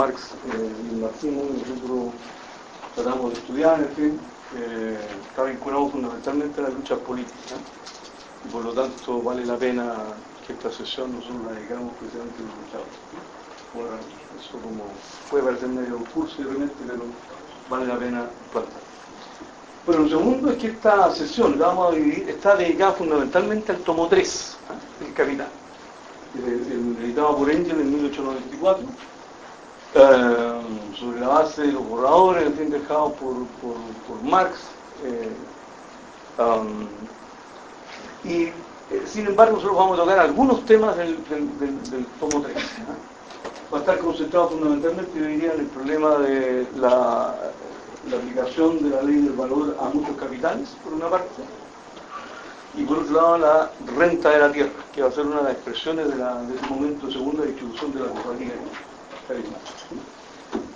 Marx eh, y el marxismo, nosotros tratamos de estudiar, en fin, eh, está vinculado fundamentalmente a la lucha política y por lo tanto vale la pena que esta sesión nosotros la dedicamos precisamente a los luchadores. Bueno, eso como puede parecer medio curso y realmente, pero vale la pena plantar. Bueno, lo segundo es que esta sesión vamos a dividir, está dedicada fundamentalmente al tomo 3, ¿eh? el capital, editado por Engel en 1894, eh, sobre la base de los borradores, en fin, dejados por, por, Marx. Eh, um, y eh, sin embargo, nosotros vamos a tocar algunos temas del, del, tomo 3. Va a estar concentrado fundamentalmente, yo diría, en el problema de la aplicación de la ley del valor a muchos capitales, por una parte, y por otro lado la renta de la tierra, que va a ser una de las expresiones de, la, momento segunda distribución de la compañía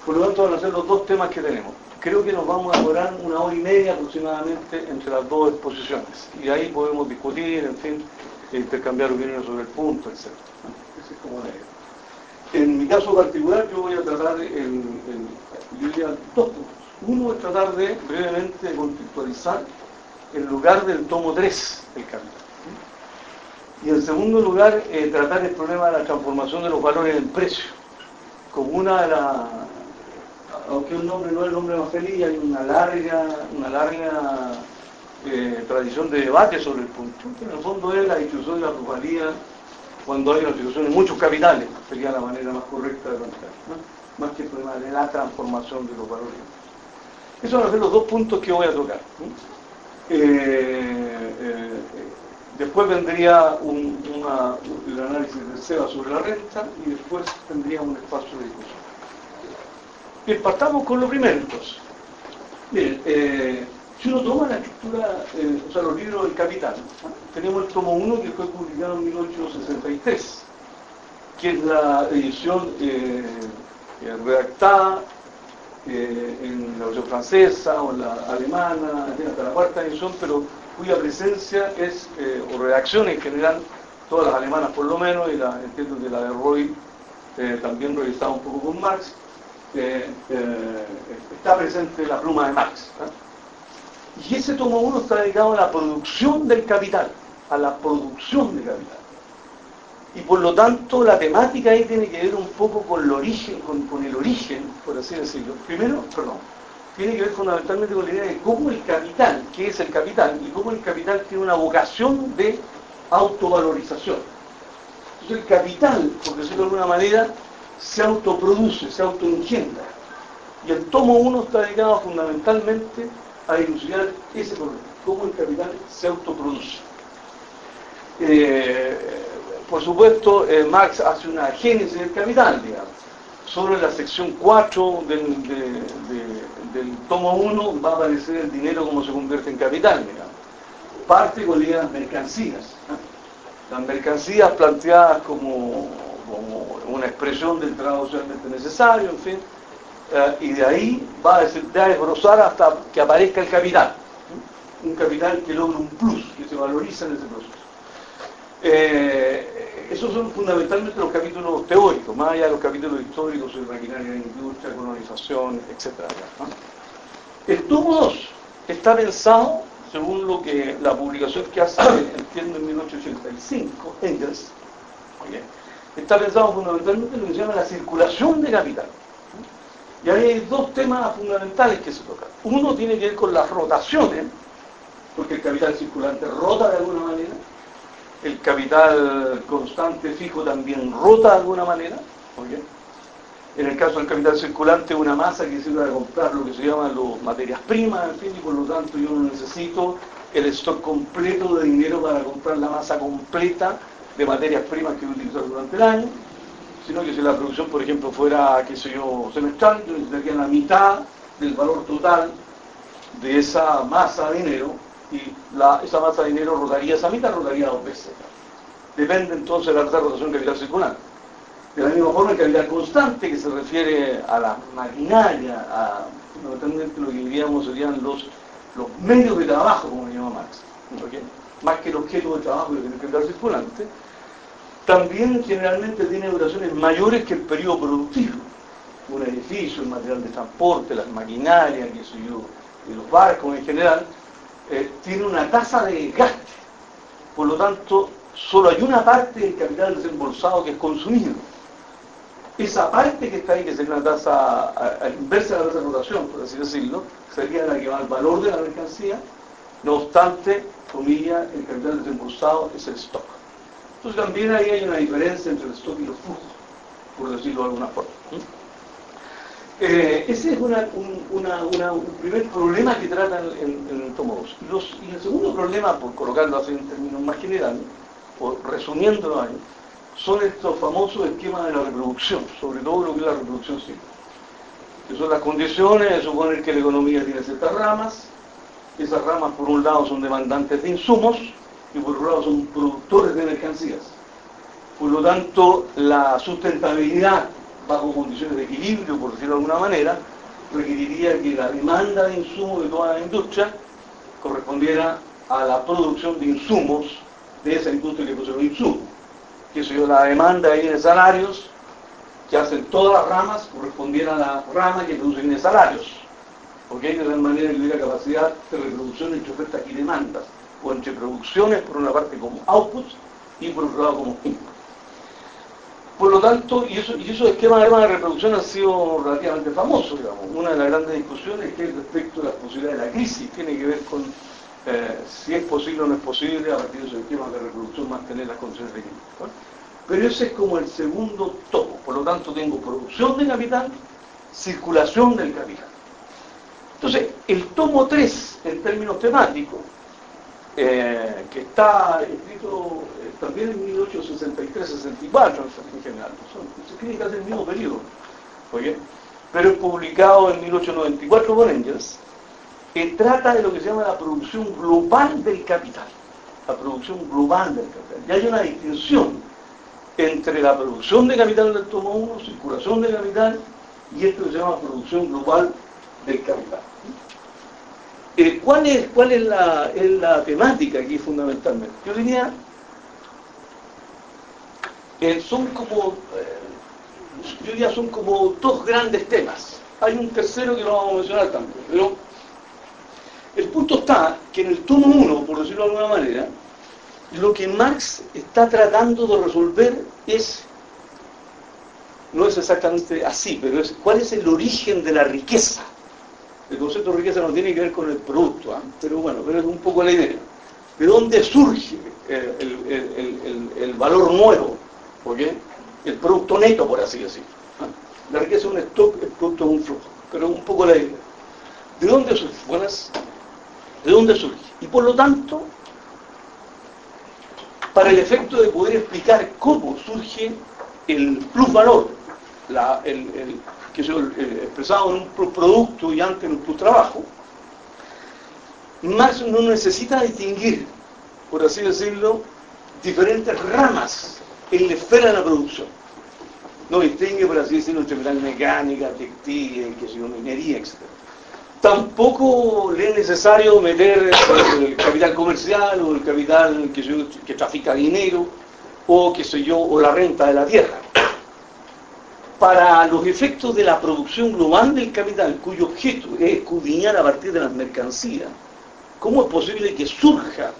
Por lo tanto van a ser los dos temas que tenemos. Creo que nos vamos a demorar una hora y media aproximadamente entre las dos exposiciones. Y ahí podemos discutir, en fin, intercambiar opiniones sobre el punto, etc. Ese es como la idea. En mi caso particular yo voy a tratar el, el, yo diría dos puntos. Uno es tratar de brevemente contextualizar el lugar del tomo 3 del capital. Y en segundo lugar, eh, tratar el problema de la transformación de los valores en precio. Como una de las, aunque un nombre no es el nombre más feliz, hay una larga, una larga eh, tradición de debate sobre el punto. Que en el fondo es la distribución de la plusvalía cuando hay una distribución de muchos capitales, sería la manera más correcta de plantear, más que el problema de la transformación de los valores. Esos van a los dos puntos que voy a tocar. Eh, eh, después vendría un, el análisis de SEBA sobre la renta y después tendría un espacio de discusión. Bien, partamos con lo primero entonces. Miren, eh, si uno toma la estructura, eh, o sea, los libros del Capital, tenemos el tomo 1 que fue publicado en 1863, que es la edición eh, redactada eh, en la versión francesa o en la alemana, hasta la cuarta edición, pero cuya presencia es, eh, o redacción en general, todas las alemanas por lo menos, y entiendo que la de Roy eh, también revisada un poco con Marx, eh, eh, está presente la pluma de Marx. Y ese tomo 1 está dedicado a la producción del capital, a la producción de capital. Y por lo tanto la temática ahí tiene que ver un poco con el origen, con, el origen, por así decirlo. Primero, perdón, tiene que ver fundamentalmente con la idea de cómo el capital, qué es el capital, y cómo el capital tiene una vocación de autovalorización. Entonces el capital, por decirlo de alguna manera, se autoproduce, se autoengendra. Y el tomo 1 está dedicado fundamentalmente a dilucidar ese problema, cómo el capital se autoproduce. Eh, por supuesto, eh, Marx hace una génesis del capital, digamos. Solo en la sección 4 del, de, de, del tomo 1 va a aparecer el dinero como se convierte en capital, digamos. Parte con las mercancías. ¿no? Las mercancías planteadas como, como, una expresión del trabajo socialmente necesario, en fin. Eh, y de ahí va a, desbrozar hasta que aparezca el capital. ¿no? Un capital que logra un plus, que se valoriza en ese proceso. Esos son fundamentalmente los capítulos teóricos, más allá de los capítulos históricos sobre maquinaria de industria, colonización, etc. El tomo 2 está pensado, según lo que la publicación que hace, entiendo, en 1885, Engels, está pensado fundamentalmente en lo que se llama la circulación de capital. Y ahí hay dos temas fundamentales que se tocan. Uno tiene que ver con las rotaciones, porque el capital circulante rota de alguna manera, el capital constante fijo también rota de alguna manera. En el caso del capital circulante, una masa que sirve para comprar lo que se llaman las materias primas, en fin, y por lo tanto yo no necesito el stock completo de dinero para comprar la masa completa de materias primas que voy a utilizar durante el año, sino que si la producción, por ejemplo, fuera, qué sé yo, semestral, yo necesitaría la mitad del valor total de esa masa de dinero y la, esa masa de dinero rotaría, esa mitad rotaría dos veces. Depende entonces de la de rotación de capital circulante. De la misma forma el capital constante, que se refiere a la maquinaria, a lo que diríamos serían los, los medios de trabajo, como llama Marx, ¿okay? más que el objeto de trabajo que el capital circulante, también generalmente tiene duraciones mayores que el periodo productivo. un edificio, el material de transporte, las maquinarias, qué sé yo, y los barcos en general, eh, tiene una tasa de desgaste. Por lo tanto, solo hay una parte del capital desembolsado que es consumido. Esa parte que está ahí, que es una tasa inversa de la tasa de rotación, por así decirlo, sería la que va al valor de la mercancía, no obstante, comilla, el capital desembolsado es el stock. Entonces también ahí hay una diferencia entre el stock y los flujos, por decirlo de alguna forma. Eh, ese es un, primer problema que tratan en, el tomo 2. Y, el segundo problema, por colocarlo así en términos más generales, o resumiéndolo ahí, son estos famosos esquemas de la reproducción, sobre todo lo que es la reproducción simple. Que son las condiciones de suponer que la economía tiene ciertas ramas, esas ramas por un lado son demandantes de insumos y por otro lado son productores de mercancías. Por lo tanto, la sustentabilidad bajo condiciones de equilibrio, por decirlo de alguna manera, requeriría que la demanda de insumos de toda la industria correspondiera a la producción de insumos de esa industria que posee los insumos. Que eso la demanda de salarios que hacen todas las ramas correspondiera a la rama que produce salarios. Porque hay de tal manera que hubiera capacidad de reproducción entre ofertas y demandas, o entre producciones por una parte como outputs y por otro lado como inputs. Por lo tanto, y, eso, y esos esquemas de reproducción han sido relativamente famosos, digamos. Una de las grandes discusiones es que respecto a las posibilidades de la crisis tiene que ver con eh, si es posible o no es posible a partir de esos esquemas de reproducción mantener las condiciones de equilibrio. Pero ese es como el segundo tomo, por lo tanto tengo producción de capital, circulación del capital. Entonces, el tomo 3, en términos temáticos, eh, que está escrito también en 1863-64 en general, se escribe casi el mismo periodo, pero es publicado en 1894 por Engels, que trata de lo que se llama la producción global del capital, la producción global del capital. Y hay una distinción entre la producción de capital del tomo 1, circulación de capital, y esto que se llama producción global del capital. Eh, ¿Cuál es, cuál es la, temática aquí fundamentalmente? Yo diría, son como, eh, yo diría son como dos grandes temas. Hay un tercero que no vamos a mencionar también, pero el punto está que en el tomo 1, por decirlo de alguna manera, lo que Marx está tratando de resolver es, no es exactamente así, pero es cuál es el origen de la riqueza el concepto de riqueza no tiene que ver con el producto, ¿ah? pero bueno, pero es un poco la idea. ¿De dónde surge el, valor nuevo? El producto neto, por así decirlo. La riqueza es un stock, el producto es un flujo, pero un poco la idea. ¿De dónde surge? Buenas. ¿De dónde surge? Y por lo tanto, para el efecto de poder explicar cómo surge el plusvalor, el, que eh, expresado en un producto y antes en un trabajo, Marx no necesita distinguir, por así decirlo, diferentes ramas en la esfera de la producción. No distingue, por así decirlo, entre mecánica, textil, que minería, etc. Tampoco le es necesario meter el capital comercial o el capital que, que trafica dinero o, qué sé yo, o la renta de la tierra para los efectos de la producción global del capital, cuyo objeto es escudriñar a partir de las mercancías, ¿cómo es posible que surja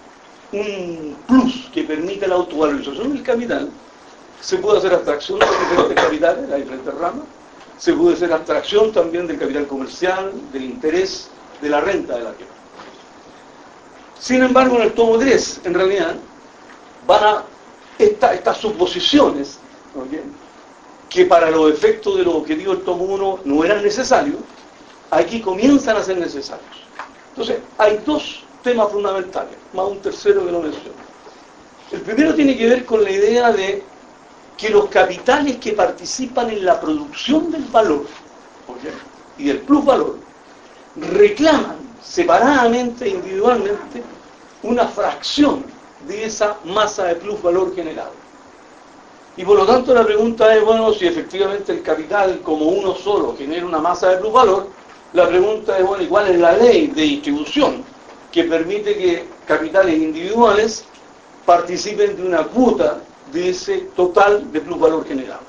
un plus que permita la autovalorización del capital? Se puede hacer abstracción de diferentes capitales, las diferentes ramas, se puede hacer abstracción también del capital comercial, del interés, de la renta de la tierra. Sin embargo, en el tomo 3, en realidad, van a estas suposiciones, que para los efectos de los objetivos del tomo 1 no eran necesarios, aquí comienzan a ser necesarios. Entonces, hay dos temas fundamentales, más un tercero que no menciono. El primero tiene que ver con la idea de que los capitales que participan en la producción del valor y del plusvalor reclaman separadamente e individualmente una fracción de esa masa de plusvalor generado. Y por lo tanto la pregunta es, bueno, si efectivamente el capital como uno solo genera una masa de plusvalor, la pregunta es, bueno, ¿y cuál es la ley de distribución que permite que capitales individuales participen de una cuota de ese total de plusvalor generado?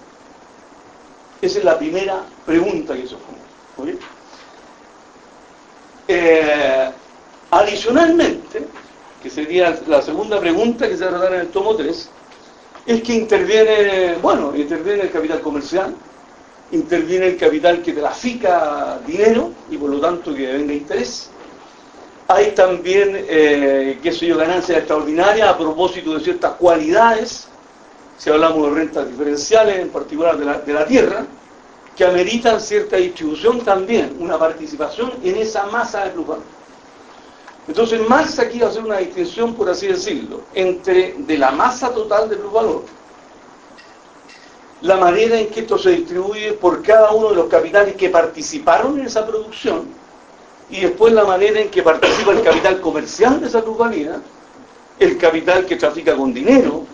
Esa es la primera pregunta que se formula. Eh, adicionalmente, que sería la segunda pregunta que se va a tratar en el tomo 3, es que interviene, bueno, interviene el capital comercial, interviene el capital que trafica dinero y por lo tanto que venga interés. Hay también, eh, qué sé yo, ganancias extraordinarias a propósito de ciertas cualidades, si hablamos de rentas diferenciales, en particular de la, de la tierra, que ameritan cierta distribución también, una participación en esa masa de plusvalía. Entonces Marx aquí va a hacer una distinción, por así decirlo, entre de la masa total de plusvalor, la manera en que esto se distribuye por cada uno de los capitales que participaron en esa producción, y después la manera en que participa el capital comercial de esa plusvalía, el capital que trafica con dinero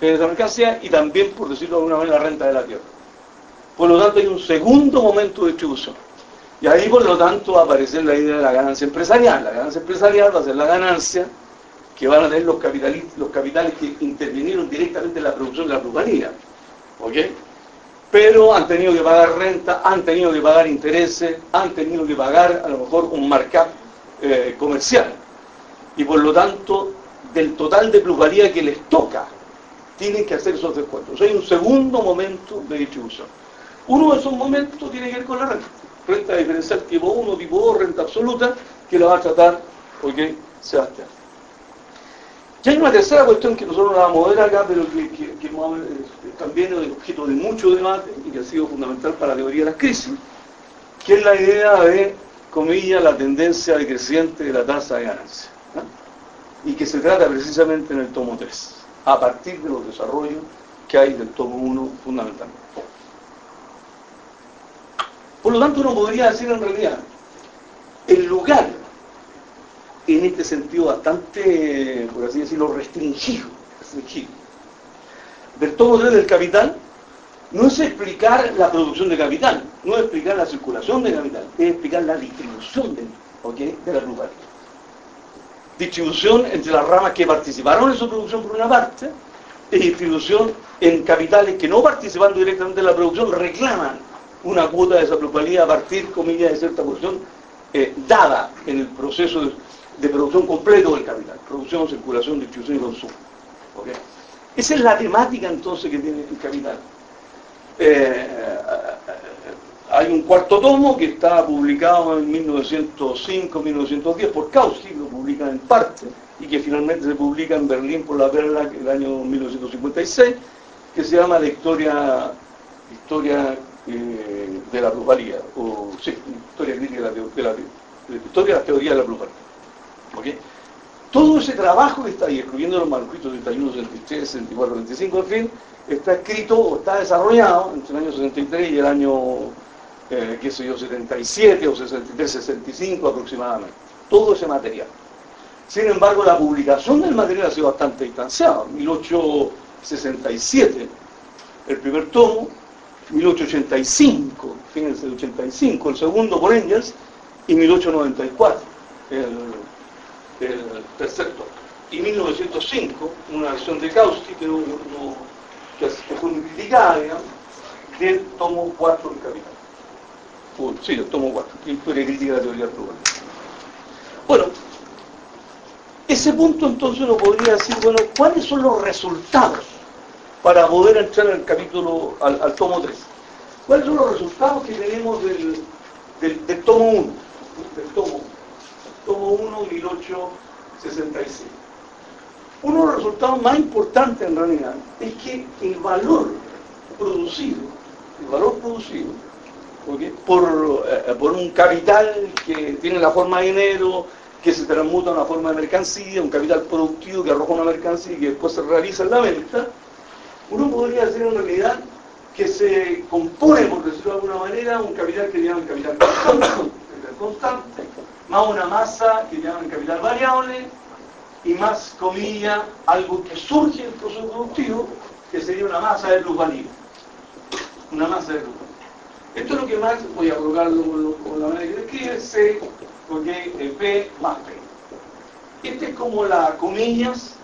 en esa mercancía, y también, por decirlo de alguna manera, la renta de la tierra. Por lo tanto, hay un segundo momento de distribución. Y ahí, por lo tanto, va a aparecer la idea de la ganancia empresarial. La ganancia empresarial va a ser la ganancia que van a tener los, los capitales que intervinieron directamente en la producción de la plusvalía. ¿Ok? Pero han tenido que pagar renta, han tenido que pagar intereses, han tenido que pagar a lo mejor un markup eh, comercial. Y por lo tanto, del total de plusvalía que les toca, tienen que hacer esos descuentos. Hay un segundo momento de distribución. Uno de esos momentos tiene que ver con la renta. Renta diferencial tipo 1, tipo 2, renta absoluta, que la va a tratar, ¿ok? Sebastián. Y hay una tercera cuestión que nosotros no vamos a ver acá, pero que, también es objeto de mucho debate y que ha sido fundamental para la teoría de las crisis, que es la idea de, comillas, la tendencia decreciente de la tasa de ganancia. Y que se trata precisamente en el tomo 3, a partir de los desarrollos que hay del tomo 1 fundamentalmente. Por lo tanto, uno podría decir en realidad, el lugar, en este sentido bastante, por así decirlo, restringido, restringido 3 del capital, no es explicar la producción de capital, no es explicar la circulación de capital, es explicar la distribución de, de la plusvalía. Distribución entre las ramas que participaron en su producción por una parte, y distribución en capitales que no participando directamente en la producción reclaman una cuota de esa plusvalía a partir, comillas, de cierta posición eh, dada en el proceso de, producción completo del capital. Producción, circulación, distribución y consumo. Esa es la temática entonces que tiene el capital. Eh, hay un cuarto tomo que está publicado en 1905-1910 por Kautsky, lo publica en parte, y que finalmente se publica en Berlín por la Verlag el año 1956, que se llama La historia, historia eh, de la plusvalía, o sí, historia crítica de la, de la, historia de la teoría de la plusvalía. Todo ese trabajo que está ahí, incluyendo los manuscritos 31, 63, 64, 25, en fin, está escrito o está desarrollado entre el año 63 y el año, eh, qué sé yo, 77 o 63, 65 aproximadamente. Todo ese material. Sin embargo, la publicación del material ha sido bastante distanciada. 1867, el primer tomo, 1885, fíjense, el 85, el segundo por Engels, y 1894, el, el tercer tomo. Y 1905, una versión de Kautsky, que, no, que, fue muy criticada, digamos, del tomo 4 del Capital. sí, el tomo 4, que historia crítica de la teoría global. Bueno, ese punto entonces uno podría decir, bueno, ¿cuáles son los resultados para poder entrar al capítulo, al, tomo 3. ¿Cuáles son los resultados que tenemos del, del, tomo 1? Del tomo, tomo 1, 1866. Uno de los resultados más importantes en realidad es que el valor producido, el valor producido por, eh, por un capital que tiene la forma de dinero, que se transmuta a una forma de mercancía, un capital productivo que arroja una mercancía y que después se realiza en la venta, uno podría decir en realidad que se compone, por decirlo de alguna manera, un capital que llaman capital constante, más una masa que llaman capital variable, y más, comilla, algo que surge del proceso productivo, que sería una masa de plusvalía. Una masa de plusvalía. Esto es lo que más, voy a colocarlo con, la manera que describe, C, porque P más P. Este es como la, comillas,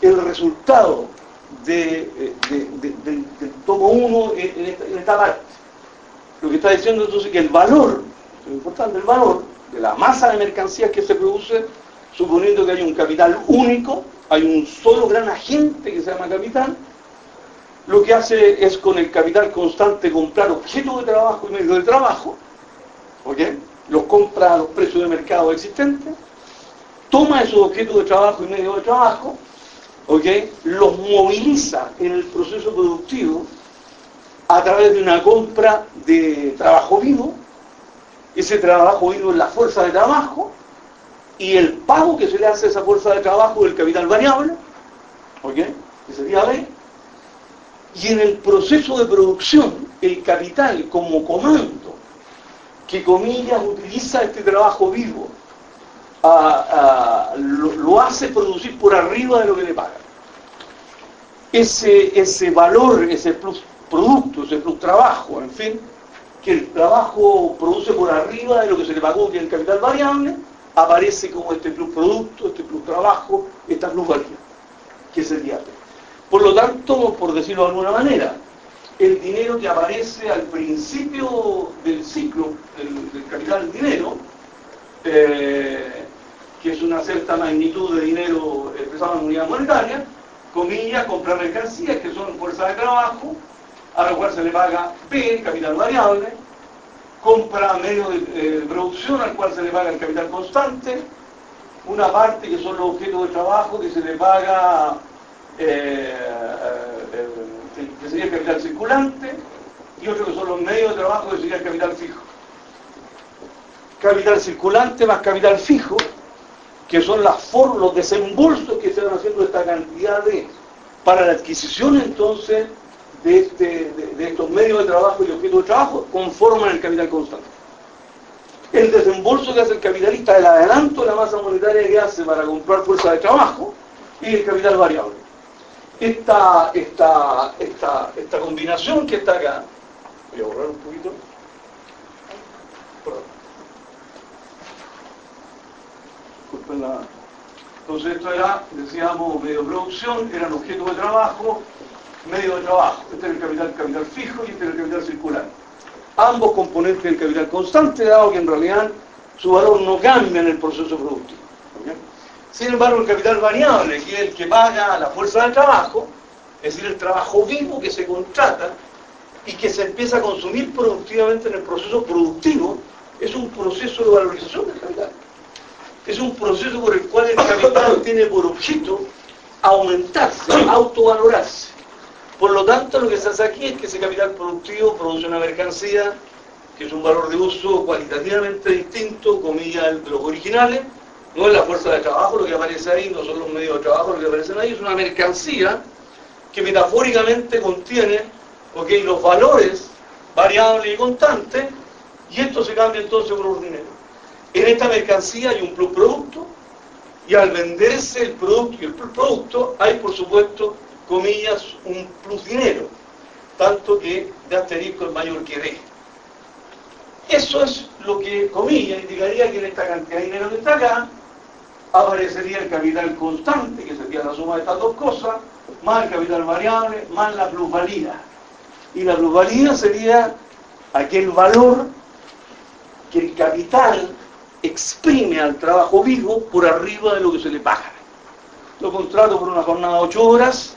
el resultado de, del tomo 1 en, esta, parte. Lo que está diciendo entonces es que el valor, lo importante, el valor de la masa de mercancías que se produce, suponiendo que hay un capital único, hay un solo gran agente que se llama capital, lo que hace es con el capital constante comprar objetos de trabajo y medios de trabajo, ¿ok? Los compra a los precios de mercado existentes, toma esos objetos de trabajo y medios de trabajo, ¿ok? Los moviliza en el proceso productivo a través de una compra de trabajo vivo, ese trabajo vivo es la fuerza de trabajo, y el pago que se le hace a esa fuerza de trabajo del capital variable, ¿ok? Que sería B, y en el proceso de producción, el capital como comando, que comillas utiliza este trabajo vivo, lo, hace producir por arriba de lo que le pagan. Ese, ese valor, ese plus producto, ese plus trabajo, en fin, que el trabajo produce por arriba de lo que se le pagó, que es el capital variable, aparece como este plus producto, este plus trabajo, esta plusvalía, que sería por lo tanto, por decirlo de alguna manera, el dinero que aparece al principio del ciclo del, capital dinero, eh, que es una cierta magnitud de dinero expresado en unidad monetaria, comillas, compra mercancías, que son fuerza de trabajo, a lo cual se le paga P, capital variable, compra medios de, de producción, al cual se le paga el capital constante, una parte que son los objetos de trabajo que se le paga eh, eh, que sería el capital circulante, y otro que son los medios de trabajo, que sería el capital fijo. Capital circulante más capital fijo, que son las los desembolsos que se van haciendo esta cantidad de, para la adquisición entonces de, este, de, estos medios de trabajo y objetos de trabajo, conforman el capital constante. El desembolso que hace el capitalista, el adelanto de la masa monetaria que hace para comprar fuerza de trabajo y el capital variable. Esta, esta, esta, esta combinación que está acá, voy a borrar un poquito, Entonces esto era, decíamos, medio producción, eran objetos de trabajo, medio de trabajo. Este es el capital, capital fijo y este es el capital circular. Ambos componentes del capital constante, dado que en realidad su valor no cambia en el proceso productivo. Sin embargo, el capital variable, que es el que paga la fuerza del trabajo, es decir, el trabajo vivo que se contrata y que se empieza a consumir productivamente en el proceso productivo, es un proceso de valorización del capital. Es un proceso por el cual el capital tiene por objeto aumentarse, autovalorarse. Por lo tanto, lo que se hace aquí es que ese capital productivo produce una mercancía que es un valor de uso cualitativamente distinto, comillas, de los originales, no es la fuerza de trabajo lo que aparece ahí, no son los medios de trabajo lo que aparecen ahí, es una mercancía que metafóricamente contiene los valores variables y constantes, y esto se cambia entonces por dinero. En esta mercancía hay un producto, y al venderse el producto y el producto, hay por supuesto, comillas, un plus dinero, tanto que de asterisco es mayor que D. Eso es lo que, comillas, indicaría que en esta cantidad de dinero que está acá, aparecería el capital constante, que sería la suma de estas dos cosas, más el capital variable, más la plusvalía. Y la plusvalía sería aquel valor que el capital exprime al trabajo vivo por arriba de lo que se le paga. Lo contrato por una jornada de 8 horas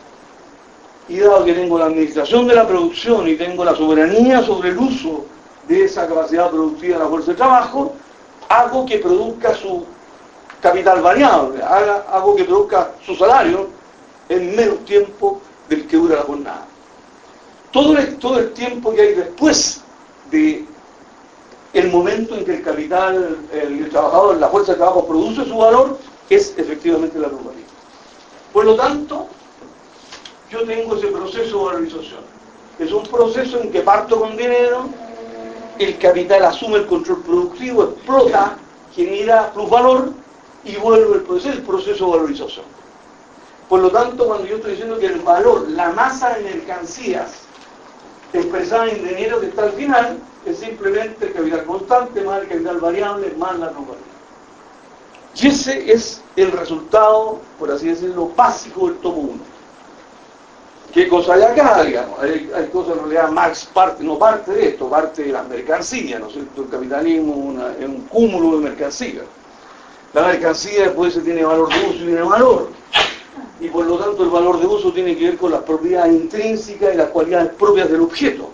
y dado que tengo la administración de la producción y tengo la soberanía sobre el uso de esa capacidad productiva de la fuerza de trabajo, hago que produzca su capital variable, haga, algo que produzca su salario en menos tiempo del que dura la jornada. Todo el, todo el tiempo que hay después de el momento en que el capital, el, trabajador, la fuerza de trabajo produce su valor, es efectivamente la plusvalía. Por lo tanto, yo tengo ese proceso de valorización. Es un proceso en que parto con dinero, el capital asume el control productivo, explota, genera plusvalor, y vuelvo el proceso, el proceso de valorización. Por lo tanto, cuando yo estoy diciendo que el valor, la masa de mercancías expresada en dinero que está al final, es simplemente el capital constante más el capital variable más la globalidad. Y ese es el resultado, por así decirlo, básico del tomo 1. ¿Qué cosa hay acá? Hay, cosas en realidad, Marx parte, no parte de esto, parte de las mercancías, ¿no es cierto? El capitalismo es un cúmulo de mercancías. La mercancía después se tiene valor de uso y tiene valor. Y por lo tanto el valor de uso tiene que ver con las propiedades intrínsecas y las cualidades propias del objeto.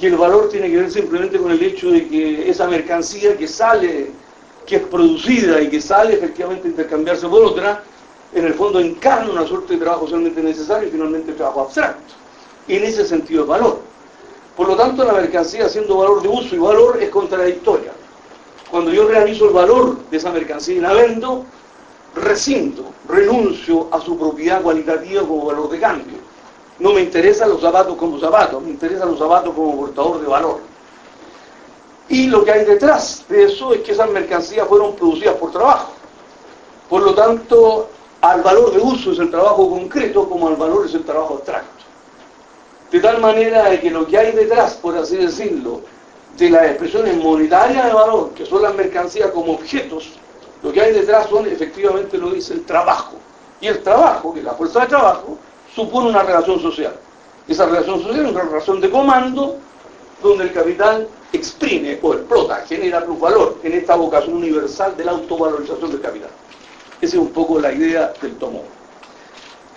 Y el valor tiene que ver simplemente con el hecho de que esa mercancía que sale, que es producida y que sale efectivamente a intercambiarse por otra, en el fondo encarna una suerte de trabajo socialmente necesario y finalmente trabajo abstracto. En ese sentido es valor. Por lo tanto, la mercancía siendo valor de uso y valor es contradictoria. Cuando yo realizo el valor de esa mercancía y la vendo, rescindo, renuncio a su propiedad cualitativa como valor de cambio. No me interesan los zapatos como zapatos, me interesan los zapatos como portador de valor. Y lo que hay detrás de eso es que esas mercancías fueron producidas por trabajo. Por lo tanto, al valor de uso es el trabajo concreto como al valor es el trabajo abstracto. De tal manera que lo que hay detrás, por así decirlo, de las expresiones monetarias de valor, que son las mercancías como objetos, lo que hay detrás son, efectivamente lo dice, el trabajo. Y el trabajo, que es la fuerza de trabajo, supone una relación social. Esa relación social es una relación de comando donde el capital exprime o explota, genera valor en esta vocación universal de la autovalorización del capital. Esa es un poco la idea del tomo.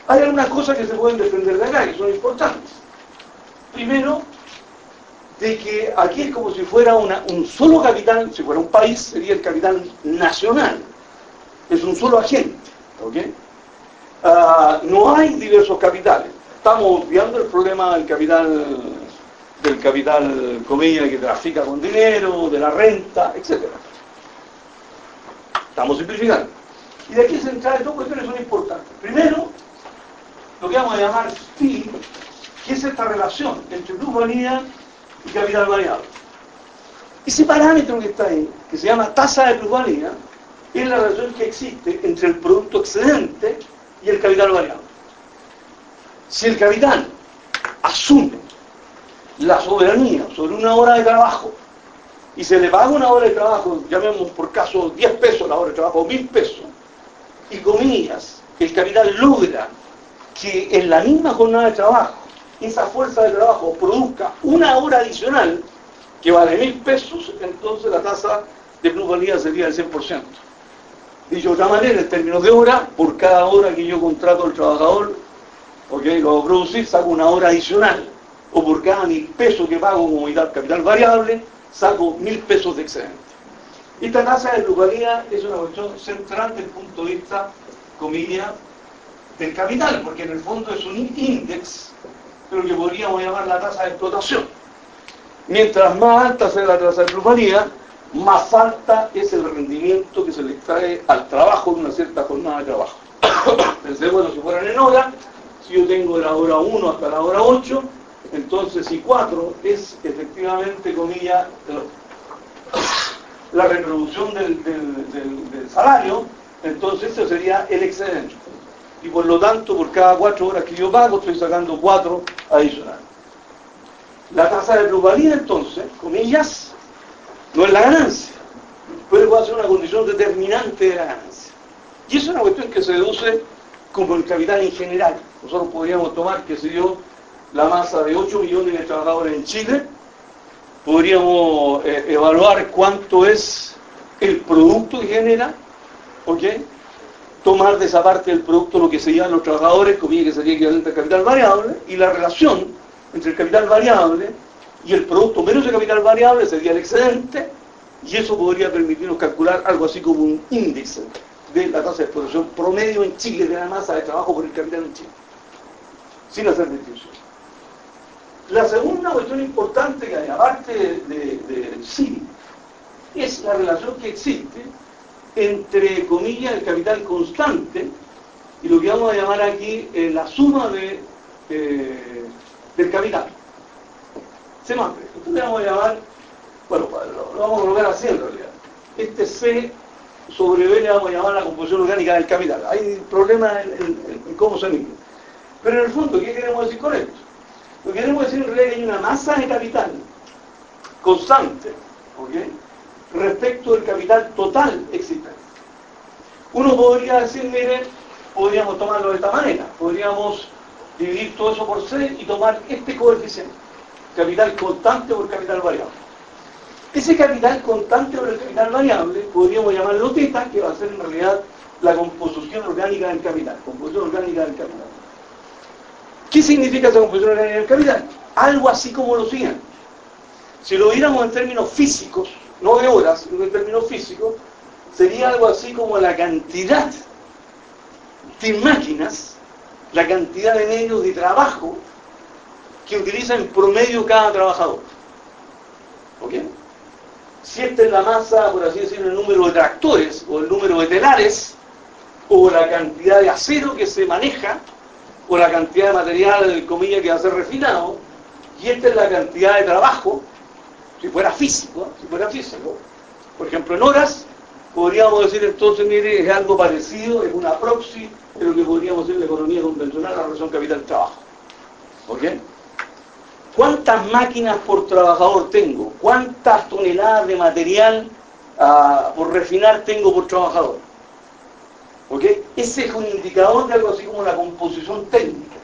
Hay algunas cosas que se pueden defender de acá, que son importantes. Primero, de que aquí es como si fuera un solo capital, si fuera un país, sería el capital nacional. Es un solo agente. Ah, no hay diversos capitales. Estamos viendo el problema del capital, del capital, que trafica con dinero, de la renta, etc. Estamos simplificando. Y de aquí se entra dos cuestiones son importantes. Primero, lo que vamos a llamar PI, que es esta relación entre plusvalía y capital variable. Ese parámetro que está ahí, que se llama tasa de plusvalía, es la relación que existe entre el producto excedente y el capital variable. Si el capital asume la soberanía sobre una hora de trabajo y se le paga una hora de trabajo, llamemos por caso 10 pesos la hora de trabajo, 1000 pesos, y comillas, el capital logra que en la misma jornada de trabajo esa fuerza de trabajo produzca una hora adicional que vale mil pesos, entonces la tasa de plusvalía sería del 100%. Dicho de otra manera, en términos de hora, por cada hora que yo contrato al trabajador, ok, lo hago producir, saco una hora adicional. O por cada mil pesos que pago como capital variable, saco mil pesos de excedente. Esta tasa de plusvalía es una cuestión central desde el punto de vista, comillas, del capital, porque en el fondo es un índice lo que podríamos llamar la tasa de explotación. Mientras más alta sea la tasa de plusvalía, más alta es el rendimiento que se le extrae al trabajo de una cierta jornada de trabajo. Pensé, bueno, si fueran en hora, si yo tengo la hora 1 hasta la hora 8, entonces si 4 es efectivamente, comillas, la reproducción del, del salario, entonces eso sería el excedente y por lo tanto por cada cuatro horas que yo pago estoy sacando cuatro adicionales. La tasa de plusvalía entonces, comillas, no es la ganancia, pero puede ser una condición determinante de la ganancia. Y es una cuestión que se deduce como el capital en general. Nosotros podríamos tomar, que se dio la masa de 8 millones de trabajadores en Chile, podríamos eh, evaluar cuánto es el producto que genera, ¿ok? tomar de esa parte del producto lo que se llaman los trabajadores, comillas que sería equivalente al capital variable, y la relación entre el capital variable y el producto menos el capital variable sería el excedente, y eso podría permitirnos calcular algo así como un índice de la tasa de explotación promedio en Chile de la masa de trabajo por el capital en Chile, sin hacer distinción. La segunda cuestión importante que hay, aparte de, de sí, es la relación que existe entre comillas, el capital constante y lo que vamos a llamar aquí eh, la suma de, eh, del capital. Se más, esto le vamos a llamar, bueno, lo, vamos a colocar así en realidad. Este C sobre B le vamos a llamar la composición orgánica del capital. Hay problemas en, cómo se mide. Pero en el fondo, ¿qué queremos decir con esto? Lo que queremos decir en realidad es que hay una masa de capital constante, ¿ok? respecto del capital total existente. Uno podría decir, miren, podríamos tomarlo de esta manera, podríamos dividir todo eso por 6 y tomar este coeficiente, capital constante por capital variable. Ese capital constante por el capital variable podríamos llamarlo teta, que va a ser en realidad la composición orgánica del capital, composición orgánica del capital. ¿Qué significa esa composición orgánica del capital? Algo así como lo siguiente. Si lo viéramos en términos físicos, no de horas, sino en términos físicos, sería algo así como la cantidad de máquinas, la cantidad de medios de trabajo que utiliza en promedio cada trabajador. ¿Ok? Si esta es la masa, por así decirlo, el número de tractores o el número de telares, o la cantidad de acero que se maneja, la cantidad de material, comillas, que va a ser refinado, y esta es la cantidad de trabajo, si fuera físico, si fuera físico, por ejemplo, en horas, podríamos decir entonces, mire, es algo parecido, es una proxy de lo que podríamos decir la economía convencional, la relación capital-trabajo. ¿Ok? ¿Cuántas máquinas por trabajador tengo? ¿Cuántas toneladas de material uh, por refinar tengo por trabajador? ¿Ok? Ese es un indicador de algo así como la composición técnica.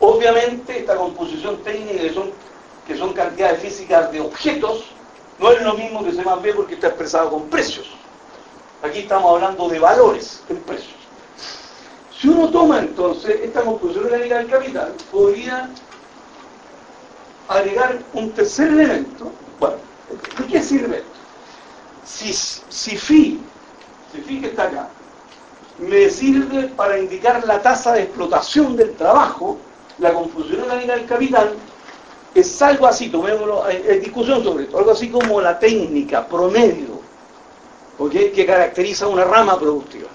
Obviamente esta composición técnica que son, cantidades físicas de objetos no es lo mismo que se más ve porque está expresado con precios. Aquí estamos hablando de valores en precios. Si uno toma entonces esta composición orgánica del capital, podría agregar un tercer elemento. Bueno, ¿de qué sirve esto? Si, si phi, si phi que está acá, me sirve para indicar la tasa de explotación del trabajo, la composición orgánica del capital, es algo así, tomémoslo, hay, discusión sobre esto, algo así como la técnica promedio, que caracteriza una rama productiva.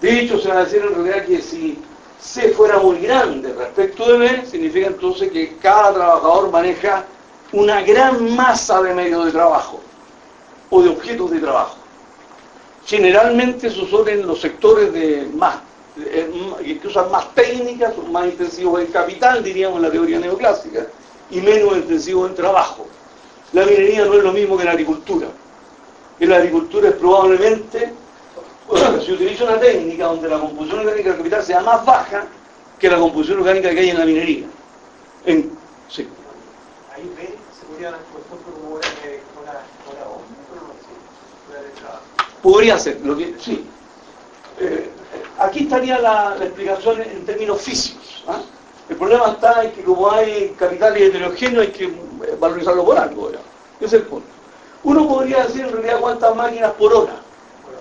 De hecho, se va a decir en realidad que si C fuera muy grande respecto de B, significa entonces que cada trabajador maneja una gran masa de medios de trabajo o de objetos de trabajo. Generalmente esos son en los sectores de más que usan más técnicas, son más intensivos en capital, diríamos en la teoría neoclásica, y menos intensivos en trabajo. La minería no es lo mismo que la agricultura. En la agricultura es probablemente, se utiliza una técnica donde la composición orgánica del capital sea más baja que la composición orgánica que hay en la minería. En, sí. Ahí ve, se podría como una, Podría ser, lo sí. Eh, aquí estaría la, explicación en términos físicos. ¿ah? El problema está en que como hay capitales heterogéneos hay que eh, valorizarlo por algo. Ese es el punto. Uno podría decir en realidad cuántas máquinas por hora,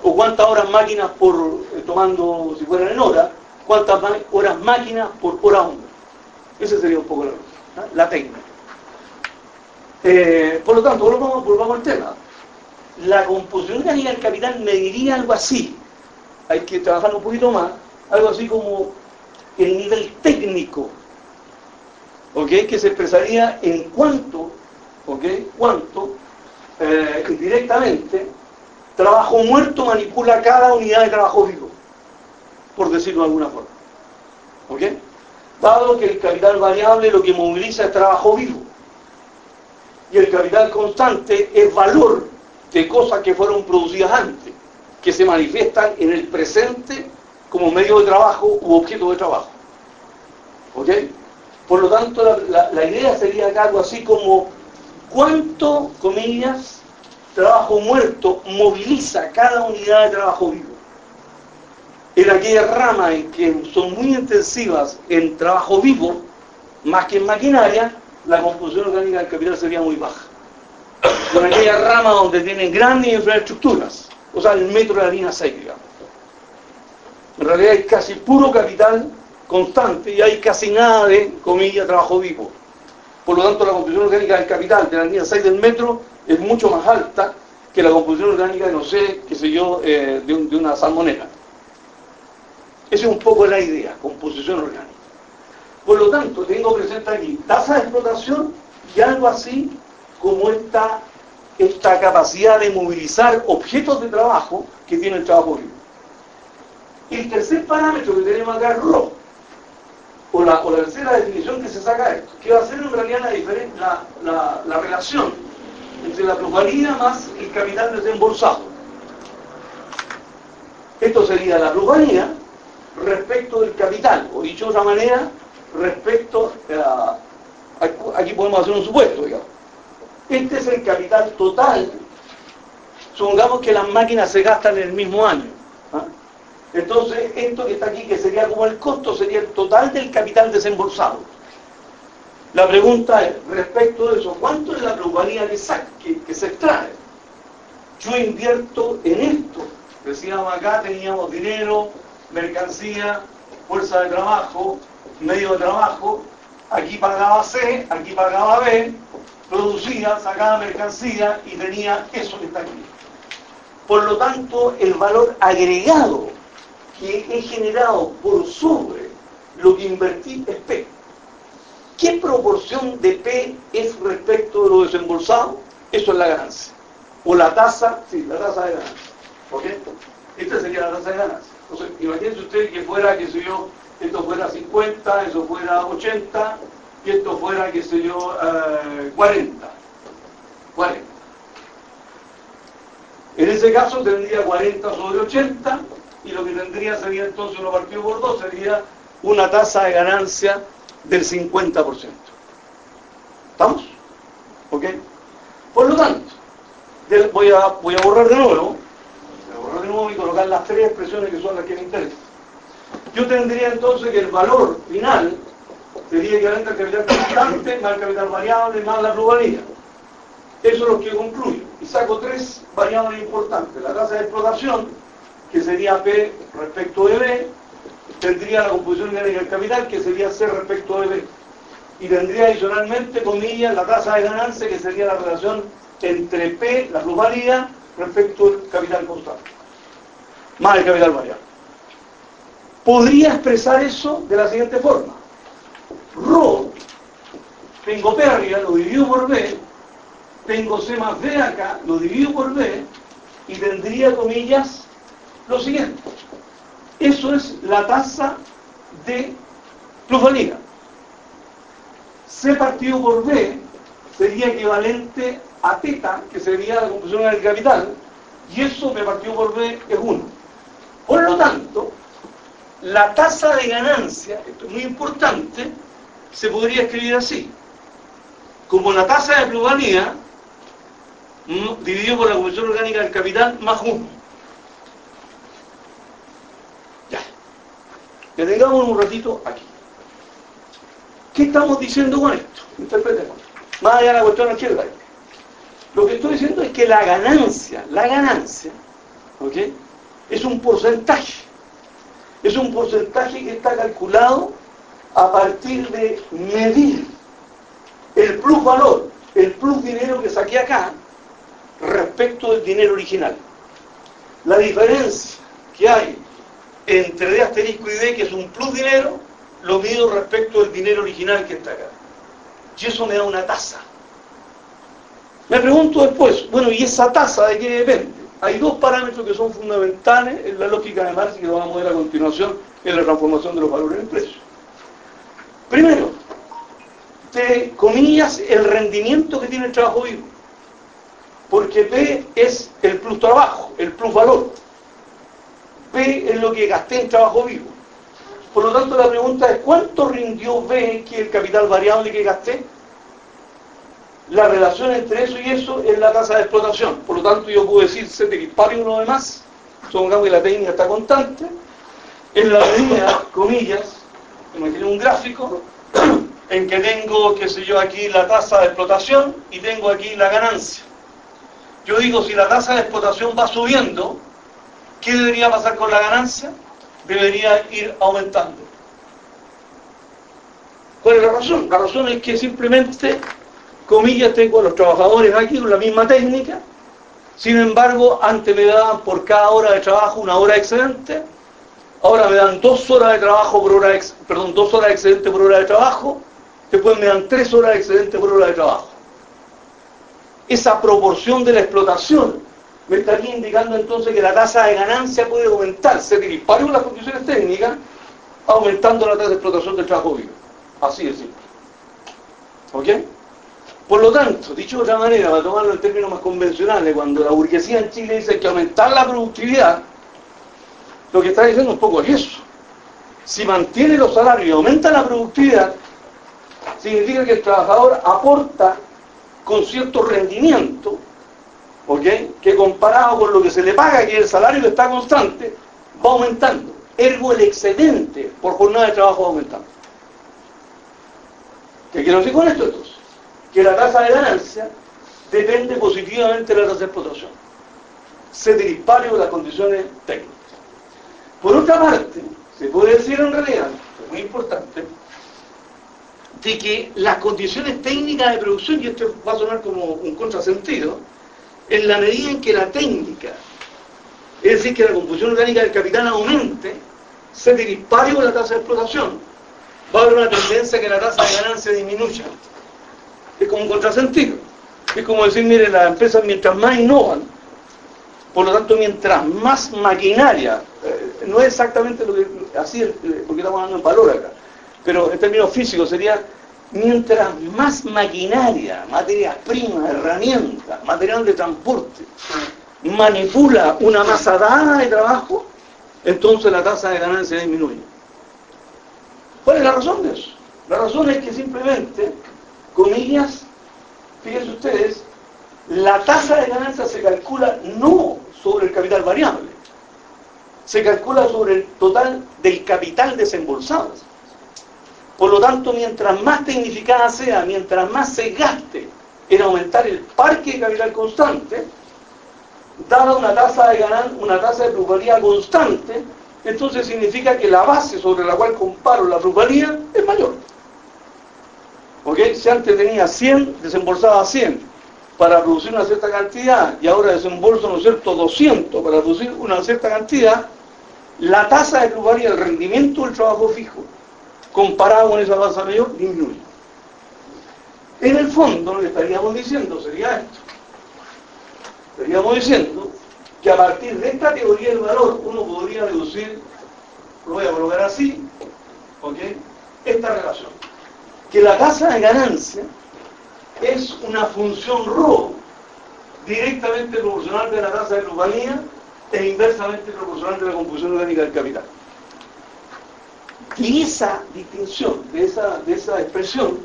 o cuántas horas máquinas por, eh, tomando, si fueran en hora, cuántas horas máquinas por hora hombre. Ese sería un poco la, ¿ah? la técnica. Eh, por lo tanto, volvamos, volvamos al tema. La composición orgánica del capital mediría algo así hay que trabajar un poquito más, algo así como el nivel técnico, ¿ok? Que se expresaría en cuánto, ¿ok? Cuánto, eh, directamente, trabajo muerto manipula cada unidad de trabajo vivo, por decirlo de alguna forma, ¿ok? Dado que el capital variable lo que moviliza es trabajo vivo, y el capital constante es valor de cosas que fueron producidas antes que se manifiestan en el presente como medio de trabajo u objeto de trabajo. ¿Ok? Por lo tanto, la, idea sería algo así como cuánto, comillas, trabajo muerto moviliza cada unidad de trabajo vivo. En aquella rama en que son muy intensivas en trabajo vivo, más que en maquinaria, la composición orgánica del capital sería muy baja. En aquella rama donde tienen grandes infraestructuras, o sea, el metro de la harina 6, digamos. En realidad hay casi puro capital constante y hay casi nada de, comillas, trabajo vivo. Por lo tanto, la composición orgánica del capital de la línea 6 del metro es mucho más alta que la composición orgánica de, no sé, qué sé yo, eh, de, de, una salmonera. Esa es un poco la idea, composición orgánica. Por lo tanto, tengo presente aquí tasa de explotación y algo así como esta esta capacidad de movilizar objetos de trabajo que tiene el trabajo vivo. El tercer parámetro que tenemos acá es RO, o la, tercera definición que se saca de esto, que va a ser en realidad la, la, relación entre la plusvalía más el capital desembolsado. Esto sería la plusvalía respecto del capital, o dicho de otra manera, respecto a... Aquí podemos hacer un supuesto, digamos. Este es el capital total. Supongamos que las máquinas se gastan en el mismo año. ¿ah? Entonces, esto que está aquí, que sería como el costo, sería el total del capital desembolsado. La pregunta es, respecto de eso, ¿cuánto es la plusvalía que, que se extrae? Yo invierto en esto. Decíamos acá, teníamos dinero, mercancía, fuerza de trabajo, medio de trabajo, aquí pagaba C, aquí pagaba B, producía, sacaba mercancía y tenía eso que está aquí. Por lo tanto, el valor agregado que he generado por sobre lo que invertí es P. ¿Qué proporción de P es respecto de lo desembolsado? Eso es la ganancia. O la tasa, sí, la tasa de ganancia. ¿Ok? Esta sería la tasa de ganancia. Entonces, imagínense usted que fuera, qué sé yo, esto fuera 50, eso fuera 80, y esto fuera, qué sé yo, 40. Eh, 40. En ese caso tendría 40 sobre 80, y lo que tendría sería entonces uno partido por dos, sería una tasa de ganancia del 50%. ¿Estamos? ¿Ok? Por lo tanto, voy a, voy a borrar de nuevo, voy a borrar de nuevo y colocar las tres expresiones que son las que me interesan. Yo tendría entonces que el valor final sería equivalente al capital constante más el capital variable más la plusvalía. Eso es lo que concluyo. Y saco tres variables importantes. La tasa de explotación, que sería P respecto de B, tendría la composición orgánica del capital, que sería C respecto de B. Y tendría adicionalmente, comillas, la tasa de ganancia, que sería la relación entre P, la plusvalía, respecto al capital constante, más el capital variable. Podría expresar eso de la siguiente forma. Rho, tengo P arriba, lo divido por B, tengo C más B acá, lo divido por B, y tendría, comillas, lo siguiente. Eso es la tasa de plusvalía. C partido por B sería equivalente a teta, que sería la composición del capital, y eso me partió por B es 1. Por lo tanto, la tasa de ganancia, esto es muy importante, se podría escribir así. Como la tasa de plusvalía mm, dividido por la composición orgánica del capital más 1. Ya. Detengamos un ratito aquí. ¿Qué estamos diciendo con esto? Interpretemos. Más allá de la cuestión izquierda. Lo que estoy diciendo es que la ganancia, la ganancia, ¿ok? Es un porcentaje. Es un porcentaje que está calculado a partir de medir el plus valor, el plus dinero que saqué acá respecto del dinero original. La diferencia que hay entre D asterisco y D, que es un plus dinero, lo mido respecto del dinero original que está acá. Y eso me da una tasa. Me pregunto después, bueno, ¿y esa tasa de qué depende? Hay dos parámetros que son fundamentales en la lógica de Marx y que vamos a ver a continuación en la transformación de los valores en precio. Primero, de comillas, el rendimiento que tiene el trabajo vivo. Porque P es el plus trabajo, el plus valor. P es lo que gasté en trabajo vivo. Por lo tanto, la pregunta es, ¿cuánto rindió B, que es el capital variable que gasté? La relación entre eso y eso es la tasa de explotación. Por lo tanto, yo puedo decir de par y uno de más. Supongamos que la técnica está constante. En la medida, comillas, imaginen un gráfico en que tengo, qué sé yo, aquí la tasa de explotación y tengo aquí la ganancia. Yo digo, si la tasa de explotación va subiendo, ¿qué debería pasar con la ganancia? Debería ir aumentando. ¿Cuál es la razón? La razón es que simplemente, comillas, tengo a los trabajadores aquí con la misma técnica, sin embargo, antes me daban por cada hora de trabajo una hora excedente, ahora me dan dos horas de trabajo por hora, perdón, dos horas de excedente por hora de trabajo, después me dan tres horas de excedente por hora de trabajo. Esa proporción de la explotación me estaría indicando entonces que la tasa de ganancia puede aumentar, se disparo las condiciones técnicas, aumentando la tasa de explotación del trabajo vivo. Así de simple. ¿Ok? Por lo tanto, dicho de otra manera, para tomarlo en términos más convencionales, cuando la burguesía en Chile dice que aumentar la productividad, lo que está diciendo un poco es eso. Si mantiene los salarios y aumenta la productividad, significa que el trabajador aporta con cierto rendimiento, ¿ok? Que comparado con lo que se le paga, que el salario está constante, va aumentando. Ergo el excedente por jornada de trabajo va aumentando. ¿Qué quiero decir con esto entonces? Que la tasa de ganancia depende positivamente de la tasa de explotación. Se dispare las condiciones técnicas. Por otra parte, se puede decir en realidad, muy importante, de que las condiciones técnicas de producción, y esto va a sonar como un contrasentido, en la medida en que la técnica, es decir, que la composición orgánica del capital aumente, se dispare con la tasa de explotación, va a haber una tendencia a que la tasa de ganancia disminuya. Es como un contrasentido. Es como decir, mire, las empresas mientras más innovan, por lo tanto, mientras más maquinaria, eh, no es exactamente lo que, así, porque estamos hablando en valor acá, pero en términos físicos sería, mientras más maquinaria, materias primas, herramientas, material de transporte, manipula una masa dada de trabajo, entonces la tasa de ganancia disminuye. ¿Cuál es la razón de eso? La razón es que simplemente, comillas, fíjense ustedes, la tasa de ganancia se calcula no sobre el capital variable, se calcula sobre el total del capital desembolsado. Por lo tanto, mientras más tecnificada sea, mientras más se gaste en aumentar el parque de capital constante, dada una tasa de ganar, una tasa de constante, entonces significa que la base sobre la cual comparo la plusvalía es mayor. Si antes tenía 100, desembolsaba 100 para producir una cierta cantidad y ahora desembolso, ¿no es cierto?, 200 para producir una cierta cantidad, la tasa de plusvalía, el rendimiento del trabajo fijo, comparado con esa tasa mayor, disminuye. En el fondo, lo que estaríamos diciendo sería esto. Estaríamos diciendo que a partir de esta teoría del valor uno podría deducir, lo voy a colocar así, ¿ok? Esta relación. Que la tasa de ganancia es una función RO directamente proporcional de la tasa de plusvalía e inversamente proporcional de la composición orgánica del capital. Y esa distinción, de esa, de esa expresión,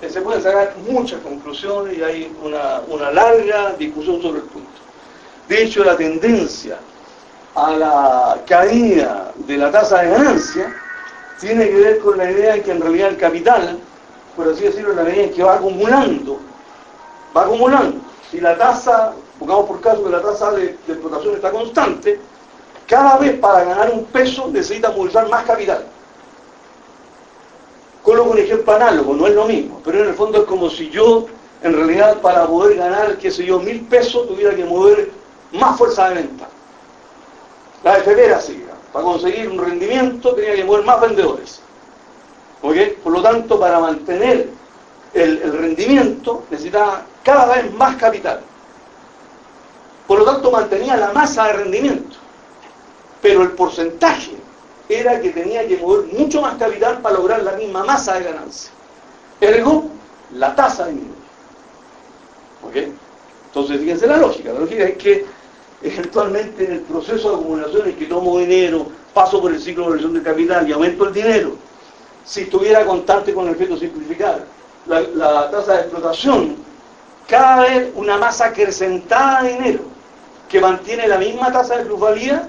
eh, se pueden sacar muchas conclusiones y hay una, una larga discusión sobre el punto. De hecho, la tendencia a la caída de la tasa de ganancia tiene que ver con la idea de que en realidad el capital, por así decirlo, la medida en que va acumulando, va acumulando. Si la tasa, pongamos por caso que la tasa de, explotación está constante, cada vez para ganar un peso necesita movilizar más capital. Coloco un ejemplo análogo, no es lo mismo, pero en el fondo es como si yo, en realidad, para poder ganar, qué sé yo, mil pesos, tuviera que mover más fuerza de venta. La efemera sí, para conseguir un rendimiento tenía que mover más vendedores. Por lo tanto, para mantener el, rendimiento necesitaba cada vez más capital. Por lo tanto, mantenía la masa de rendimiento. Pero el porcentaje era que tenía que mover mucho más capital para lograr la misma masa de ganancia. Ergo, la tasa disminuye. ¿Ok? Entonces, fíjense la lógica. La lógica es que eventualmente en el proceso de acumulación en que tomo dinero, paso por el ciclo de evolución del capital y aumento el dinero, si estuviera constante con el efecto simplificado, la, tasa de explotación, cada vez una masa acrecentada de dinero que mantiene la misma tasa de plusvalía,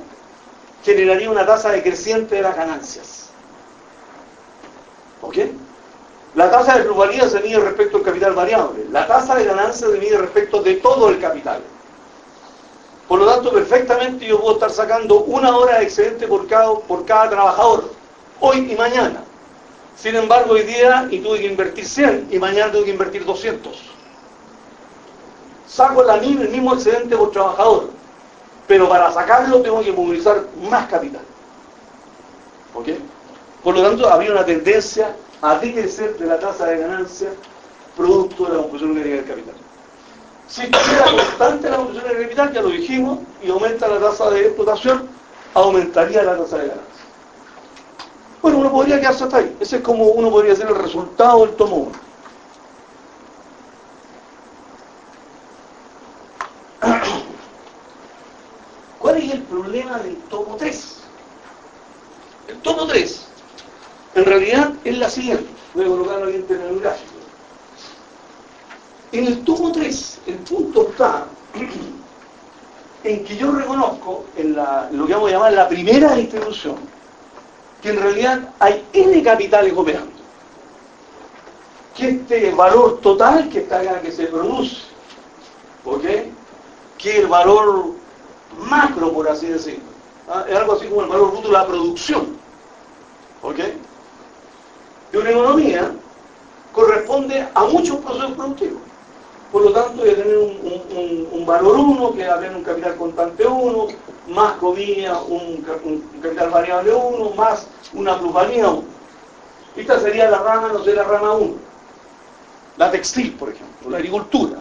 generaría una tasa decreciente de las ganancias. ¿Ok? La tasa de plusvalía se mide respecto al capital variable. La tasa de ganancia se mide respecto de todo el capital. Por lo tanto, perfectamente yo puedo estar sacando una hora de excedente por cada trabajador, hoy y mañana. Sin embargo, hoy día y tuve que invertir 100 y mañana tengo que invertir 200. Saco el mismo excedente por trabajador, pero para sacarlo tengo que movilizar más capital. ¿Ok? Por lo tanto, había una tendencia a decrecer de la tasa de ganancia producto de la orgánica del capital. Si estuviera constante la composición del capital, ya lo dijimos, y aumenta la tasa de explotación, aumentaría la tasa de ganancia. Bueno, uno podría quedarse hasta ahí. Ese es como uno podría ser el resultado del tomo 1. ¿Cuál es el problema del tomo 3? El tomo 3, en realidad es la siguiente. Voy a colocarlo aquí en el gráfico. En el tomo 3, el punto está en que yo reconozco, en lo que vamos a llamar la primera distribución, que en realidad hay N capitales operando. Que este valor total que está acá, que se produce, ¿ok? Que el valor macro, por así decirlo. ¿ah? Es algo así como el valor bruto de la producción. ¿Ok? De una economía corresponde a muchos procesos productivos. Por lo tanto, debe tener un, valor 1, que va a tener un capital constante 1, más comillas, un, capital variable 1, más una plusvalía 1. Esta sería la rama, no sé, la rama 1. La textil, por ejemplo, la agricultura.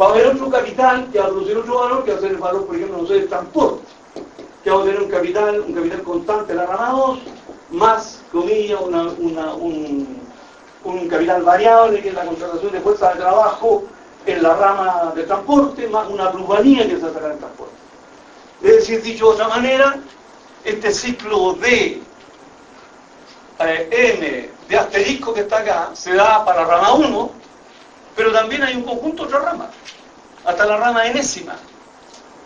Va a haber otro capital que va a producir otro valor, que va a ser el valor, por ejemplo, no sé, del transporte. Que va a tener un capital, un capital constante, la rama 2, más, comillas, un un capital variable, que es la contratación de fuerza de trabajo en la rama de transporte, más una plusvalía que se hace en el transporte. Es decir, dicho de otra manera, este ciclo de eh, M de asterisco que está acá se da para rama 1, pero también hay un conjunto de otras ramas, hasta la rama enésima,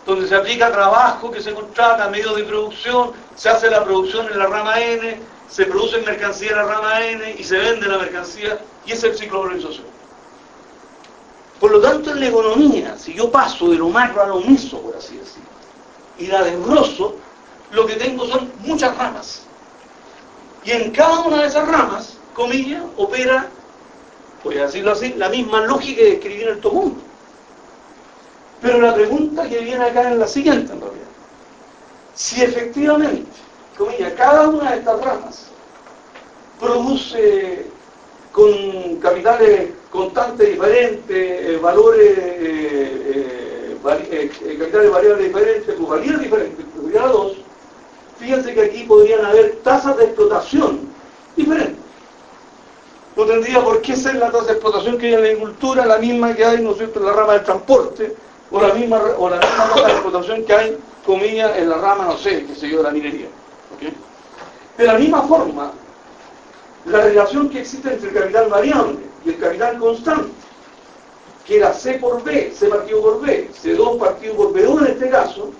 donde se aplica trabajo que se contrata, medios de producción, se hace la producción en la rama N, se produce mercancía en la rama N y se vende la mercancía y es el ciclo de organización. Por lo tanto, en la economía, si yo paso de lo macro a lo por así decirlo, y la desgloso, lo que tengo son muchas ramas. Y en cada una de esas ramas, comillas, opera, voy a decirlo así, la misma lógica de escribir el mundo. Pero la pregunta que viene acá es la siguiente, en realidad. Si efectivamente cada una de estas ramas produce con capitales constantes diferentes, eh, valores, eh, eh, capitales variables diferentes, plusvalías diferentes, plusvalías 2, fíjense que aquí podrían haber tasas de explotación diferentes. No tendría por qué ser la tasa de explotación que hay en la agricultura, la misma que hay, en la rama del transporte, o la misma, o la misma tasa de explotación que hay, comillas, en la rama, no sé, qué sé yo, de la minería. De la misma forma, la relación que existe entre el capital variable y el capital constante, que era C por B, C partido por B, C2 partido por B2 en este caso,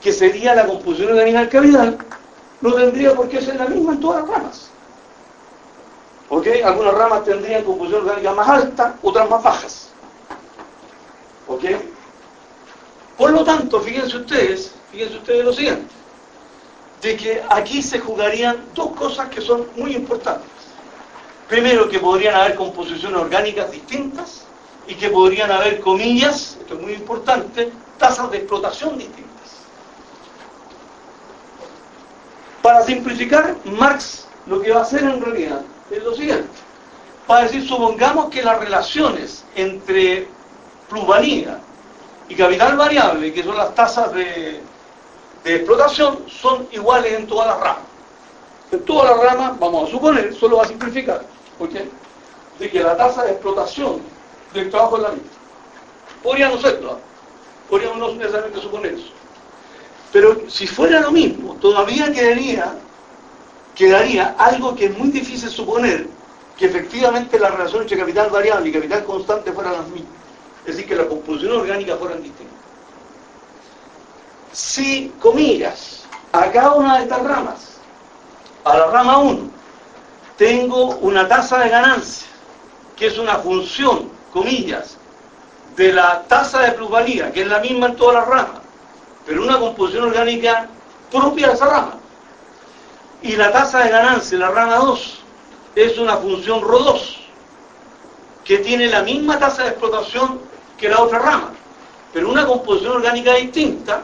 que sería la composición del capital, no tendría por qué ser la misma en todas las ramas. ¿Ok? Algunas ramas tendrían composición orgánica más alta, otras más bajas. ¿Ok? Por lo tanto, fíjense ustedes, fíjense ustedes lo siguiente de que aquí se jugarían dos cosas que son muy importantes. Primero, que podrían haber composiciones orgánicas distintas y que podrían haber comillas, esto es muy importante, tasas de explotación distintas. Para simplificar, Marx lo que va a hacer en realidad es lo siguiente. Va a decir, supongamos que las relaciones entre plusvalía y capital variable, que son las tasas de, de explotación son iguales en todas las ramas. En todas las ramas, vamos a suponer, solo va a simplificar, ¿ok? De que la tasa de explotación del trabajo es la misma. Podría no serlo, ¿ah? podríamos no necesariamente suponer eso. Pero si fuera lo mismo, todavía quedaría, quedaría algo que es muy difícil suponer, que efectivamente la relación entre capital variable y capital constante fueran las mismas. Es decir, que la composición orgánica fueran distintas si, comillas, a cada una de estas ramas, a la rama 1, tengo una tasa de ganancia, que es una función, comillas, de la tasa de plusvalía, que es la misma en todas las ramas, pero una composición orgánica propia de esa rama. Y la tasa de ganancia la rama 2 es una función RO2, que tiene la misma tasa de explotación que la otra rama, pero una composición orgánica distinta,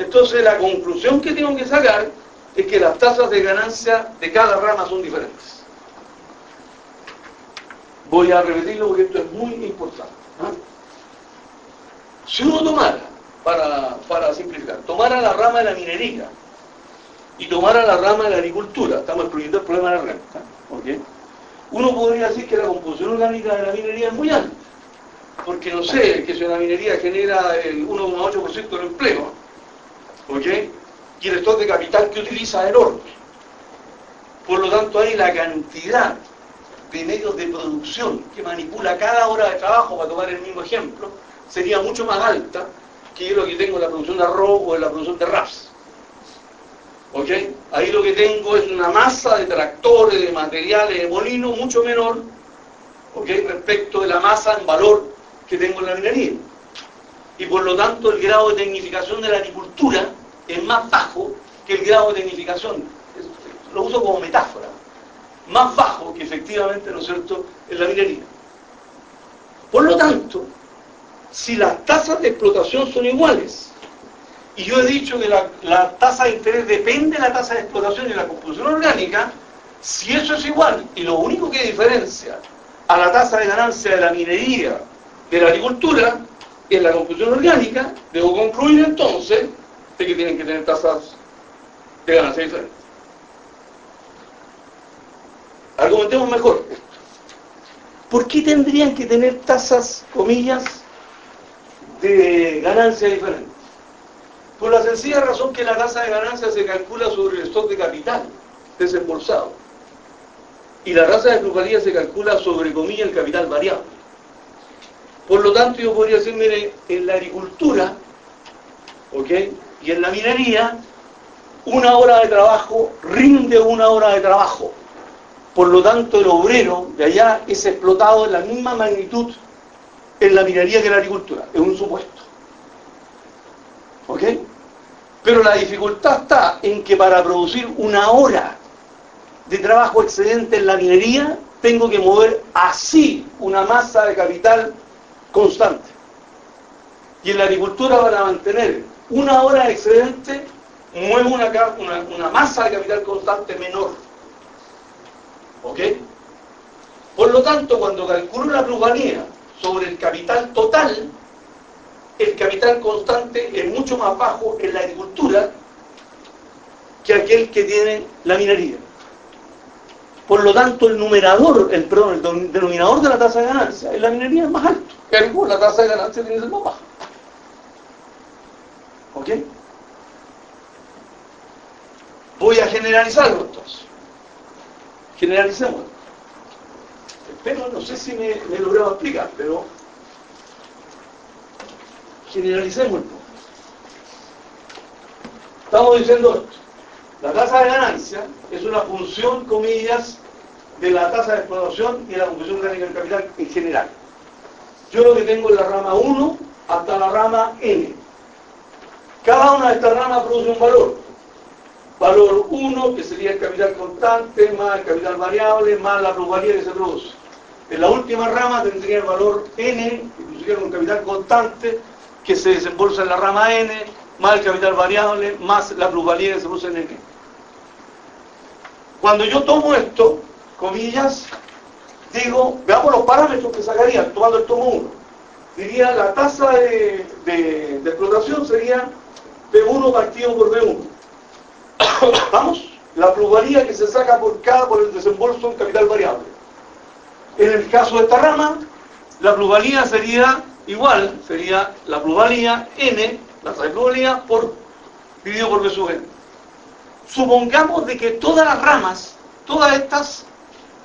entonces la conclusión que tengo que sacar es que las tasas de ganancia de cada rama son diferentes. Voy a repetirlo porque esto es muy importante. Si uno tomara, para, simplificar, tomara la rama de la minería y tomara la rama de la agricultura, estamos excluyendo el problema de la renta, uno podría decir que la composición orgánica de la minería es muy alta, porque no sé, que si la minería genera el 1,8% del empleo, ¿ok? Y el stock de capital que utiliza es enorme. Por lo tanto, hay la cantidad de medios de producción que manipula cada hora de trabajo, para tomar el mismo ejemplo, sería mucho más alta que lo que tengo en la producción de arroz o en la producción de raps. ¿Ok? Ahí lo que tengo es una masa de tractores, de materiales, de molino mucho menor, ¿ok? Respecto de la masa en valor que tengo en la minería. Y por lo tanto el grado de tecnificación de la agricultura es más bajo que el grado de tecnificación, lo uso como metáfora, más bajo que efectivamente, ¿no es cierto?, en la minería. Por lo tanto, si las tasas de explotación son iguales, y yo he dicho que la, tasa de interés depende de la tasa de explotación y la composición orgánica, si eso es igual, y lo único que diferencia a la tasa de ganancia de la minería de la agricultura es la composición orgánica, debo concluir entonces que tienen que tener tasas de ganancia diferentes. Argumentemos mejor. ¿Por qué tendrían que tener tasas, comillas, de ganancia diferentes? Por la sencilla razón que la tasa de ganancia se calcula sobre el stock de capital desembolsado. Y la tasa de plusvalía se calcula sobre, comillas, el capital variable. Por lo tanto, yo podría decir, mire, en la agricultura, ¿ok? Y en la minería, una hora de trabajo rinde una hora de trabajo. Por lo tanto, el obrero de allá es explotado en la misma magnitud en la minería que en la agricultura. Es un supuesto. ¿Ok? Pero la dificultad está en que para producir una hora de trabajo excedente en la minería, tengo que mover así una masa de capital constante. Y en la agricultura para mantener una hora excedente, muevo una, masa de capital constante menor. ¿Ok? Por lo tanto, cuando calculo la plusvalía sobre el capital total, el capital constante es mucho más bajo en la agricultura que aquel que tiene la minería. Por lo tanto, el numerador, el, perdón, el denominador de la tasa de ganancia en la minería es más alto. La tasa de ganancia tiene que ser más baja. ¿Ok? Voy a generalizarlo entonces. Generalicemos. Pero no sé si me, me he logrado explicar, pero generalicemos. Estamos diciendo esto. La tasa de ganancia es una función, comillas, de la tasa de explotación y de la composición orgánica del capital en general. Yo lo que tengo es la rama 1 hasta la rama n. Cada una de estas ramas produce un valor. Valor 1, que sería el capital constante, más el capital variable, más la plusvalía que se produce. En la última rama tendría el valor n, que produciría un capital constante, que se desembolsa en la rama n, más el capital variable, más la plusvalía que se produce en n. Cuando yo tomo esto, comillas, digo, veamos los parámetros que sacaría tomando el tomo 1. Diría la tasa de, explotación sería B1 partido por B1. Vamos, la plusvalía que se saca por cada por el desembolso en capital variable. En el caso de esta rama, la plusvalía sería igual, sería la plusvalía n, la tasa de plusvalía, por, dividido por B sub n. Supongamos de que todas las ramas, todas estas,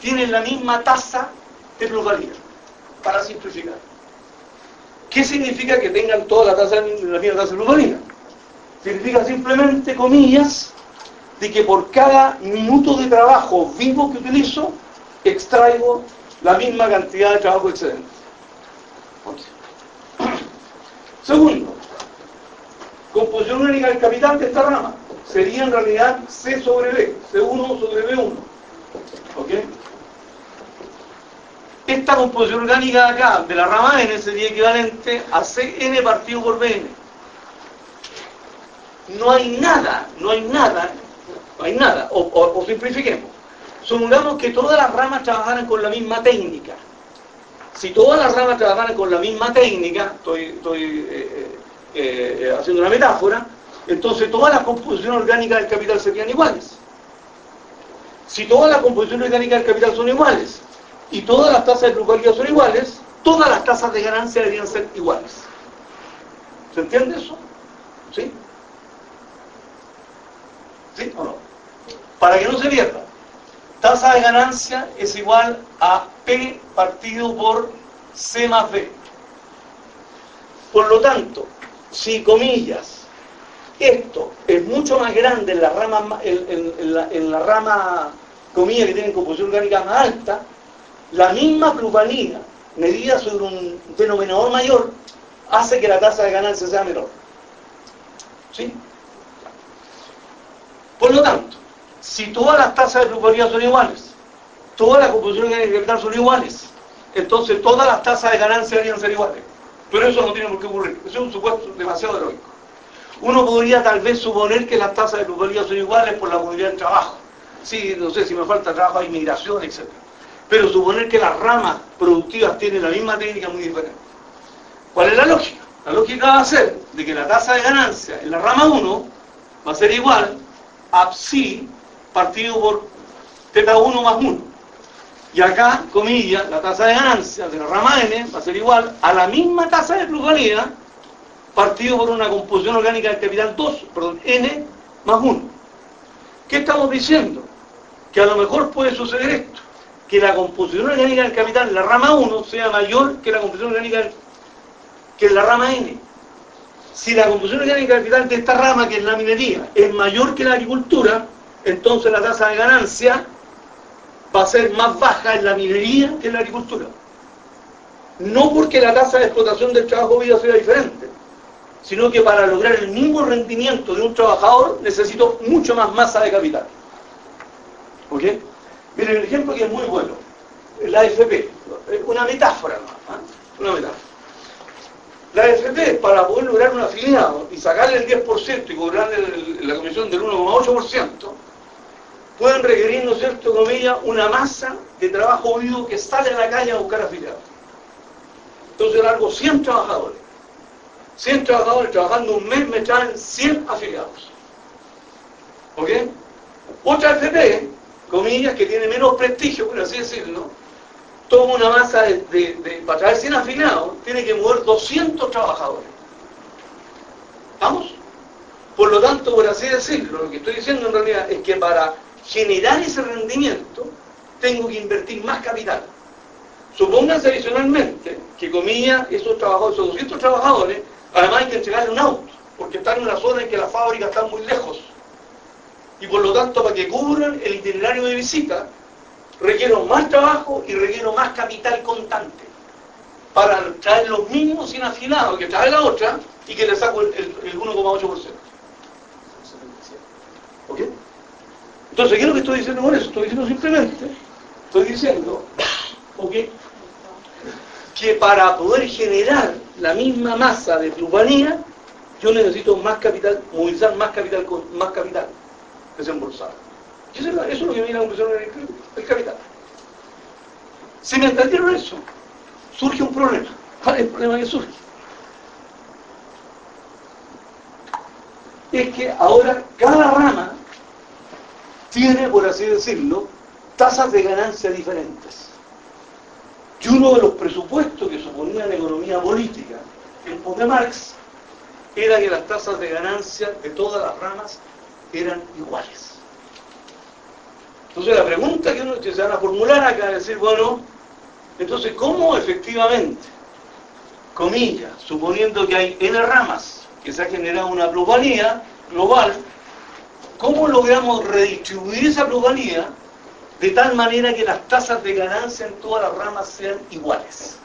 tienen la misma tasa de plusvalía, para simplificar. ¿Qué significa que tengan toda la, tasa, la misma tasa plusvalía? Significa simplemente, comillas, de que por cada minuto de trabajo vivo que utilizo, extraigo la misma cantidad de trabajo excedente. Segundo, composición única del capital de esta rama sería en realidad C sobre B, C1 sobre B1. ¿Ok? Esta composición orgánica de acá, de la rama n, sería equivalente a Cn partido por Bn. No hay nada, no hay nada, no hay nada, o, simplifiquemos. Supongamos que todas las ramas trabajaran con la misma técnica. Si todas las ramas trabajaran con la misma técnica, estoy, eh, eh, eh, haciendo una metáfora, entonces todas las composiciones orgánicas del capital serían iguales. Si todas las composiciones orgánicas del capital son iguales, y todas las tasas de plusvalía son iguales, todas las tasas de ganancia deberían ser iguales. ¿Se entiende eso? ¿Sí? ¿Sí o no? Para que no se pierda. tasa de ganancia es igual a P partido por C más B. Por lo tanto, si comillas, esto es mucho más grande en la rama, en, la, rama comillas que tienen composición orgánica más alta, la misma plusvalía medida sobre un denominador mayor hace que la tasa de ganancia sea menor. ¿Sí? Por lo tanto, si todas las tasas de plusvalía son iguales, todas las composiciones de capital son iguales, entonces todas las tasas de ganancia deberían ser iguales. Pero eso no tiene por qué ocurrir. Eso es un supuesto demasiado heroico. Uno podría tal vez suponer que las tasas de plusvalía son iguales por la movilidad del trabajo. Sí, no sé, si me falta trabajo hay migración, etc. Pero suponer que las ramas productivas tienen la misma técnica muy diferente. ¿Cuál es la lógica? La lógica va a ser de que la tasa de ganancia en la rama 1 va a ser igual a psi partido por teta 1 más 1. Y acá, comillas, la tasa de ganancia de la rama n va a ser igual a la misma tasa de plusvalía partido por una composición orgánica del capital 2, perdón, n más 1. ¿Qué estamos diciendo? Que a lo mejor puede suceder esto, que la composición orgánica del capital la rama 1 sea mayor que la composición orgánica que en la rama n. Si la composición orgánica del capital de esta rama, que es la minería, es mayor que la agricultura, entonces la tasa de ganancia va a ser más baja en la minería que en la agricultura. No porque la tasa de explotación del trabajo vida sea diferente, sino que para lograr el mismo rendimiento de un trabajador necesito mucho más masa de capital. ¿Ok? Miren, el ejemplo que es muy bueno, la AFP, una metáfora, ¿no? ¿ah? una metáfora. La AFP, para poder lograr un afiliado y sacarle el 10% y cobrarle la comisión del 1,8%, pueden requerir, ¿no es cierto, comillas, una masa de trabajo vivo que sale a la calle a buscar afiliados. Entonces largo 100 trabajadores. 100 trabajadores trabajando un mes me traen 100 afiliados. ¿Ok? Otra FP, comillas, que tiene menos prestigio, por así decirlo, toma una masa de, para traer 100 afiliados, tiene que mover 200 trabajadores. ¿Vamos? Por lo tanto, por así decirlo, lo que estoy diciendo en realidad es que para generar ese rendimiento, tengo que invertir más capital. Supónganse adicionalmente que, comillas, esos trabajadores, esos 200 trabajadores, además hay que entregarle un auto, porque están en una zona en que las fábricas están muy lejos. Y por lo tanto, para que cubran el itinerario de visita, requiero más trabajo y requiero más capital contante para traer los mismos sin afilado que trae la otra y que le saco el, el 1,8%. ¿Ok? Entonces, ¿qué es lo que estoy diciendo con eso? Estoy diciendo simplemente, estoy diciendo, ¿ok? Que para poder generar la misma masa de plusvalía, yo necesito más capital, movilizar más capital más capital desembolsado. Y eso, es lo que viene a la conclusión del capital. Si me entendieron eso, surge un problema. ¿Cuál es el problema que surge? Es que ahora cada rama tiene, por así decirlo, tasas de ganancia diferentes. Y uno de los presupuestos que suponía la economía política en de Marx era que las tasas de ganancia de todas las ramas eran iguales. Entonces la pregunta que, uno, se van a formular acá es decir, bueno, entonces ¿cómo efectivamente, comillas, suponiendo que hay N ramas, que se ha generado una plusvalía global, ¿Cómo logramos redistribuir esa plusvalía de tal manera que las tasas de ganancia en todas las ramas sean iguales?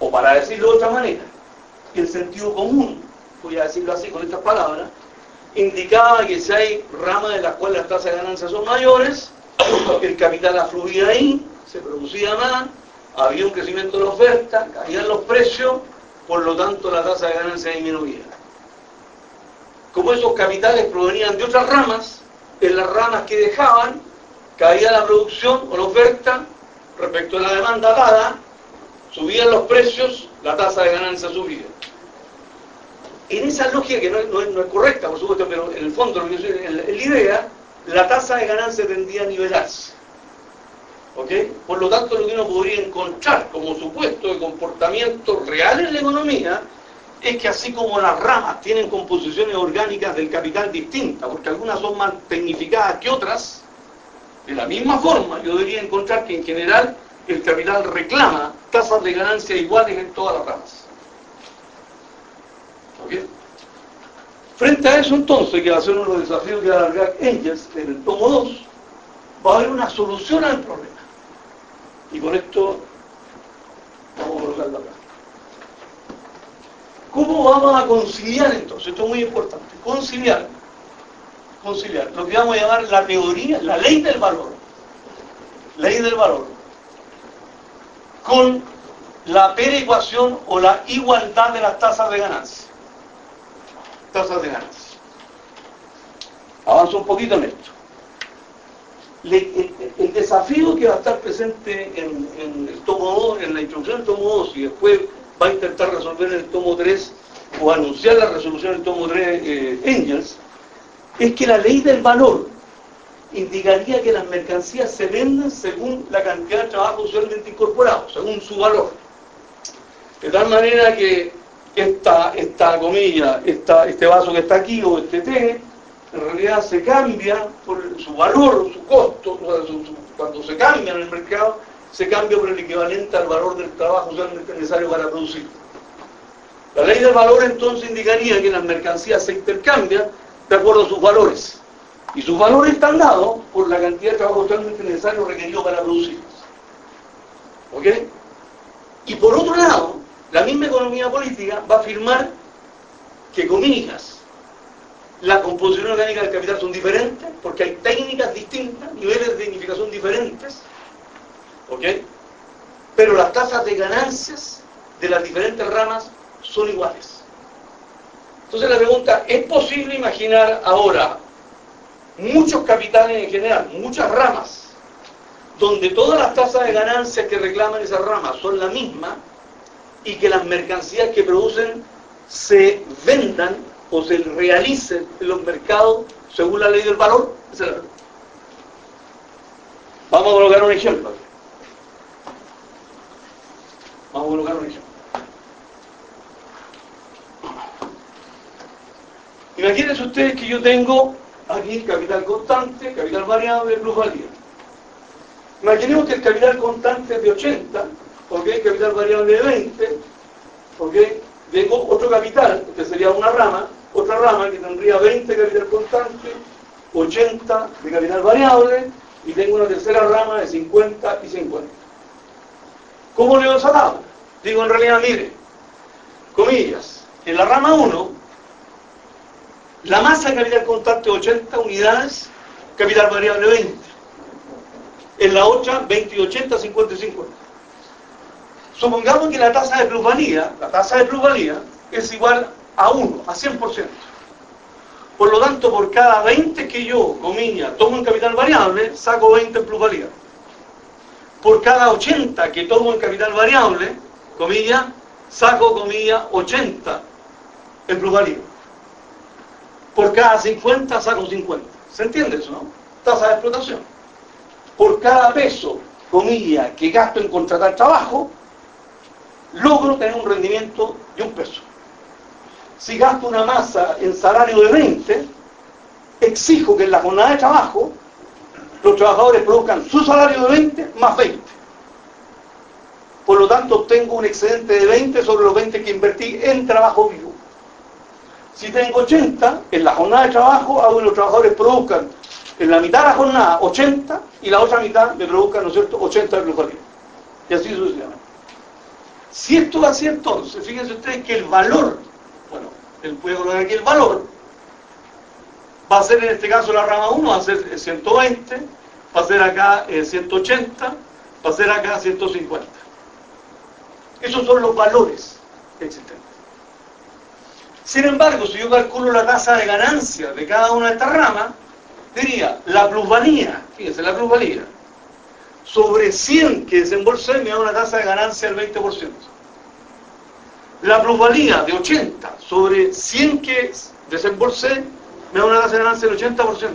O para decirlo de otra manera, el sentido común, voy a decirlo así con estas palabras, indicaba que si hay ramas en las cuales las tasas de ganancia son mayores, el capital afluía ahí, se producía más, había un crecimiento de la oferta, caían los precios, por lo tanto la tasa de ganancia disminuía como esos capitales provenían de otras ramas, en las ramas que dejaban caía la producción o la oferta respecto a la demanda dada, subían los precios, la tasa de ganancia subía. En esa lógica, que no es, correcta, por supuesto, pero en el fondo, en la idea, la tasa de ganancia tendía a nivelarse. ¿Ok? Por lo tanto, lo que uno podría encontrar como supuesto de comportamiento real en la economía es que así como las ramas tienen composiciones orgánicas del capital distintas, porque algunas son más tecnificadas que otras, de la misma forma yo debería encontrar que en general el capital reclama tasas de ganancia iguales en todas las ramas. ¿Ok? Frente a eso entonces, que va a ser uno de los desafíos que va a alargar Engels en el tomo 2, va a haber una solución al problema. Y con esto vamos a colocarlo acá. ¿Cómo vamos a conciliar entonces? Esto es muy importante. Conciliar. Conciliar. Lo que vamos a llamar la teoría, la ley del valor. Ley del valor. Con la perecuación o la igualdad de las tasas de ganancia. Tasas de ganancia. Avanzo un poquito en esto. el, desafío que va a estar presente en, en el tomo 2, en la introducción del tomo 2 y después va a intentar resolver en el tomo 3 o anunciar la resolución del tomo 3 eh, Engels, es que la ley del valor indicaría que las mercancías se venden según la cantidad de trabajo usualmente incorporado, según su valor. De tal manera que esta, esta comilla, esta, este vaso que está aquí o este té, en realidad se cambia por su valor, su costo, cuando se cambia en el mercado, se cambia por el equivalente al valor del trabajo usualmente necesario para producir. La ley del valor entonces indicaría que las mercancías se intercambian de acuerdo a sus valores. Y sus valores están dados por la cantidad de trabajo usualmente necesario requerido para producirlos. ¿Ok? Y por otro lado, la misma economía política va a afirmar que, comillas, la composición orgánica del capital son diferentes, porque hay técnicas distintas, niveles de dignificación diferentes, ¿Ok? Pero las tasas de ganancias de las diferentes ramas son iguales. Entonces la pregunta, ¿es posible imaginar ahora muchos capitales en general, muchas ramas, donde todas las tasas de ganancias que reclaman esas ramas son la misma y que las mercancías que producen se vendan o se realicen en los mercados según la ley del valor? Vamos a colocar un ejemplo. Vamos a colocar un ejemplo. Imagínense ustedes que yo tengo aquí capital constante, capital variable, plusvalía. Imaginemos que el capital constante es de 80, ¿ok? Capital variable de 20, ¿ok? Tengo otro capital, que sería una rama, otra rama que tendría 20 capital constante, 80 de capital variable, y tengo una tercera rama de 50 y 50. ¿Cómo leo esa tabla? Digo, en realidad, mire, comillas, en la rama 1, la masa de capital constante 80 unidades, capital variable 20. En la otra, 20 y 80, 50 y 50. Supongamos que la tasa de plusvalía, la tasa de plusvalía, es igual a 1, a 100%. Por lo tanto, por cada 20 que yo, comillas, tomo en capital variable, saco 20 en plusvalía por cada 80 que tomo en capital variable, comilla, saco, comilla, 80 en plusvalía. Por cada 50 saco 50. ¿Se entiende eso, no? Tasa de explotación. Por cada peso, comilla, que gasto en contratar trabajo, logro tener un rendimiento de un peso. Si gasto una masa en salario de 20, exijo que en la jornada de trabajo los trabajadores produzcan su salario de 20 más 20. Por lo tanto, obtengo un excedente de 20 sobre los 20 que invertí en trabajo vivo. Si tengo 80, en la jornada de trabajo hago que los trabajadores produzcan en la mitad de la jornada 80 y la otra mitad me produzcan, ¿no es cierto?, 80 de plusvalía. Y así sucesivamente. Si esto va así entonces, fíjense ustedes que el valor, bueno, el puede colocar aquí el valor, va a ser en este caso la rama 1, va a ser 120, va a ser acá 180, eh, va a ser acá 150. Esos son los valores existentes. Sin embargo, si yo calculo la tasa de ganancia de cada una de estas ramas, diría la plusvalía, fíjense, la plusvalía, sobre 100 que desembolsé me da una tasa de ganancia del 20%. La plusvalía de 80 sobre 100 que desembolsé me da una tasa de ganancia del 80%.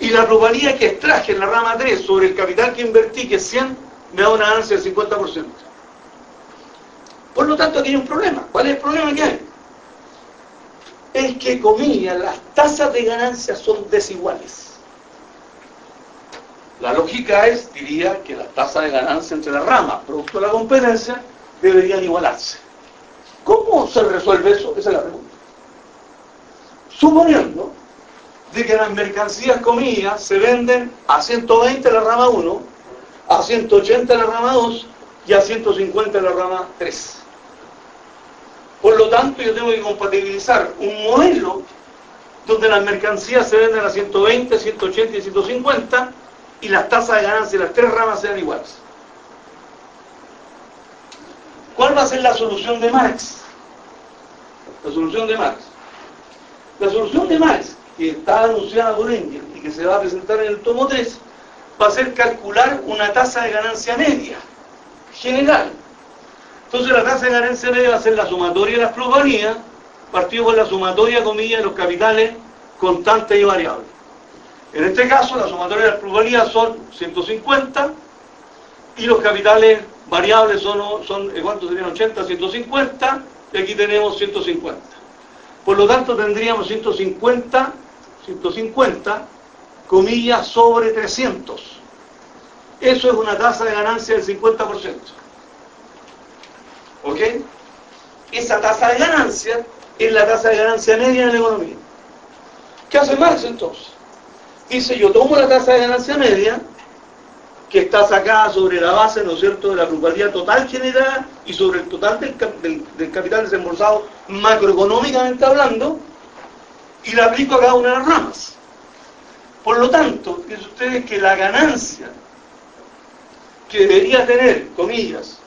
Y la plusvalía que extraje en la rama 3 sobre el capital que invertí, que es 100, me da una ganancia del 50%. Por lo tanto, aquí hay un problema. ¿Cuál es el problema que hay? Es que, comillas, las tasas de ganancia son desiguales. La lógica es, diría, que las tasas de ganancia entre las ramas, producto de la competencia, deberían igualarse. ¿Cómo se resuelve eso? Esa es la pregunta. Suponiendo de que las mercancías, comillas, se venden a 120 en la rama 1, a 180 en la rama 2 y a 150 en la rama 3. Por lo tanto, yo tengo que compatibilizar un modelo donde las mercancías se venden a 120, 180 y 150 y las tasas de ganancia de las tres ramas sean iguales. ¿Cuál va a ser la solución de Marx? La solución de Marx. La solución de Marx, que está anunciada por Engels y que se va a presentar en el tomo 3, va a ser calcular una tasa de ganancia media, general. Entonces la tasa de ganancia media va a ser la sumatoria de las plusvalías, partido con la sumatoria, comillas, de los capitales constantes y variables. En este caso, la sumatoria de las plusvalías son 150 y los capitales variables son, son ¿cuántos serían? 80, 150 y aquí tenemos 150. Por lo tanto, tendríamos 150, 150, comillas, sobre 300. Eso es una tasa de ganancia del 50%. ¿Ok? Esa tasa de ganancia es la tasa de ganancia media en la economía. ¿Qué hace Marx entonces? Dice, yo tomo la tasa de ganancia media, que está sacada sobre la base, ¿no es cierto?, de la plusvalía total generada y sobre el total del, capital desembolsado macroeconómicamente hablando, y la aplico a cada una de las ramas. Por lo tanto, fíjense ustedes que la ganancia que debería tener, comillas,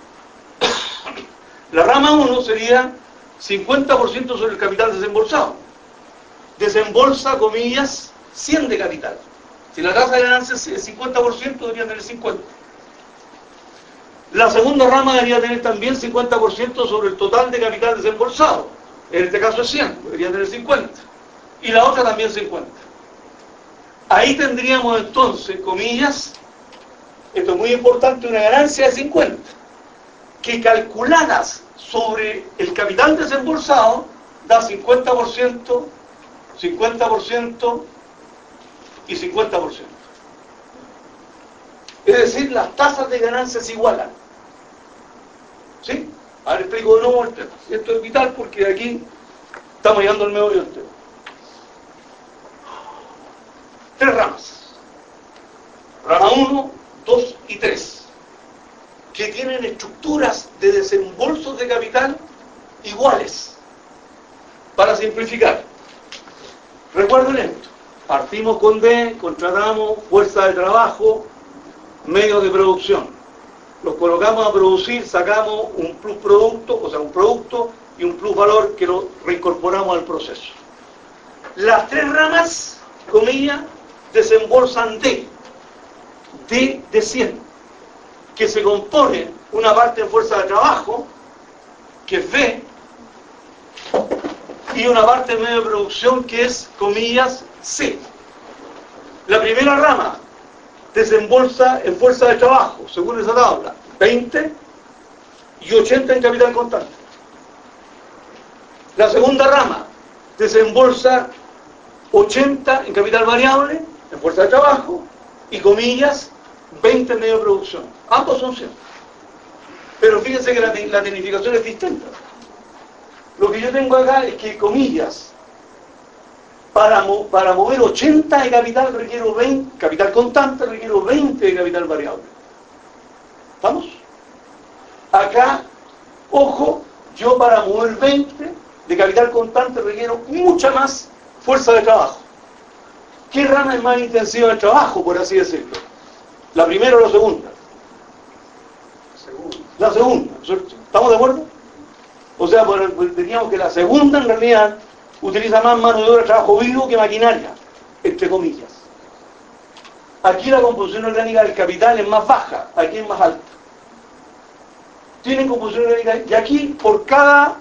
la rama 1 sería 50% sobre el capital desembolsado. Desembolsa, comillas, 100 de capital. Si la tasa de ganancia es 50%, debería tener 50%. La segunda rama debería tener también 50% sobre el total de capital desembolsado. En este caso es 100, debería tener 50. Y la otra también 50. Ahí tendríamos entonces, comillas, esto es muy importante, una ganancia de 50, que calculadas sobre el capital desembolsado da 50%, 50% y 50%. Es decir, las tasas de ganancia se igualan. ¿Sí? Ahora explico de nuevo el tema. Esto es vital porque aquí estamos llegando al medio del tema. Tres ramas. Rama 1, 2 y 3. Que tienen estructuras de desembolsos de capital iguales. Para simplificar. Recuerden esto. Partimos con D, contratamos fuerza de trabajo, medios de producción. Los colocamos a producir, sacamos un plus producto, o sea, un producto y un plus valor que lo reincorporamos al proceso. Las tres ramas, comillas, desembolsan D, D de 100, que se compone una parte en fuerza de trabajo, que es B, y una parte en medio de producción que es, comillas, C. La primera rama desembolsa en fuerza de trabajo, según esa tabla, 20 y 80 en capital constante. La segunda rama desembolsa 80 en capital variable, en fuerza de trabajo, y comillas, 20 en medio de producción. Ambos son 100. Pero fíjense que la, la es distinta. Lo que yo tengo acá es que, comillas, para, para mover 80 de capital requiero 20, capital constante requiero 20 de capital variable. ¿Estamos? Acá, ojo, yo para mover 20 de capital constante requiero mucha más fuerza de trabajo. ¿Qué rama es más intensiva de trabajo, por así decirlo? ¿La primera o la segunda? La segunda, ¿estamos de acuerdo? O sea, teníamos que la segunda en realidad utiliza más mano de obra trabajo vivo que maquinaria, entre comillas. Aquí la composición orgánica del capital es más baja, aquí es más alta. Tienen composición orgánica, y aquí por cada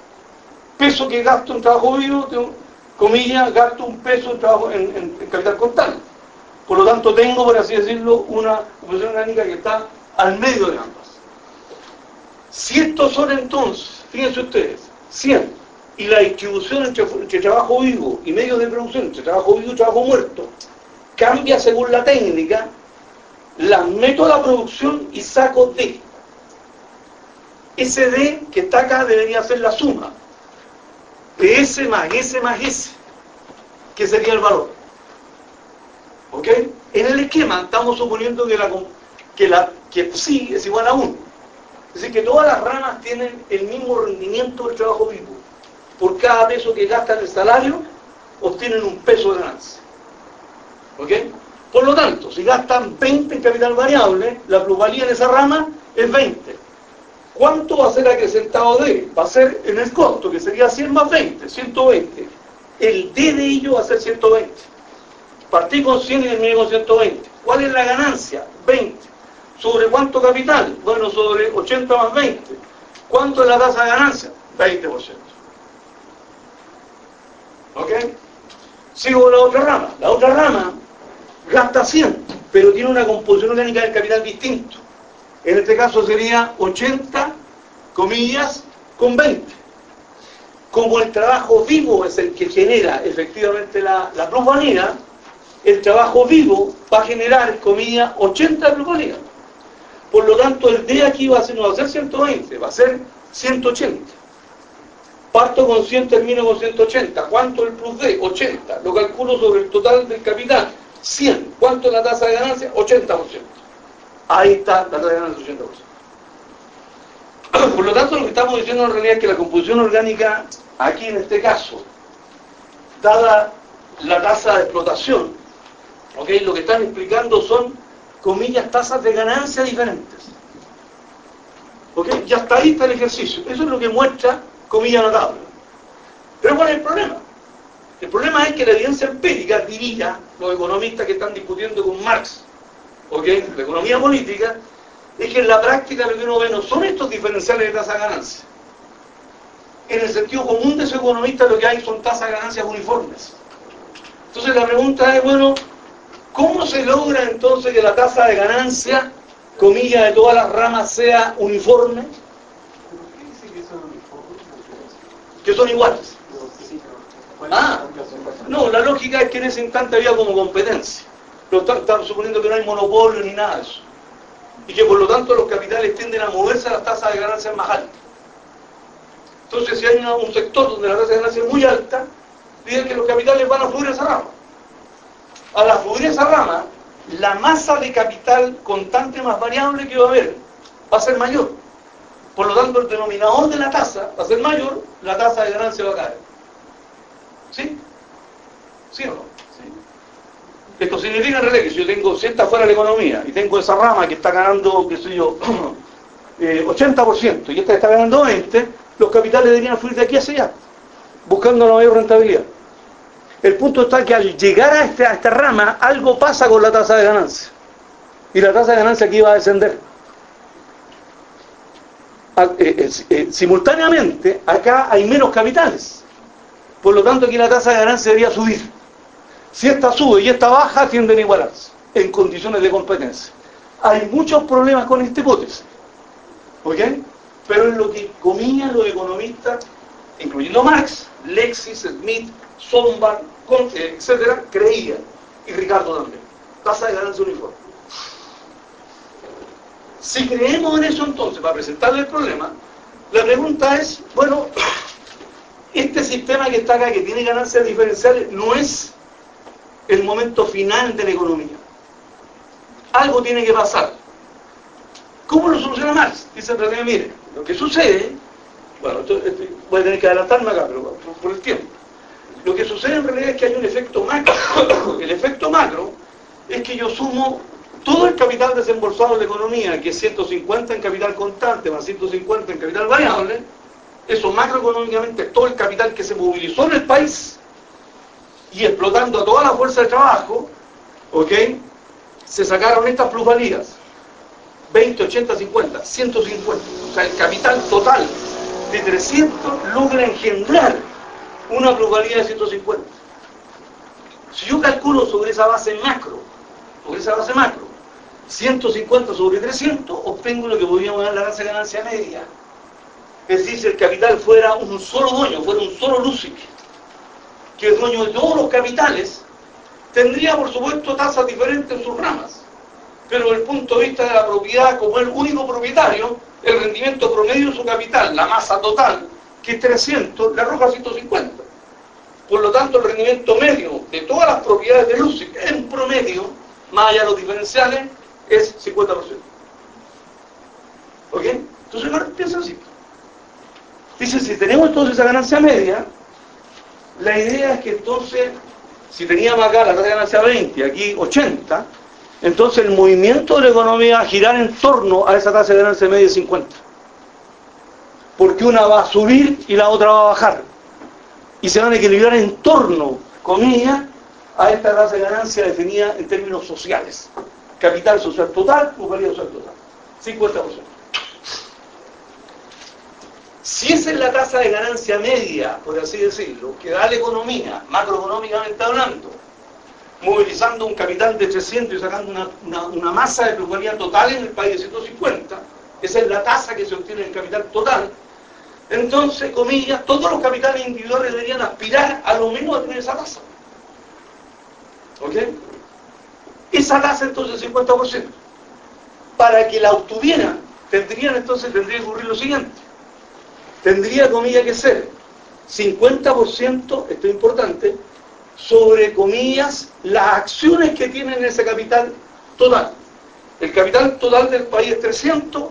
peso que gasto en trabajo vivo, tengo, comillas, gasto un peso en, trabajo, en, capital constante. Por lo tanto, tengo, por así decirlo, una composición orgánica que está al medio de ambas. Si estos son entonces fíjense ustedes, 100, y la distribución entre, trabajo vivo y medios de producción, entre trabajo vivo y trabajo muerto, cambia según la técnica, la meto a la producción y saco D. Ese D que está acá debería ser la suma de S más S más S, que sería el valor. ¿Ok? En el esquema estamos suponiendo que, la, que, la, que psi es igual a 1. Es decir, que todas las ramas tienen el mismo rendimiento del trabajo vivo. Por cada peso que gastan el salario, obtienen un peso de ganancia. ¿Ok? Por lo tanto, si gastan 20 en capital variable, la plusvalía en esa rama es 20. ¿Cuánto va a ser acrecentado de? Va a ser en el costo, que sería 100 más 20, 120. El D de ello va a ser 120. Partí con 100 y terminé con 120. ¿Cuál es la ganancia? 20. ¿Sobre cuánto capital? Bueno, sobre 80 más 20. ¿Cuánto es la tasa de ganancia? 20%. ¿Ok? Sigo la otra rama. La otra rama gasta 100, pero tiene una composición orgánica del capital distinto. En este caso sería 80, comillas, con 20. Como el trabajo vivo es el que genera efectivamente la, la plusvalía, el trabajo vivo va a generar, comillas, 80 de plusvalía. Por lo tanto, el D aquí va a ser, no va a ser 120, va a ser 180. Parto con 100, termino con 180. ¿Cuánto el plus D? 80. Lo calculo sobre el total del capital. 100. ¿Cuánto es la tasa de ganancia? 80%. Ahí está la tasa de ganancia 80%. Por lo tanto, lo que estamos diciendo en realidad es que la composición orgánica, aquí en este caso, dada la tasa de explotación, ¿okay? lo que están explicando son, comillas, tasas de ganancia diferentes. Y hasta ahí está el ejercicio. Eso es lo que muestra, comillas, notable. Pero ¿cuál es el problema? El problema es que la evidencia empírica, diría los economistas que están discutiendo con Marx, ¿ok? La economía política, es que en la práctica lo que uno ve no son estos diferenciales de tasa de ganancia. En el sentido común de su economista lo que hay son tasas de ganancias uniformes. Entonces la pregunta es, bueno, ¿cómo se logra entonces que la tasa de ganancia, comilla, de todas las ramas sea uniforme? Que son iguales. Ah, no, la lógica es que en ese instante había como competencia. Pero están suponiendo que no hay monopolio ni nada de eso. Y que por lo tanto los capitales tienden a moverse a las tasas de ganancias más altas. Entonces, si hay un sector donde la tasa de ganancia es muy alta, dicen que los capitales van a fluir esa rama. A la fluir esa rama, la masa de capital constante más variable que va a haber va a ser mayor. Por lo tanto, el denominador de la tasa va a ser mayor, la tasa de ganancia va a caer. ¿Sí? ¿Sí o no? Esto significa en realidad que si yo tengo, si fuera de la economía y tengo esa rama que está ganando, qué sé yo, 80% eh, y esta está ganando 20%, los capitales deberían fluir de aquí hacia allá, buscando la mayor rentabilidad. El punto está que al llegar a, este, a esta rama, algo pasa con la tasa de ganancia. Y la tasa de ganancia aquí va a descender. Eh, eh, simultáneamente, acá hay menos capitales. Por lo tanto, aquí la tasa de ganancia debería subir. Si esta sube y esta baja, tienden a igualarse en condiciones de competencia. Hay muchos problemas con esta hipótesis. ¿Ok? Pero en lo que comían los economistas, incluyendo Marx, Lexis, Smith, Sombart, etcétera, creían. Y Ricardo también. Tasa de ganancia uniforme. Si creemos en eso entonces, para presentarle el problema, la pregunta es, bueno, este sistema que está acá, que tiene ganancias diferenciales, no es el momento final de la economía. Algo tiene que pasar. ¿Cómo lo soluciona Marx? Dice en mire, lo que sucede, bueno, este, voy a tener que adelantarme acá, pero por el tiempo. Lo que sucede en realidad es que hay un efecto macro. El efecto macro es que yo sumo todo el capital desembolsado en la economía, que es 150 en capital constante más 150 en capital variable, eso macroeconómicamente todo el capital que se movilizó en el país y explotando a toda la fuerza de trabajo, ¿ok? Se sacaron estas plusvalías. 20, 80, 50, 150. O sea, el capital total de 300 logra engendrar una plusvalía de 150. Si yo calculo sobre esa base macro, sobre esa base macro, 150 sobre 300, obtengo lo que podríamos dar la ganancia media es decir, si el capital fuera un solo dueño, fuera un solo LUCIC, que es dueño de todos los capitales, tendría por supuesto tasas diferentes en sus ramas. Pero desde el punto de vista de la propiedad, como el único propietario, el rendimiento promedio de su capital, la masa total, que es 300, le arroja 150. Por lo tanto, el rendimiento medio de todas las propiedades de LUCIC, en promedio, más allá de los diferenciales, es 50%. ¿Ok? Entonces, ahora piensa así. Dice, si tenemos entonces esa ganancia media, la idea es que entonces, si teníamos acá la tasa de ganancia 20, aquí 80, entonces el movimiento de la economía va a girar en torno a esa tasa de ganancia media de 50. Porque una va a subir y la otra va a bajar. Y se van a equilibrar en torno, comillas, a esta tasa de ganancia definida en términos sociales. Capital social total, plusvalía social total. 50%. Si esa es la tasa de ganancia media, por así decirlo, que da la economía, macroeconómicamente hablando, movilizando un capital de 300 y sacando una, masa de plusvalía total en el país de 150, esa es la tasa que se obtiene en el capital total, entonces, comillas, todos los capitales individuales deberían aspirar a lo menos a tener esa tasa. ¿Ok? Esa tasa entonces 50%. Para que la obtuvieran, tendrían entonces, tendría que ocurrir lo siguiente. Tendría, comillas, que ser 50%, esto es importante, sobre, comillas, las acciones que tienen ese capital total. El capital total del país es 300,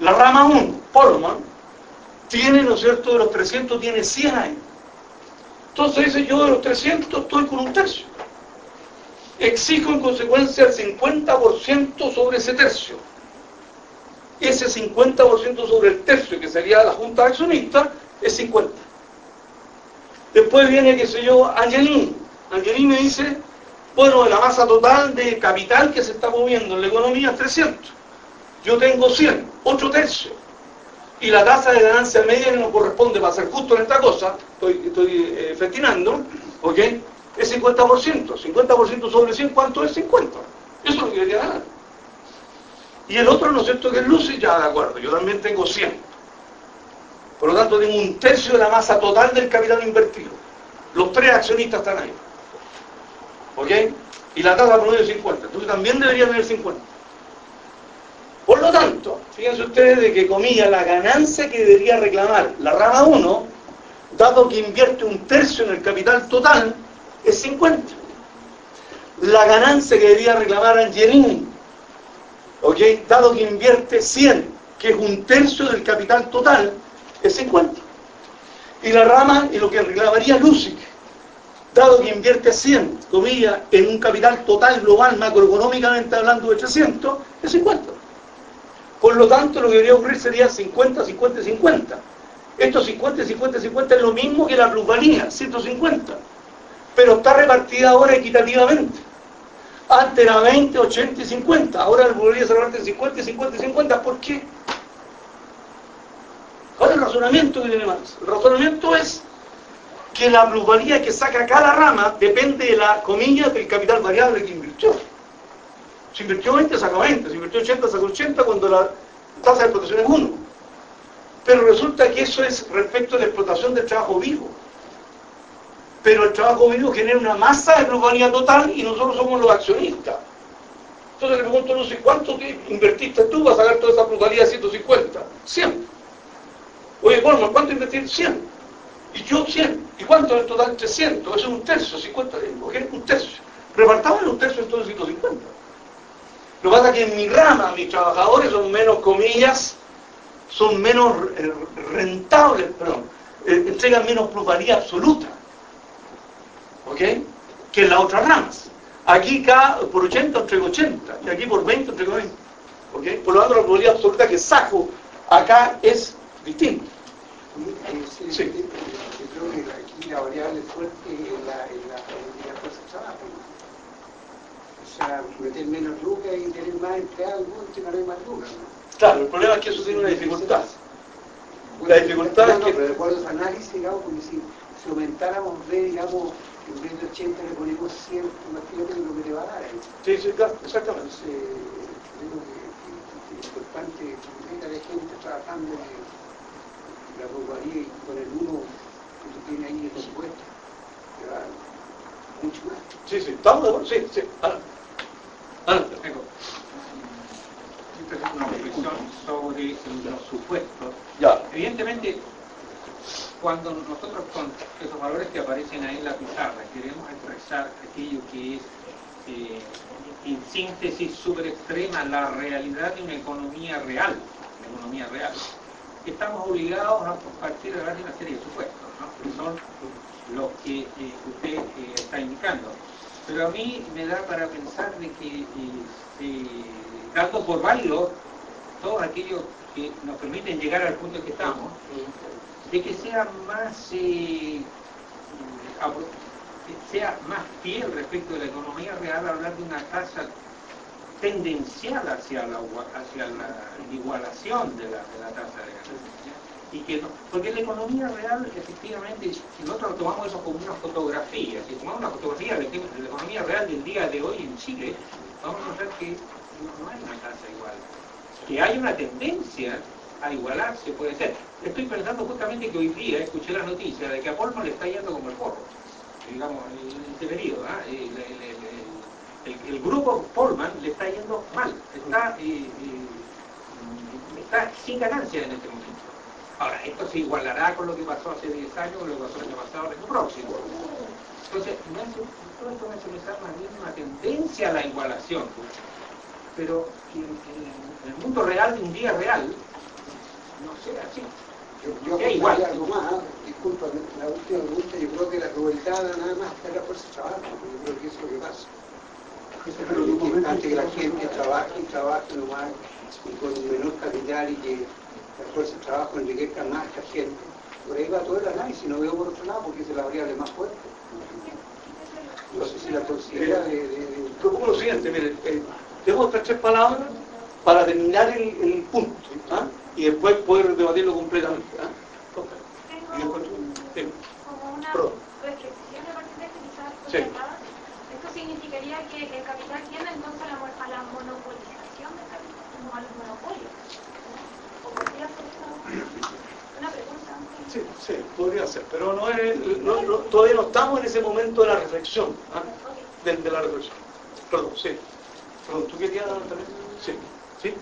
la rama 1, Polman, tiene, ¿no es cierto?, de los 300 tiene 100 años. Entonces dice, yo de los 300 estoy con un tercio. Exijo en consecuencia el 50% sobre ese tercio. Ese 50% sobre el tercio que sería la Junta Accionista es 50. Después viene, qué sé yo, Angelini. Angelini me dice, bueno, de la masa total de capital que se está moviendo en la economía es 300. Yo tengo 100, 8 tercios. Y la tasa de ganancia media que nos corresponde para ser justo en esta cosa, estoy, estoy eh, festinando, ¿ok? Es 50%. 50% sobre 100, ¿cuánto es? 50. Eso es lo que quería ganar. Y el otro, ¿no es cierto?, que es Lucy, ya de acuerdo, yo también tengo 100. Por lo tanto, tengo un tercio de la masa total del capital invertido. Los tres accionistas están ahí. ¿Ok? Y la tasa promedio es 50. Entonces también debería tener 50. Por lo tanto, fíjense ustedes de que, comilla, la ganancia que debería reclamar la rama 1, dado que invierte un tercio en el capital total, es 50. La ganancia que debería reclamar Angelini, ¿ok? Dado que invierte 100, que es un tercio del capital total, es 50. Y la rama, y lo que reclamaría Lucic, dado que invierte 100, comillas, en un capital total global macroeconómicamente hablando de 300, es 50. Por lo tanto, lo que debería ocurrir sería 50, 50, 50. Estos 50, 50, 50 es lo mismo que la plusvalía, 150. Pero está repartida ahora equitativamente. Antes era 20, 80 y 50. Ahora plusvalía se reparte en 50, 50 y 50. ¿Por qué? ¿Cuál es el razonamiento que tiene Marx? El razonamiento es que la plusvalía que saca cada rama depende de la comilla del capital variable que invirtió. Si invirtió 20, saca 20. Si invirtió 80, saca 80 cuando la tasa de explotación es 1. Pero resulta que eso es respecto a la explotación del trabajo vivo. Pero el trabajo vivo genera una masa de plusvalía total y nosotros somos los accionistas. Entonces le pregunto, no sé, ¿cuánto invertiste tú para sacar toda esa plusvalía de 150? 100. Oye, bueno, ¿cuánto invertiste? 100. Y yo 100. ¿Y cuánto en total? 300. Eso es un tercio, 50. Un tercio. Repartamos un tercio entonces 150. Lo que pasa es que en mi rama mis trabajadores son menos, comillas, son menos eh, rentables, perdón, eh, entregan menos plusvalía absoluta. ¿Ok? Que en las otras ramas. Aquí cada, por 80 entrego 80 y aquí por 20 entrego 20. ¿Ok? Por lo tanto la plusvalía absoluta que saco acá es distinta. Sí. Yo creo que aquí la variable fuerte es la, es la, la fuerza de trabajo sea, meter menos lucas y tener más empleados, que no hay más lucas. Claro, el problema es que eso tiene una dificultad. la dificultad es que... Pero de acuerdo a análisis, digamos, si, si aumentáramos B, digamos, en vez de 80 le ponemos 100, imagínate lo que te va a dar ahí. Sí, sí, claro, exactamente. Entonces, creo que, es importante que la gente trabajando en la plusvalía y con el uno que tú tienes ahí en supuesto, te va mucho más. Sí, sí, estamos de acuerdo, sí, sí. Ahora, ahora. una reflexión sobre los supuestos. Ya. Evidentemente, cuando nosotros con esos valores que aparecen ahí en la pizarra queremos expresar aquello que es eh, en síntesis super extrema la realidad de una economía real, economía real, estamos obligados a partir de una serie de supuestos, ¿no? que son los que eh, usted eh, está indicando. Pero a mí me da para pensar de que dando por válido todos aquellos que nos permiten llegar al punto que estamos, de que sea más eh, sea más fiel respecto de la economía real hablar de una tasa tendencial hacia la, hacia la igualación de la, de la tasa de ganancia. Y que porque la economía real, efectivamente, si nosotros tomamos eso como una fotografía, si tomamos una fotografía de la economía real del día de hoy en Chile, vamos a ver que no hay una tasa igual. Que hay una tendencia a igualarse, puede ser. Estoy pensando justamente que hoy día escuché la noticia de que a Polman le está yendo como el porro, digamos, este periodo. ¿ah? El, grupo Polman le está yendo mal, está, eh, eh, está sin ganancia en este momento. Ahora, esto se igualará con lo que pasó hace 10 años, con lo que pasó el año pasado, el año próximo. Entonces, todo esto me hace pensar más bien una tendencia a la igualación pero en, el mundo real de un día real no sea así. Yo, yo igual. algo más, disculpa, la última pregunta, yo creo que la crueldad nada más está en la fuerza de trabajo, yo creo que eso es lo que pasa. Pero es importante que la gente trabaje y trabaje nomás y con menor capital y que la fuerza de trabajo enriquezca más a esta gente. Por ahí va todo el análisis, no veo por otro lado porque es la variable más fuerte. No sé si la posibilidad de... de, de... Propongo lo siguiente, mire, eh, estas tres palabras para terminar el, punto ¿ah? y después poder debatirlo completamente. ¿ah? y después, como una reflexión a partir de que esto significaría que el capital tiende entonces a la, a la monopolización del capital, como a los monopolios. ¿O podría ser una pregunta? Sí, sí, podría ser, pero no es, no, todavía no estamos en ese momento de la reflexión, ¿ah? de, de la reflexión. Perdón, sí. ¿tú querías también? Sí. ¿Sí?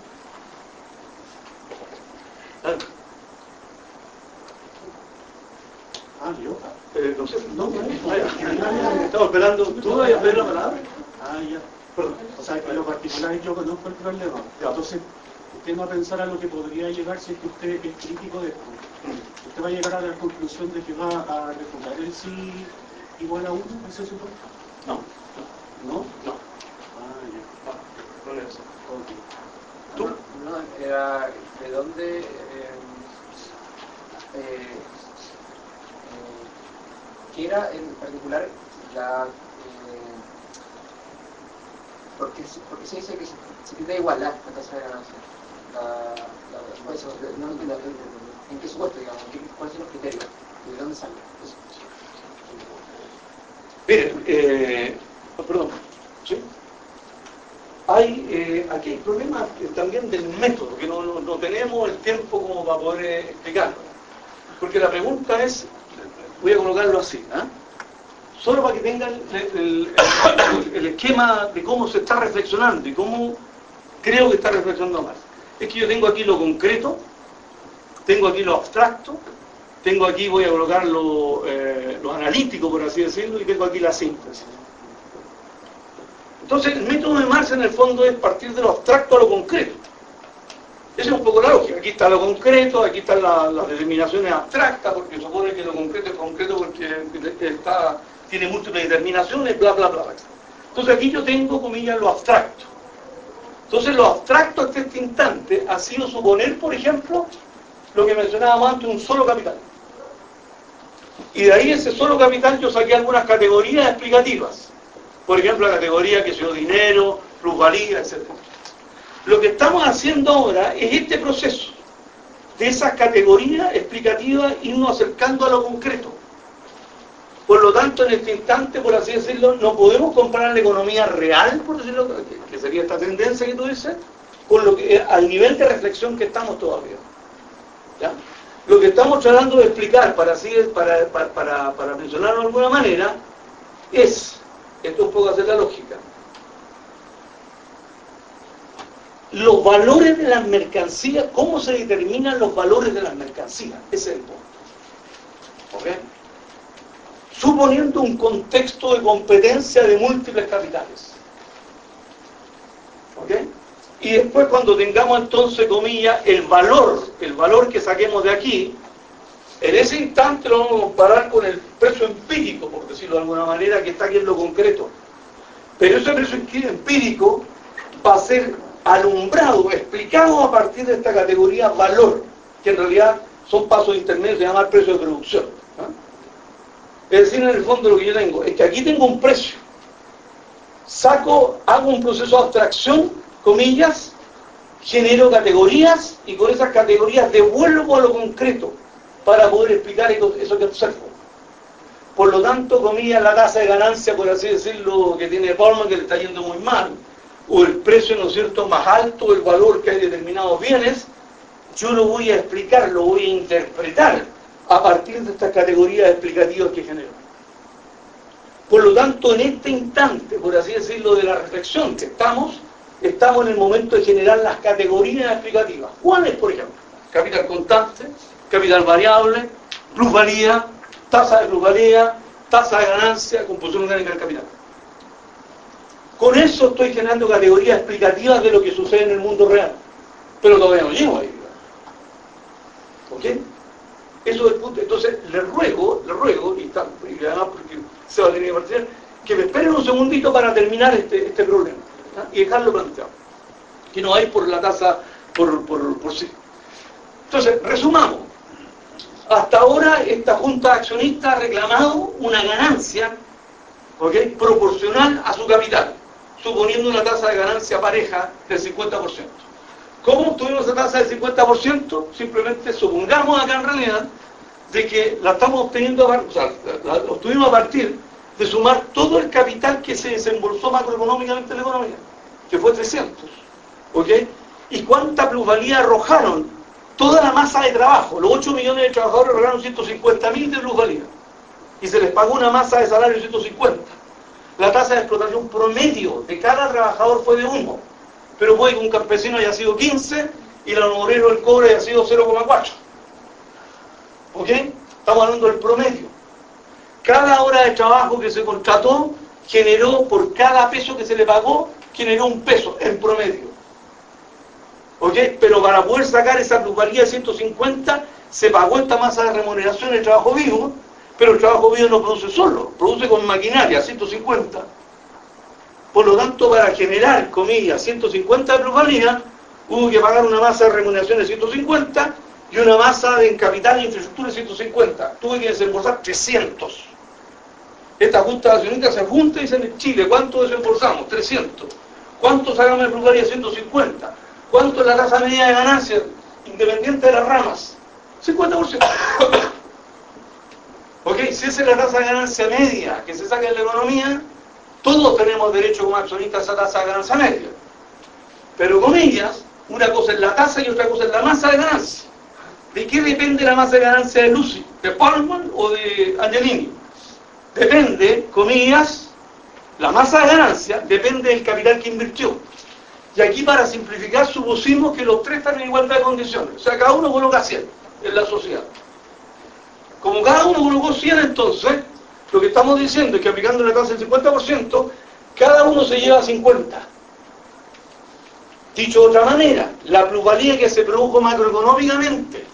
Ah, yo. Eh, no sé, no, no, estamos esperando. ¿Tú vas a pedir la palabra? Ah, ya. Perdón. O sea, en lo particular yo conozco el problema. Entonces, usted no va a pensar a lo que podría llegar si es que usted es crítico de esto. Usted va a llegar a la conclusión de que va a refutar el sí igual a uno, ¿ese supuesto? No. ¿No? No. ¿Tú? No, era de dónde eh, eh, eh, era en particular la eh, porque, porque se dice que se, se tiende a igualar la tasa de ganancia la, la, eso, no entiendo en qué supuesto digamos cuáles son los criterios de dónde sale miren eh, oh, perdón ¿sí? Hay, eh, aquí hay problemas también del método, que no, tenemos el tiempo como para poder eh, explicarlo. Porque la pregunta es, voy a colocarlo así, ¿ah? solo para que tengan el, esquema de cómo se está reflexionando y cómo creo que está reflexionando más. Es que yo tengo aquí lo concreto, tengo aquí lo abstracto, tengo aquí, voy a colocar lo, eh, lo analítico, por así decirlo, y tengo aquí la síntesis. Entonces, el método de Marx en el fondo es partir de lo abstracto a lo concreto. Esa es un poco la lógica. Aquí está lo concreto, aquí están las determinaciones abstractas, porque supone que lo concreto es concreto porque está, tiene múltiples determinaciones, bla, bla, bla. Entonces aquí yo tengo, comillas, lo abstracto. Entonces lo abstracto hasta este instante ha sido suponer, por ejemplo, lo que mencionábamos antes, un solo capital. Y de ahí ese solo capital yo saqué algunas categorías explicativas. Por ejemplo, la categoría que sea dinero, plusvalía, etc. Lo que estamos haciendo ahora es este proceso de esas categorías explicativas irnos acercando a lo concreto. Por lo tanto, en este instante, por así decirlo, no podemos comparar la economía real, por decirlo, que sería esta tendencia que tú dices, con lo que al nivel de reflexión que estamos todavía. ¿Ya? lo que estamos tratando de explicar, para, así, para, para, para mencionarlo de alguna manera, es, esto un poco hacer la lógica, los valores de las mercancías, cómo se determinan los valores de las mercancías, ese es el punto. ¿Ok? Suponiendo un contexto de competencia de múltiples capitales. ¿Ok? Y después cuando tengamos entonces, comillas, el valor, el valor que saquemos de aquí, en ese instante lo vamos a comparar con el precio empírico, por decirlo de alguna manera, que está aquí en lo concreto. Pero ese precio empírico va a ser alumbrado, explicado a partir de esta categoría valor, que en realidad son pasos intermedios, se llama el precio de producción. Es decir, en el fondo lo que yo tengo es que aquí tengo un precio, saco, hago un proceso de abstracción, comillas, genero categorías y con esas categorías devuelvo a lo concreto para poder explicar eso que observo. Por lo tanto, comillas, la tasa de ganancia, por así decirlo, que tiene Palma, que le está yendo muy mal, o el precio, ¿no es cierto?, más alto del valor que hay determinados bienes, yo lo voy a explicar, lo voy a interpretar a partir de estas categorías explicativas que genero. Por lo tanto, en este instante, por así decirlo, de la reflexión que estamos, estamos en el momento de generar las categorías explicativas. ¿Cuáles, por ejemplo? Capital constante, capital variable, plusvalía, tasa de plusvalía, tasa de ganancia, composición orgánica del capital. Con eso estoy generando categorías explicativas de lo que sucede en el mundo real. Pero todavía no llego ahí. ¿Ok? Eso es el punto. Entonces, le ruego, le ruego, y, además porque se va a tener que partir, que me esperen un segundito para terminar este, este problema y dejarlo planteado. Que no hay por la tasa por, por, por sí. Entonces, resumamos. Hasta ahora esta junta accionista ha reclamado una ganancia proporcional a su capital suponiendo una tasa de ganancia pareja del 50%. ¿Cómo obtuvimos esa tasa del 50%? Simplemente supongamos acá en realidad de que la estamos obteniendo, o sea, a partir de sumar todo el capital que se desembolsó macroeconómicamente en la economía, que fue 300. ¿Ok? ¿Y cuánta plusvalía arrojaron? Toda la masa de trabajo, los 8 millones de trabajadores arrojaron 150 mil de plusvalía. Y se les pagó una masa de salario de 150 la tasa de explotación promedio de cada trabajador fue de 1, pero puede que un campesino haya sido 15 y el obrero el cobre haya sido 0,4. ¿Ok? Estamos hablando del promedio. Cada hora de trabajo que se contrató generó, por cada peso que se le pagó, generó un peso en promedio. ¿Ok? Pero para poder sacar esa plusvalía de 150, se pagó esta masa de remuneración del trabajo vivo, pero el trabajo vivo no produce solo, produce con maquinaria, 150. Por lo tanto, para generar, comillas, 150 de plusvalía, hubo que pagar una masa de remuneración de 150 y una masa de capital e infraestructura de 150. Tuve que desembolsar 300. Esta Junta Nacional se junta y dicen en Chile, ¿cuánto desembolsamos? 300. ¿Cuánto sacamos de plusvalía? 150. ¿Cuánto es la tasa media de ganancia independiente de las ramas? 50%. Ok, si esa es la tasa de ganancia media que se saca de la economía, todos tenemos derecho como accionistas a esa tasa de ganancia media. Pero con ellas, una cosa es la tasa y otra cosa es la masa de ganancia. ¿De qué depende la masa de ganancia de Lucy? ¿De Palman o de Angelini? Depende, comillas, la masa de ganancia depende del capital que invirtió. Y aquí para simplificar supusimos que los tres están en igualdad de condiciones. O sea, cada uno coloca 100 en la sociedad. Como cada uno colocó 100 entonces, lo que estamos diciendo es que aplicando la tasa del 50%, cada uno se lleva 50. Dicho de otra manera, la plusvalía que se produjo macroeconómicamente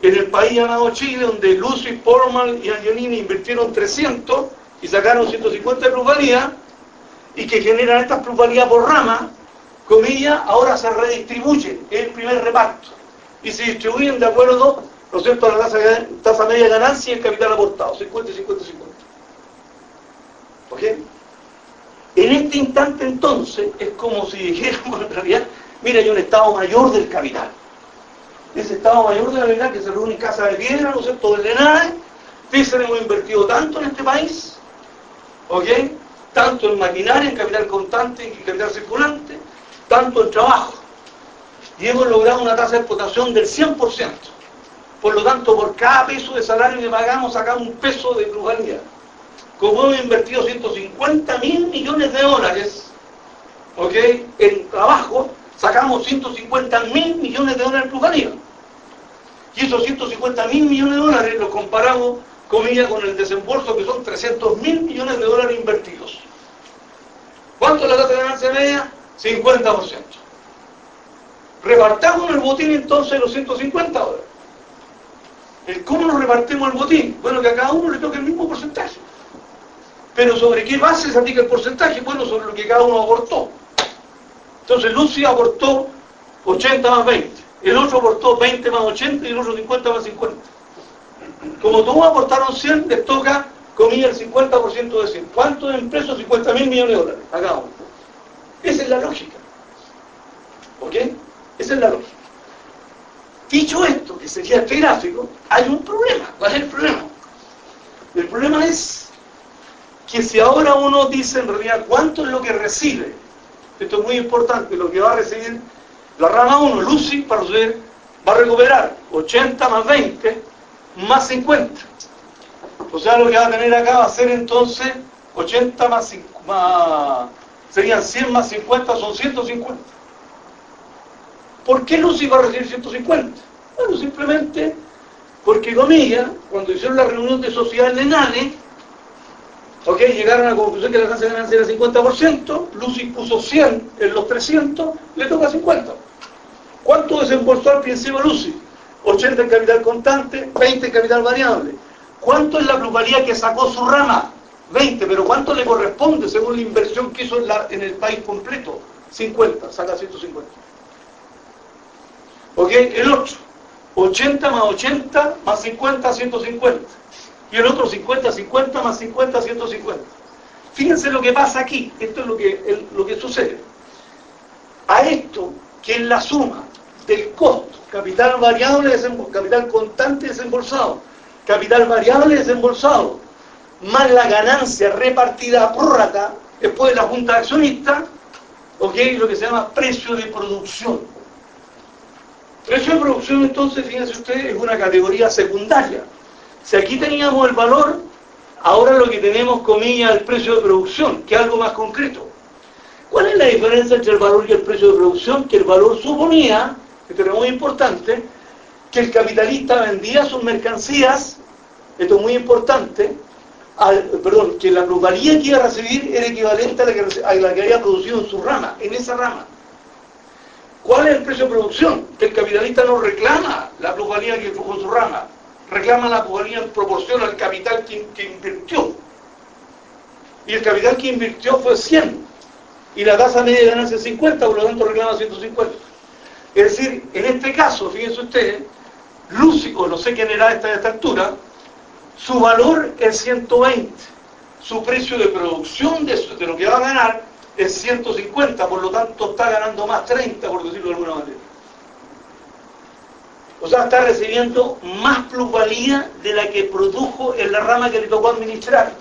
en el país llamado Chile, donde Lucy, Portman y Angelini invirtieron 300 y sacaron 150 de plusvalía, y que generan estas plusvalías por rama, comillas, ahora se redistribuyen, es el primer reparto, y se distribuyen de acuerdo ¿no es cierto?, la tasa, media de ganancia y el capital aportado, 50 y 50 y 50. ¿Ok? En este instante entonces es como si dijéramos en realidad, mira, hay un estado mayor del capital. Ese estado mayor de la capital que se reúne en casa de piedra, ¿no es cierto?, del DENAE, dicen hemos invertido tanto en este país, ¿ok? Tanto en maquinaria, en capital constante, en capital circulante, tanto en trabajo. Y hemos logrado una tasa de explotación del 100% Por lo tanto, por cada peso de salario que pagamos, sacamos un peso de plusvalía. Como hemos invertido 150 mil millones de dólares ¿ok? en trabajo, sacamos 150 mil millones de dólares en plusvalía. Y esos 150 mil millones de dólares los comparamos, comillas, con el desembolso que son 300 mil millones de dólares invertidos. ¿Cuánto es la tasa de ganancia media? 50%. Repartamos el botín entonces los 150 dólares. ¿Cómo nos repartimos el botín? Bueno, que a cada uno le toca el mismo porcentaje. Pero ¿sobre qué base se aplica el porcentaje? Bueno, sobre lo que cada uno aportó. Entonces Lucy aportó 80 más 20. El otro aportó 20 más 80 y el otro 50 más 50. Como todos aportaron 100, les toca, comía el 50% de 100. ¿Cuánto en pesos? 50 mil millones de dólares. Acá Esa es la lógica. ¿Ok? Esa es la lógica. Dicho esto, que sería este gráfico, hay un problema. ¿Cuál es el problema? El problema es que si ahora uno dice en realidad cuánto es lo que recibe, esto es muy importante, lo que va a recibir la rama 1, Lucy, para recibir, va a recuperar 80 más 20 más 50. O sea, lo que va a tener acá va a ser entonces 80 más, más serían 100 más 50, son 150. ¿Por qué Lucy va a recibir 150? Bueno, simplemente porque comillas, cuando hicieron la reunión de sociedad de NANE, ok, llegaron a la conclusión que la tasa de ganancia era 50%, Lucy puso 100 en los 300, le toca 50. ¿Cuánto desembolsó al principio Lucy? 80 en capital contante, 20 en capital variable. ¿Cuánto es la plusvalía que sacó su rama? 20, pero ¿cuánto le corresponde según la inversión que hizo en, en el país completo? 50, saca 150. ¿Ok? El otro, 80 más 80 más 50, 150. Y el otro 50, 50 más 50, 150. Fíjense lo que pasa aquí. Esto es lo que, lo que sucede. A esto, que es la suma del costo, capital variable, capital contante desembolsado, capital variable desembolsado, más la ganancia repartida a prórrata después de la junta de accionistas, ¿ok? Lo que se llama precio de producción. Precio de producción, entonces, fíjense ustedes, es una categoría secundaria. Si aquí teníamos el valor, ahora lo que tenemos, comillas, el precio de producción, que es algo más concreto. ¿Cuál es la diferencia entre el valor y el precio de producción? Que el valor suponía, esto era muy importante, que el capitalista vendía sus mercancías, esto es muy importante, perdón, que la plusvalía que iba a recibir era equivalente a la, que, a la que había producido en su rama, en esa rama. ¿Cuál es el precio de producción? Que el capitalista no reclama la plusvalía que fue con su rama, reclama la plusvalía en proporción al capital que, invirtió. Y el capital que invirtió fue 100. Y la tasa media de ganancia es 50, por lo tanto reclama 150. Es decir, en este caso, fíjense ustedes, Lúcico, no sé quién era esta, a esta altura, su valor es 120. Su precio de producción de, lo que va a ganar es 150, por lo tanto está ganando más 30, por decirlo de alguna manera. O sea, está recibiendo más plusvalía de la que produjo en la rama que le tocó administrar.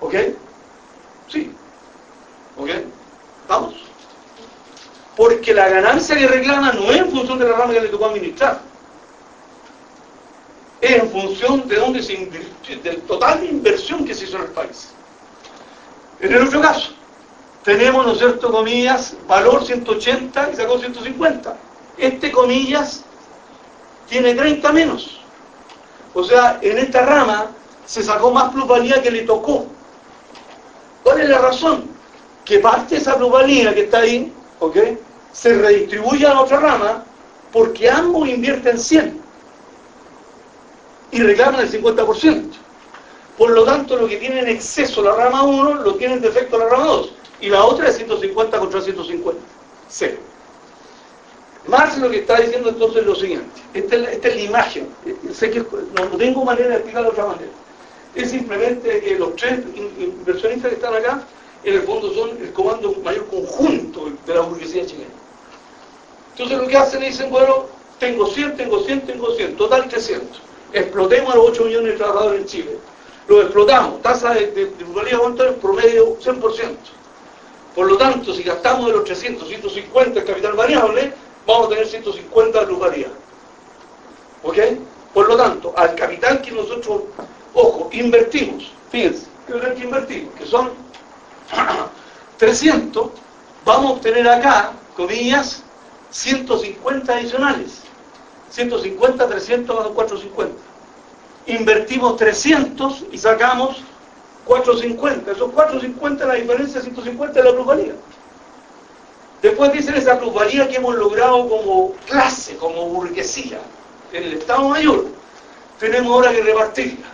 ¿Ok? Sí. ¿Ok? ¿Vamos? Porque la ganancia que reclama no es en función de la rama que le tocó administrar. En función de dónde se del total de inversión que se hizo en el país. En el otro caso, tenemos, ¿no es cierto?, comillas, valor 180 y sacó 150. Este, comillas, tiene 30 menos. O sea, en esta rama se sacó más plusvalía que le tocó. ¿Cuál es la razón? Que parte de esa plusvalía que está ahí, ¿ok?, se redistribuye a la otra rama porque ambos invierten 100 y reclaman el 50%. Por lo tanto, lo que tiene en exceso la rama 1 lo tiene en defecto la rama 2. Y la otra es 150 contra 150. Cero. Marx lo que está diciendo entonces es lo siguiente. Esta es, la, imagen. Sé que no, tengo manera de explicarlo de otra manera. Es simplemente que los tres inversionistas que están acá, en el fondo son el comando mayor conjunto de la burguesía chilena. Entonces lo que hacen es dicen, bueno, tengo 100, tengo 100, tengo 100, total 300. Explotemos a los 8 millones de trabajadores en Chile lo explotamos, tasa de, de, de en promedio 100%. Por lo tanto, si gastamos de los 300, 150 el capital variable, vamos a tener 150 de plusvalía. ¿Ok? Por lo tanto, al capital que nosotros, ojo, invertimos, fíjense, que invertimos, que son 300, vamos a obtener acá, comillas, 150 adicionales. 150, 300 más 450. Invertimos 300 y sacamos 450. Esos 450, la diferencia de 150 es la plusvalía. Después dicen esa plusvalía que hemos logrado como clase, como burguesía, en el Estado Mayor. Tenemos ahora que repartirla.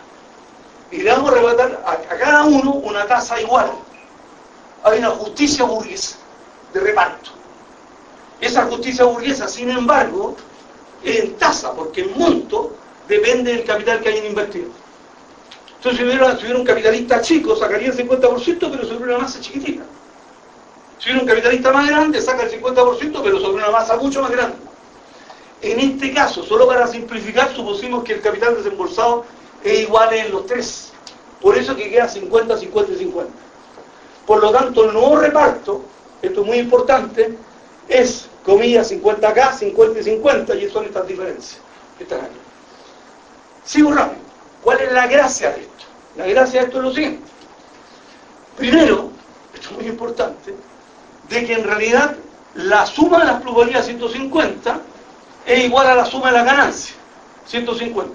Y le vamos a repartir a, a cada uno una tasa igual. Hay una justicia burguesa de reparto. Esa justicia burguesa, sin embargo, es en tasa, porque en monto depende del capital que hayan invertido. Entonces, si hubiera, si hubiera un capitalista chico, sacaría el 50%, pero sobre una masa chiquitita. Si hubiera un capitalista más grande, saca el 50%, pero sobre una masa mucho más grande. En este caso, solo para simplificar, supusimos que el capital desembolsado es igual en los tres. Por eso que queda 50, 50 y 50. Por lo tanto, el nuevo reparto, esto es muy importante, es, comillas, 50 acá, 50 y 50, y son estas diferencias que están. Sigo rápido. ¿Cuál es la gracia de esto? La gracia de esto es lo siguiente. Primero, esto es muy importante, de que en realidad la suma de las plusvalías 150 es igual a la suma de la ganancia, 150.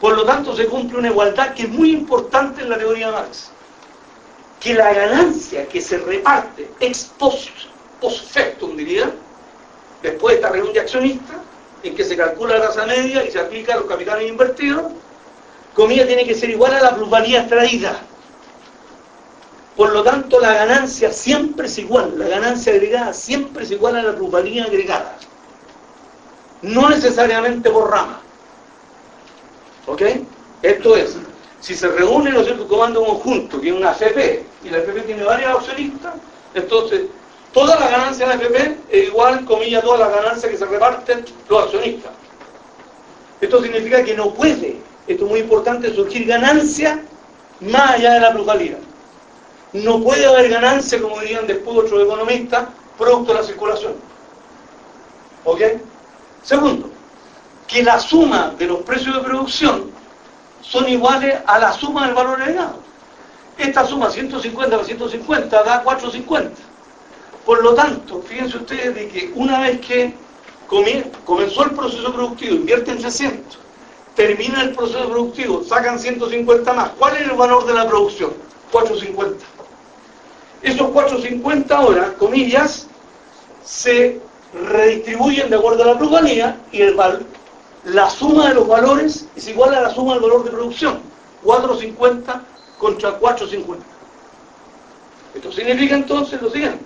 Por lo tanto, se cumple una igualdad que es muy importante en la teoría de Marx. Que la ganancia que se reparte ex post, post factum, diría, después de esta reunión de accionistas, en que se calcula la tasa media y se aplica a los capitales invertidos, comida tiene que ser igual a la plusvalía extraída. Por lo tanto, la ganancia siempre es igual, la ganancia agregada siempre es igual a la plusvalía agregada. No necesariamente por rama. ¿Ok? Esto es, si se reúnen los ciertos comandos conjuntos, que es una FP, y la FP tiene varias accionistas, entonces toda la ganancia de la FP es igual, comilla, toda la ganancia que se reparten los accionistas. Esto significa que no puede, esto es muy importante, surgir ganancia más allá de la plusvalía. No puede haber ganancia, como dirían después otros economistas, producto de la circulación. ¿Ok? Segundo, que la suma de los precios de producción son iguales a la suma del valor agregado. Esta suma 150 más 150 da 450. Por lo tanto, fíjense ustedes de que una vez que comenzó el proceso productivo, invierten 300, termina el proceso productivo, sacan 150 más. ¿Cuál es el valor de la producción? 450. Esos 450 ahora, comillas, se redistribuyen de acuerdo a la plusvalía y la suma de los valores es igual a la suma del valor de producción. 450 contra 450. Esto significa entonces lo siguiente,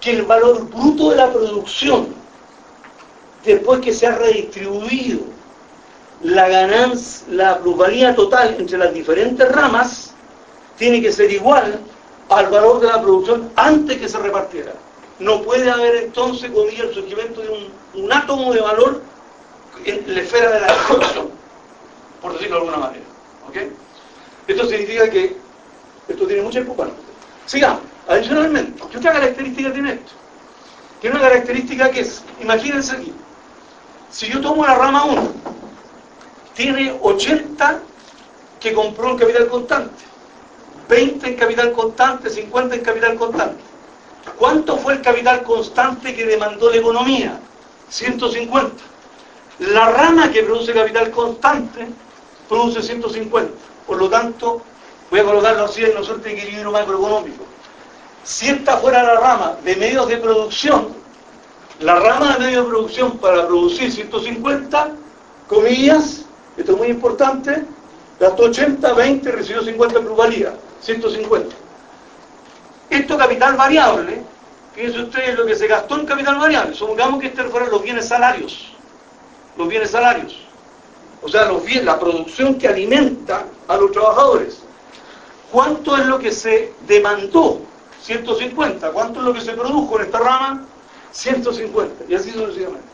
que el valor bruto de la producción, después que se ha redistribuido la ganancia, la plusvalía total entre las diferentes ramas, tiene que ser igual al valor de la producción antes que se repartiera. No puede haber entonces, como el surgimiento de un, átomo de valor en la esfera de la producción, por decirlo de alguna manera. ¿ok? Esto significa que esto tiene mucha importancia. Sigamos. Adicionalmente, ¿qué otra característica tiene esto? Tiene una característica que es, imagínense aquí, si yo tomo la rama 1, tiene 80 que compró en capital constante, 20 en capital constante, 50 en capital constante. ¿Cuánto fue el capital constante que demandó la economía? 150. La rama que produce capital constante produce 150. Por lo tanto, voy a colocarlo así en nosotros de equilibrio macroeconómico. Si esta fuera la rama de medios de producción, la rama de medios de producción para producir 150, comillas, esto es muy importante, gastó 80, 20, recibió 50 en plusvalía, 150. Esto capital variable, fíjense ustedes lo que se gastó en capital variable, supongamos que estos fueron los bienes salarios, los bienes salarios, o sea, los bienes, la producción que alimenta a los trabajadores. ¿Cuánto es lo que se demandó? 150. ¿Cuánto es lo que se produjo en esta rama? 150. Y así sucesivamente.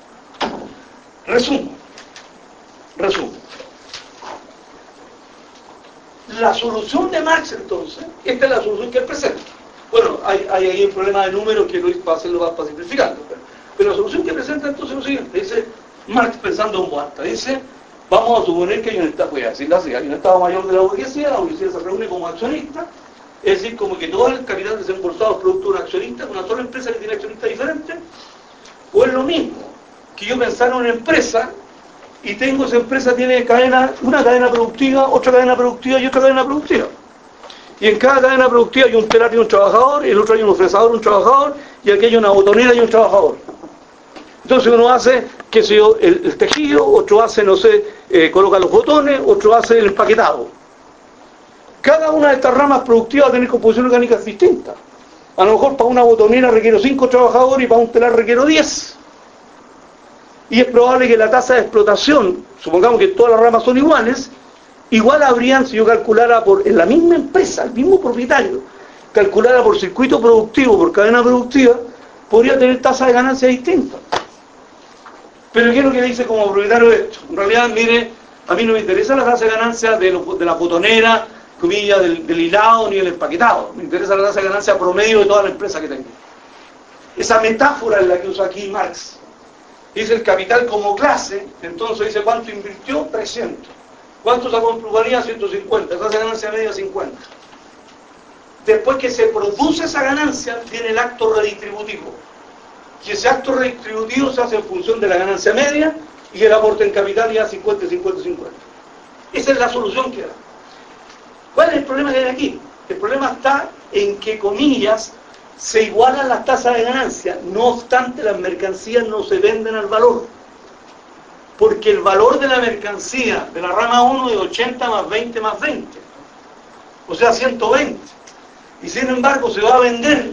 Resumo. Resumo. La solución de Marx, entonces, esta es la solución que él presenta. Bueno, hay, hay ahí un problema de números que lo va a hacerlo para simplificarlo. Pero, pero, la solución que presenta entonces es lo siguiente. Dice, Marx pensando en Boarta, dice, vamos a suponer que hay un Estado, voy a decirlo así, hay un Estado mayor de la burguesía, la burguesía se reúne como accionista, es decir, como que todo el capital desembolsado es producto de un accionista, una sola empresa que tiene accionistas diferentes, o es lo mismo, que yo pensara en una empresa y tengo esa empresa tiene cadena, una cadena productiva, otra cadena productiva y otra cadena productiva. Y en cada cadena productiva hay un telar y un trabajador, y el otro hay un ofrecedor, un trabajador, y aquí hay una botonera y un trabajador. Entonces uno hace, qué sé yo, el, tejido, otro hace, no sé, eh, coloca los botones, otro hace el empaquetado. Cada una de estas ramas productivas va a tener composición orgánica distinta. A lo mejor para una botonera requiero 5 trabajadores y para un telar requiero 10. Y es probable que la tasa de explotación, supongamos que todas las ramas son iguales, igual habrían, si yo calculara por, en la misma empresa, el mismo propietario, calculara por circuito productivo, por cadena productiva, podría tener tasa de ganancia distinta. Pero ¿qué es lo que dice como propietario de esto? En realidad, mire, a mí no me interesa la tasa de ganancia de, de la botonera, comillas, del, hilado ni del empaquetado. Me interesa la tasa de ganancia promedio de toda la empresa que tengo. Esa metáfora es la que usa aquí Marx. Dice el capital como clase, entonces dice cuánto invirtió, 300. ¿Cuánto sacó en plusvalía? 150. Tasa de ganancia media, 50. Después que se produce esa ganancia, viene el acto redistributivo. Y ese acto redistributivo se hace en función de la ganancia media y el aporte en capital ya 50, 50, 50. Esa es la solución que da. ¿Cuál es el problema que hay aquí? El problema está en que, comillas, se igualan las tasas de ganancia, no obstante las mercancías no se venden al valor. Porque el valor de la mercancía de la rama 1 es 80 más 20 más 20. O sea, 120. Y sin embargo se va a vender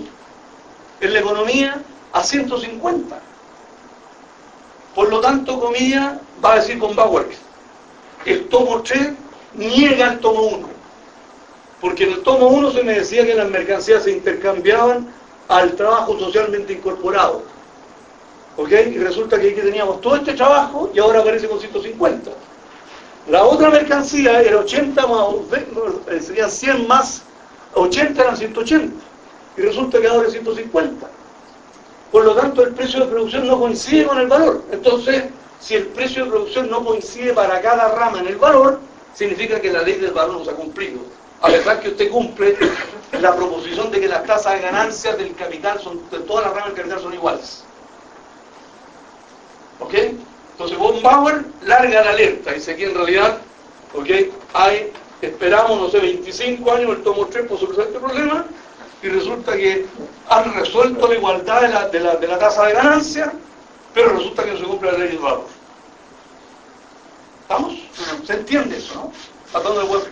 en la economía a 150. Por lo tanto, comillas, va a decir con Bauer, el tomo 3 niega el tomo 1. Porque en el tomo 1 se me decía que las mercancías se intercambiaban al trabajo socialmente incorporado. ¿Ok? Y resulta que aquí teníamos todo este trabajo y ahora aparece con 150. La otra mercancía era 80 más, eh, serían 100 más, 80 eran 180. Y resulta que ahora es 150. Por lo tanto, el precio de producción no coincide con el valor. Entonces, si el precio de producción no coincide para cada rama en el valor, significa que la ley del valor no se ha cumplido a pesar que usted cumple la proposición de que las tasas de ganancias del capital son, de todas las ramas del capital son iguales. ¿Ok? Entonces von Bauer larga la alerta, dice que en realidad, ¿ok? Hay, esperamos, no sé, 25 años el tomo 3 por solucionar este problema y resulta que han resuelto la igualdad de la, de la, de la tasa de ganancia, pero resulta que no se cumple la ley del valor. ¿Estamos? ¿Se entiende eso, no? ¿A dónde puedo?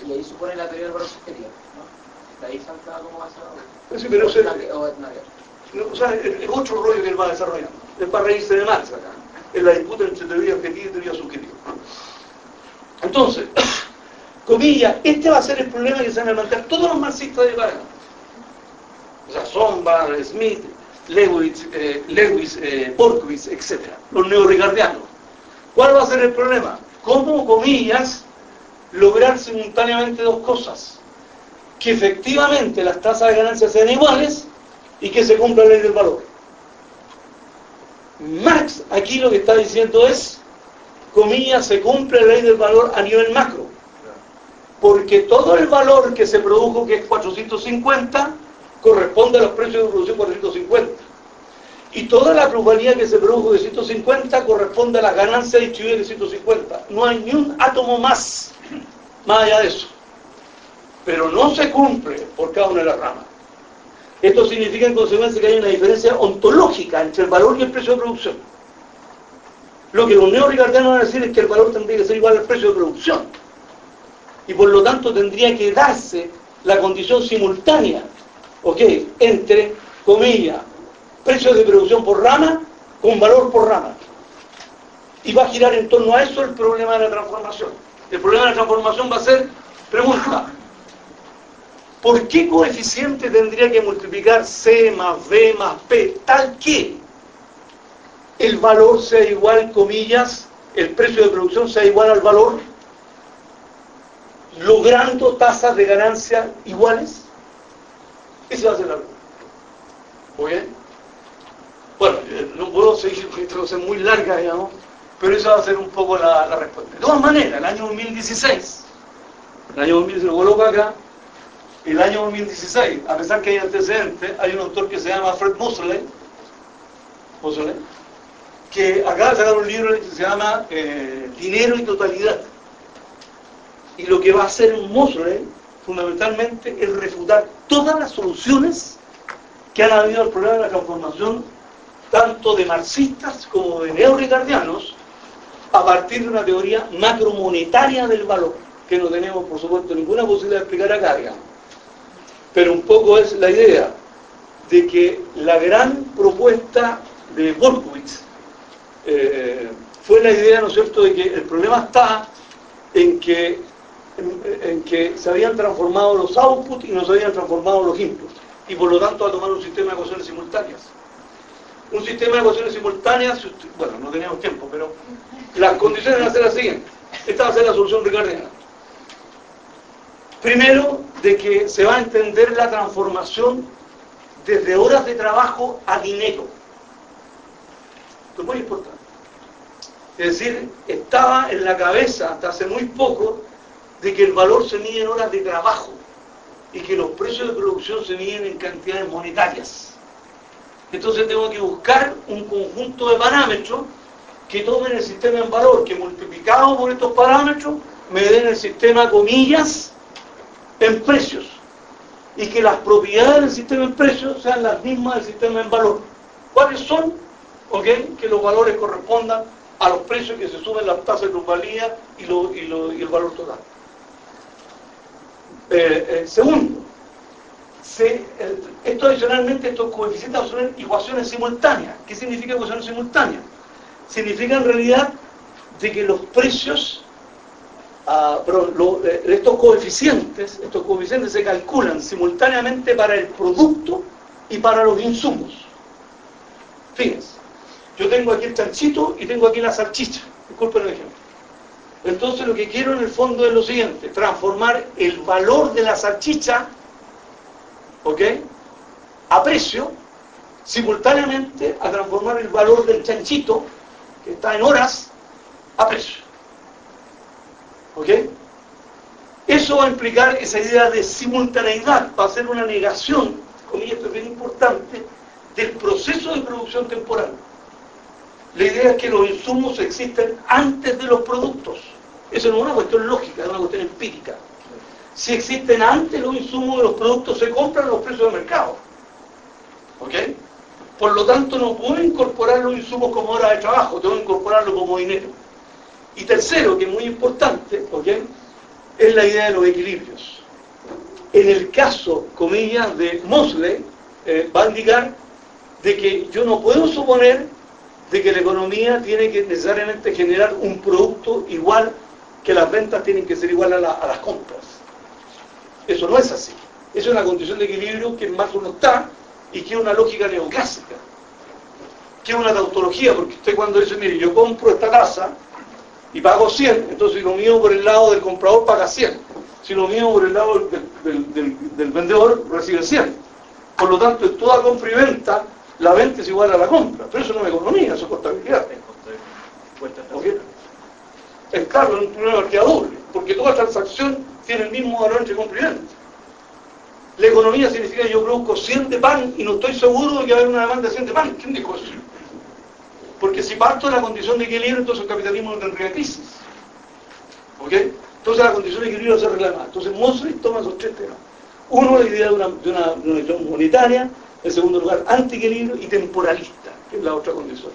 Y ahí supone la teoría del valor subjetivo, ¿no? De ahí salta como más a... Sí, pero o, o sea, es, otro rollo que él va desarrollando. Es para reírse de Marx acá. Es la disputa entre teoría objetiva y teoría subjetiva. Entonces, comillas, este va a ser el problema que se van a levantar todos los marxistas de Vargas. O sea, Sombart, Smith, Lewis, eh, Lewis eh, etc. Los neoricardianos. ¿Cuál va a ser el problema? ¿Cómo, comillas, lograr simultáneamente dos cosas. Que efectivamente las tasas de ganancia sean iguales y que se cumpla la ley del valor. Marx aquí lo que está diciendo es, comillas, se cumple la ley del valor a nivel macro. Porque todo el valor que se produjo, que es 450, corresponde a los precios de producción 450. Y toda la plusvalía que se produjo de 150 corresponde a la ganancia distribuida de 150. No hay ni un átomo más más allá de eso. Pero no se cumple por cada una de las ramas. Esto significa en consecuencia que hay una diferencia ontológica entre el valor y el precio de producción. Lo que los neoricardianos van a decir es que el valor tendría que ser igual al precio de producción. Y por lo tanto tendría que darse la condición simultánea, ¿ok? Entre, comillas, precios de producción por rama con valor por rama. Y va a girar en torno a eso el problema de la transformación. El problema de la transformación va a ser, pregunta, ¿por qué coeficiente tendría que multiplicar C más B más P tal que el valor sea igual, comillas, el precio de producción sea igual al valor, logrando tasas de ganancia iguales? Esa va a ser la. ¿Muy bien? Bueno, no puedo seguir esto es muy larga, digamos, pero esa va a ser un poco la, respuesta. De todas maneras, el año 2016, el año 2016 lo coloco acá, el año 2016, a pesar que hay antecedentes, hay un autor que se llama Fred Mosley, Mosley que acaba de sacar un libro que se llama eh, Dinero y Totalidad. Y lo que va a hacer Mosley, fundamentalmente, es refutar todas las soluciones que han habido al problema de la transformación, tanto de marxistas como de neoricardianos, a partir de una teoría macromonetaria del valor, que no tenemos, por supuesto, ninguna posibilidad de explicar acá, digamos. Pero un poco es la idea de que la gran propuesta de Volkowitz eh, fue la idea, ¿no es cierto?, de que el problema está en que, en, que se habían transformado los outputs y no se habían transformado los inputs. Y por lo tanto a tomar un sistema de ecuaciones simultáneas. Un sistema de ecuaciones simultáneas, bueno, no teníamos tiempo, pero las condiciones van a ser las siguientes. Esta va a ser la solución ricardiana. Primero, de que se va a entender la transformación desde horas de trabajo a dinero. Esto es muy importante. Es decir, estaba en la cabeza hasta hace muy poco de que el valor se mide en horas de trabajo y que los precios de producción se miden en cantidades monetarias. Entonces tengo que buscar un conjunto de parámetros que tomen el sistema en valor, que multiplicado por estos parámetros me den el sistema, comillas, en precios. Y que las propiedades del sistema en precios sean las mismas del sistema en valor. ¿Cuáles son? Que los valores correspondan a los precios que se suben las tasas de plusvalía y, el valor total. Eh, eh, segundo, esto adicionalmente, estos coeficientes son ecuaciones simultáneas. ¿Qué significa ecuaciones simultáneas? Significa en realidad de que los precios, ah, eh, estos coeficientes, estos coeficientes se calculan simultáneamente para el producto y para los insumos. Fíjense. Yo tengo aquí el chanchito y tengo aquí la salchicha. Disculpen el ejemplo. Entonces lo que quiero en el fondo es lo siguiente, transformar el valor de la salchicha, ¿ok? A precio, simultáneamente a transformar el valor del chanchito, que está en horas, a precio. ¿Ok? Eso va a implicar esa idea de simultaneidad, va a ser una negación, comillas, esto es bien importante, del proceso de producción temporal. La idea es que los insumos existen antes de los productos. Eso no es una cuestión lógica, es una cuestión empírica. Si existen antes los insumos de los productos, se compran los precios de mercado. ¿Ok? Por lo tanto, no puedo incorporar los insumos como hora de trabajo, tengo que incorporarlo como dinero. Y tercero, que es muy importante, ¿ok? Es la idea de los equilibrios. En el caso, comillas, de Mosley, eh, va a indicar de que yo no puedo suponer de que la economía tiene que necesariamente generar un producto igual que las ventas tienen que ser igual a, las compras. Eso no es así. Es una condición de equilibrio que en más uno está y que es una lógica neoclásica, que es una tautología, porque usted cuando dice, mire, yo compro esta casa y pago 100, entonces si lo mío por el lado del comprador paga 100, si lo mío por el lado del, del vendedor recibe 100. Por lo tanto, en toda compra y venta la venta es igual a la compra, pero eso no es economía, eso es contabilidad. Es claro, es un problema que doble, porque toda transacción tiene el mismo valor entre compra y venta. La economía significa que yo produzco 100 de pan y no estoy seguro de que va a haber una demanda de 100 de pan. ¿Quién dijo eso? Porque si parto de la condición de equilibrio, entonces el capitalismo no tendría crisis. ¿Ok? Entonces la condición de equilibrio se reclama. Entonces Mosley toma esos tres temas. Uno, la idea de una, de una, de monetaria, en segundo lugar, antiequilibrio y temporalista, que es la otra condición.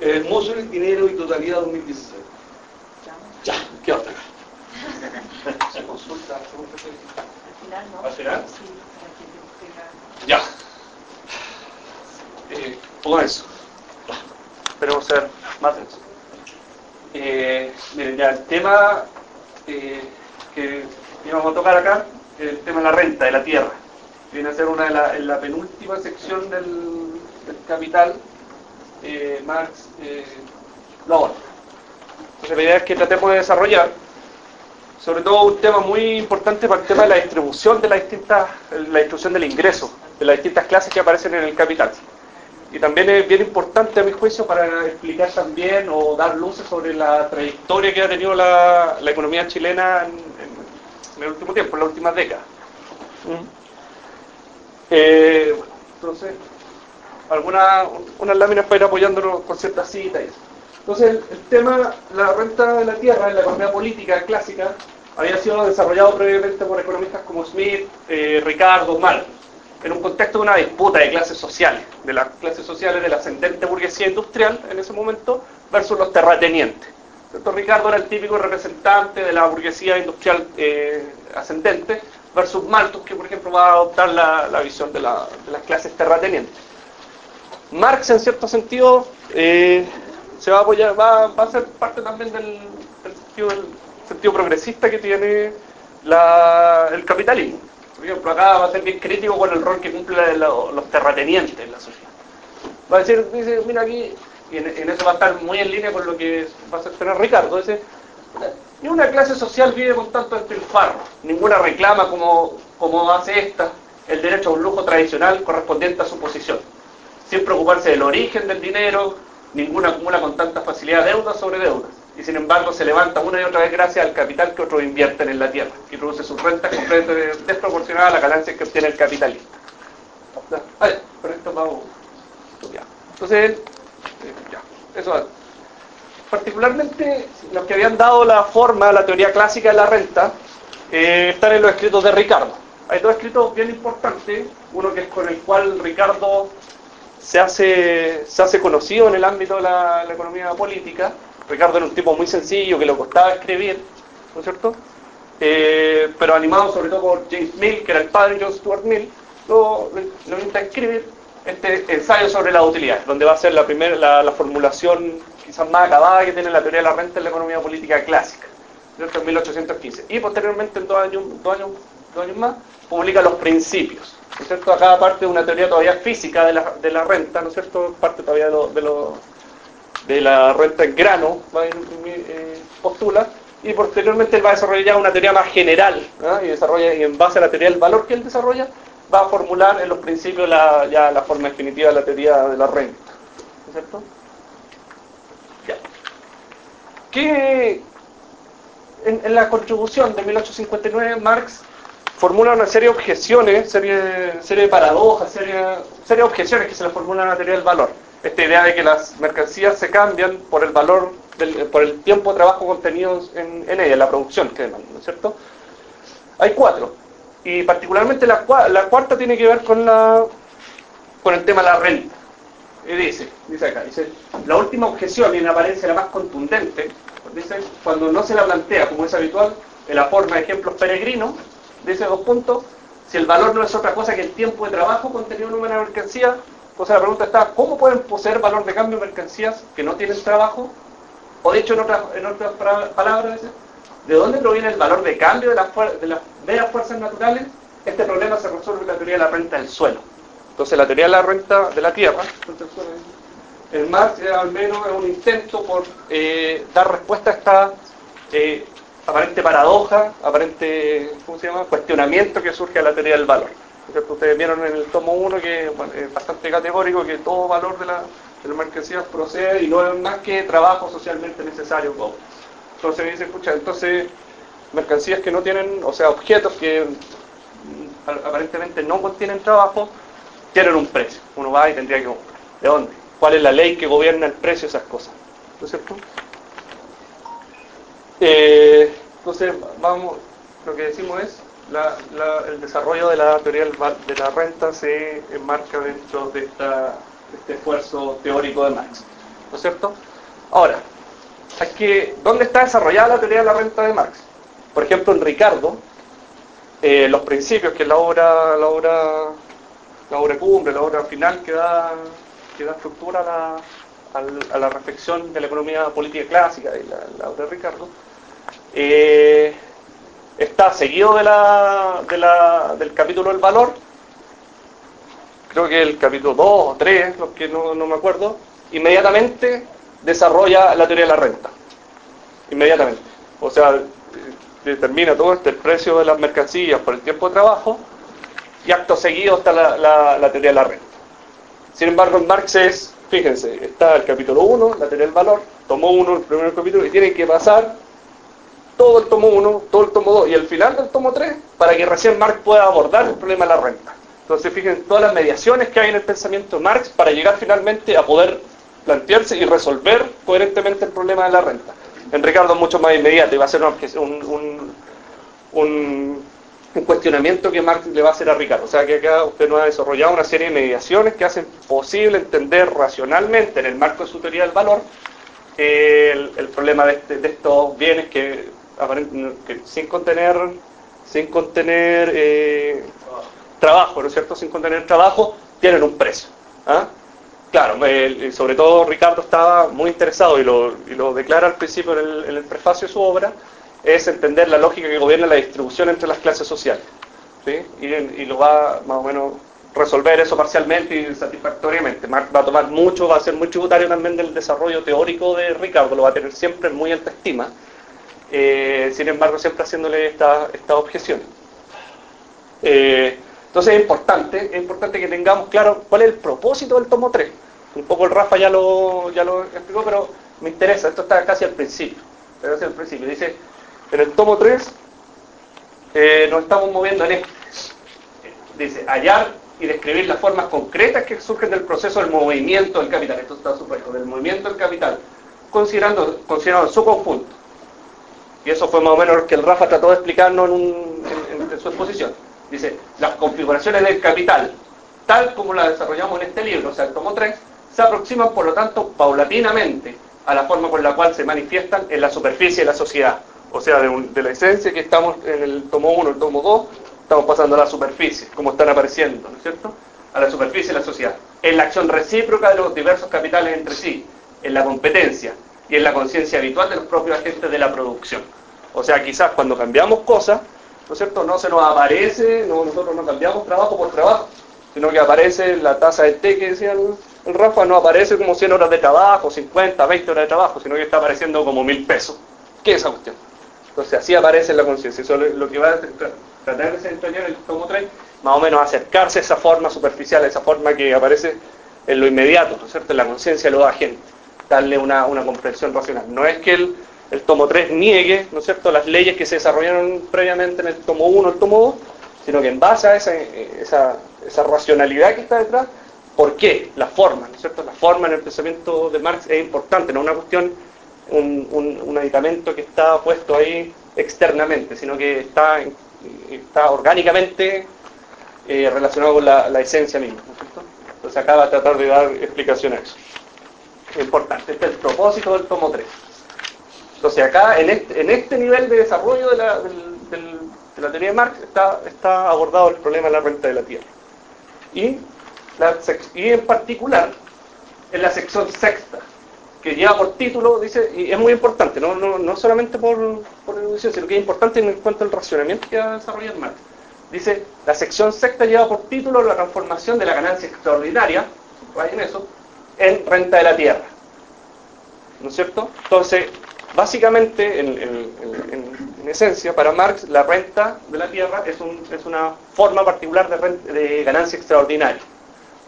El Mosul, dinero y totalidad 2016. Ya, ¿qué acá? Se consulta al final, ¿no? ¿Al final? Sí, Ya. Eh, pongan eso. Esperemos ser más eh, miren, ya el tema eh, que íbamos a tocar acá, el tema de la renta de la tierra viene a ser una de la, en la penúltima sección del, Capital, eh, Marx eh, Entonces la idea es que tratemos de desarrollar, sobre todo un tema muy importante para el tema de la distribución de las distintas, la distribución del ingreso, de las distintas clases que aparecen en el Capital. y también es bien importante a mi juicio para explicar también o dar luces sobre la trayectoria que ha tenido la, economía chilena en, el último tiempo, en las últimas décadas. ¿Mm? Eh, entonces, algunas unas láminas para ir apoyándonos con ciertas citas. Entonces, el, tema, la renta de la tierra en la economía política clásica había sido desarrollado previamente por economistas como Smith, eh, Ricardo, Marx en un contexto de una disputa de clases sociales, de las clases sociales de la ascendente burguesía industrial en ese momento versus los terratenientes. Ricardo era el típico representante de la burguesía industrial eh, ascendente versus Malthus, que por ejemplo va a adoptar la, visión de, las clases terratenientes. Marx, en cierto sentido, eh, se va a apoyar, va, a ser parte también del, sentido, progresista que tiene el capitalismo. Por ejemplo, acá va a ser bien crítico con el rol que cumplen los terratenientes en la sociedad. Va a decir, dice, mira aquí, y en, eso va a estar muy en línea con lo que va a tener Ricardo, dice, ni una clase social vive con tanto despilfarro, ninguna reclama como, como hace esta el derecho a un lujo tradicional correspondiente a su posición, sin preocuparse del origen del dinero, ninguna acumula con tanta facilidad deudas sobre deudas y sin embargo se levanta una y otra vez gracias al capital que otros invierten en la tierra y produce sus rentas completamente desproporcionadas a la ganancia que obtiene el capitalista. Vale, con esto vamos. Ya. Entonces, eh, ya, eso Particularmente los que habían dado la forma a la teoría clásica de la renta eh, están en los escritos de Ricardo. Hay dos escritos bien importantes, uno que es con el cual Ricardo se hace, se hace conocido en el ámbito de la economía política, Ricardo era un tipo muy sencillo que le costaba escribir, ¿no es cierto? Eh, pero animado sobre todo por James Mill, que era el padre de John Stuart Mill, lo, lo, a escribir este ensayo sobre la utilidad, donde va a ser la primera la, formulación quizás más acabada que tiene la teoría de la renta en la economía política clásica, en 1815. Y posteriormente, en dos años, dos años, más, publica los principios. ¿no es cierto? Acá parte de una teoría todavía física de la, de la renta, ¿no es cierto? Parte todavía de los de la renta en grano, eh, postula, y posteriormente él va a desarrollar una teoría más general, y desarrolla, y en base a la teoría del valor que él desarrolla, va a formular en los principios la, ya la forma definitiva de la teoría de la renta. ¿No es cierto? Ya. ¿Qué, en, la contribución de 1859 Marx formula una serie de objeciones, serie, serie de paradojas, serie, serie de objeciones que se le formulan a la teoría del valor esta idea de que las mercancías se cambian por el valor, por el tiempo de trabajo contenido en, en ella, la producción que demandan, ¿no es cierto? Hay cuatro, y particularmente la, la, cuarta tiene que ver con, la, con el tema de la renta. Dice, dice acá, dice, la última objeción y en apariencia la más contundente, dice, cuando no se la plantea como es habitual, en la forma de ejemplos peregrinos, dice dos puntos, si el valor no es otra cosa que el tiempo de trabajo contenido en una mercancía, entonces la pregunta está, ¿cómo pueden poseer valor de cambio mercancías que no tienen trabajo? O dicho en otras, en otras palabras, ¿de dónde proviene el valor de cambio de las, de las fuerzas naturales? Este problema se resuelve en la teoría de la renta del suelo. Entonces la teoría de la renta de la tierra, el Marx al menos es un intento por eh, dar respuesta a esta eh, aparente paradoja, aparente ¿cómo se llama? cuestionamiento que surge a la teoría del valor. Ustedes vieron en el tomo 1 que es bastante categórico que todo valor de la, de mercancías procede y no es más que trabajo socialmente necesario. Entonces me dice, escucha, entonces mercancías que no tienen, o sea, objetos que mm, aparentemente no contienen trabajo, tienen un precio. Uno va y tendría que comprar. ¿De dónde? ¿Cuál es la ley que gobierna el precio de esas cosas? ¿No es cierto? Eh, entonces, vamos, lo que decimos es, el desarrollo de la teoría de la renta se enmarca dentro de, este esfuerzo teórico de Marx. ¿No es cierto? Ahora, que, ¿dónde está desarrollada la teoría de la renta de Marx? Por ejemplo, en Ricardo, eh, los principios, que es la obra, la obra, la obra cumbre, la obra final que da, que da estructura a la, a la reflexión de la economía política clásica y la, obra de Ricardo, eh, está seguido de la, de la, del capítulo del valor, creo que el capítulo 2 o 3, los que no, no me acuerdo, inmediatamente desarrolla la teoría de la renta. Inmediatamente. O sea, determina todo este precio de las mercancías por el tiempo de trabajo y acto seguido está la, la, teoría de la renta. Sin embargo, en Marx es, fíjense, está el capítulo 1, la teoría del valor, tomo 1, el primer capítulo, y tiene que pasar todo el tomo 1, todo el tomo 2 y el final del tomo 3 para que recién Marx pueda abordar el problema de la renta. Entonces, fíjense todas las mediaciones que hay en el pensamiento de Marx para llegar finalmente a poder plantearse y resolver coherentemente el problema de la renta. En Ricardo mucho más inmediato y va a ser un, un, cuestionamiento que Marx le va a hacer a Ricardo. O sea que acá usted nos ha desarrollado una serie de mediaciones que hacen posible entender racionalmente en el marco de su teoría del valor el, problema de, este, de, estos bienes que, sin contener sin contener eh, trabajo, ¿no es cierto? Sin contener trabajo, tienen un precio. ¿ah? Claro, sobre todo Ricardo estaba muy interesado y lo, declara al principio en el, prefacio de su obra, es entender la lógica que gobierna la distribución entre las clases sociales. Y, lo va más o menos resolver eso parcialmente y satisfactoriamente. Va a tomar mucho, va a ser muy tributario también del desarrollo teórico de Ricardo, lo va a tener siempre en muy alta estima. Eh, sin embargo, siempre haciéndole estas esta objeciones. Eh, entonces es importante, es importante que tengamos claro cuál es el propósito del tomo 3. Un poco el Rafa ya lo, ya lo explicó, pero me interesa, esto está casi al principio. Casi al principio. Dice, en el tomo 3 eh, nos estamos moviendo en esto. Dice, hallar y describir las formas concretas que surgen del proceso del movimiento del capital. Esto está supuesto, del movimiento del capital, considerando, considerando su conjunto. Y eso fue más o menos lo que el Rafa trató de explicarnos en su exposición Dice, las configuraciones del capital, tal como las desarrollamos en este libro, o sea, el tomo 3, se aproximan, por lo tanto, paulatinamente a la forma con la cual se manifiestan en la superficie de la sociedad. O sea, de, la esencia que estamos en el tomo 1, el tomo 2, estamos pasando a la superficie, como están apareciendo, ¿no es cierto? A la superficie de la sociedad. En la acción recíproca de los diversos capitales entre sí, en la competencia y en la conciencia habitual de los propios agentes de la producción. O sea, quizás cuando cambiamos cosas, ¿no es cierto? No se nos aparece, no, nosotros no cambiamos trabajo por trabajo, sino que aparece la tasa de T que decía el, Rafa, no aparece como 100 horas de trabajo, 50, 20 horas de trabajo, sino que está apareciendo como mil pesos. ¿Qué es esa cuestión? Entonces así aparece la conciencia. Eso es lo que va a tratar de desentrañar el tomo 3, más o menos acercarse a esa forma superficial, a esa forma que aparece en lo inmediato, ¿no es cierto? En la conciencia de los agentes, darle una, una comprensión racional. No es que el el tomo 3 niegue, ¿no es cierto?, las leyes que se desarrollaron previamente en el tomo 1, el tomo 2, sino que en base a esa, esa, racionalidad que está detrás, ¿por qué? La forma, ¿no es cierto? La forma en el pensamiento de Marx es importante, no una cuestión, un, un, aditamento que está puesto ahí externamente, sino que está, está orgánicamente eh, relacionado con la, esencia misma, ¿no es cierto? Entonces acá va a tratar de dar explicación a eso. Importante, este es el propósito del tomo 3. Entonces acá, en este, en este nivel de desarrollo de la, teoría de Marx, está, está abordado el problema de la renta de la tierra. Y, y en particular, en la sección sexta, que lleva por título, dice, y es muy importante, no, no, no solamente por, por erudición, sino que es importante en cuanto al racionamiento que ha desarrollado Marx. Dice, la sección sexta lleva por título la transformación de la ganancia extraordinaria, en eso, en renta de la tierra. ¿No es cierto? Entonces, Básicamente, en, esencia, para Marx, la renta de la tierra es, una forma particular de, ganancia extraordinaria.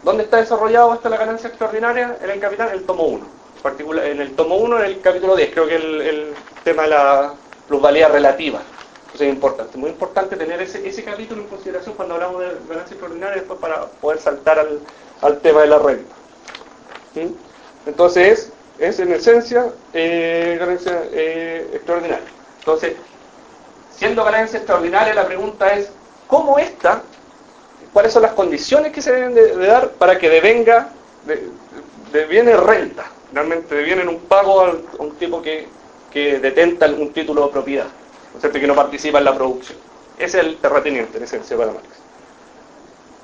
¿Dónde está desarrollado esta la ganancia extraordinaria? En el capital, en el tomo 1. En el tomo 1, en el capítulo 10, creo que el, tema de la plusvalía relativa. Eso es importante. Muy importante tener ese, capítulo en consideración cuando hablamos de ganancia extraordinaria, después para poder saltar al, tema de la renta. Entonces, es en esencia eh, ganancia eh, extraordinaria. Entonces, siendo ganancia extraordinaria, la pregunta es, ¿cómo esta? ¿Cuáles son las condiciones que se deben de, dar para que devenga, de, deviene renta? Realmente deviene un pago a un tipo que, que detenta un título de propiedad, ¿no que no participa en la producción. Ese es el terrateniente, en esencia, para Marx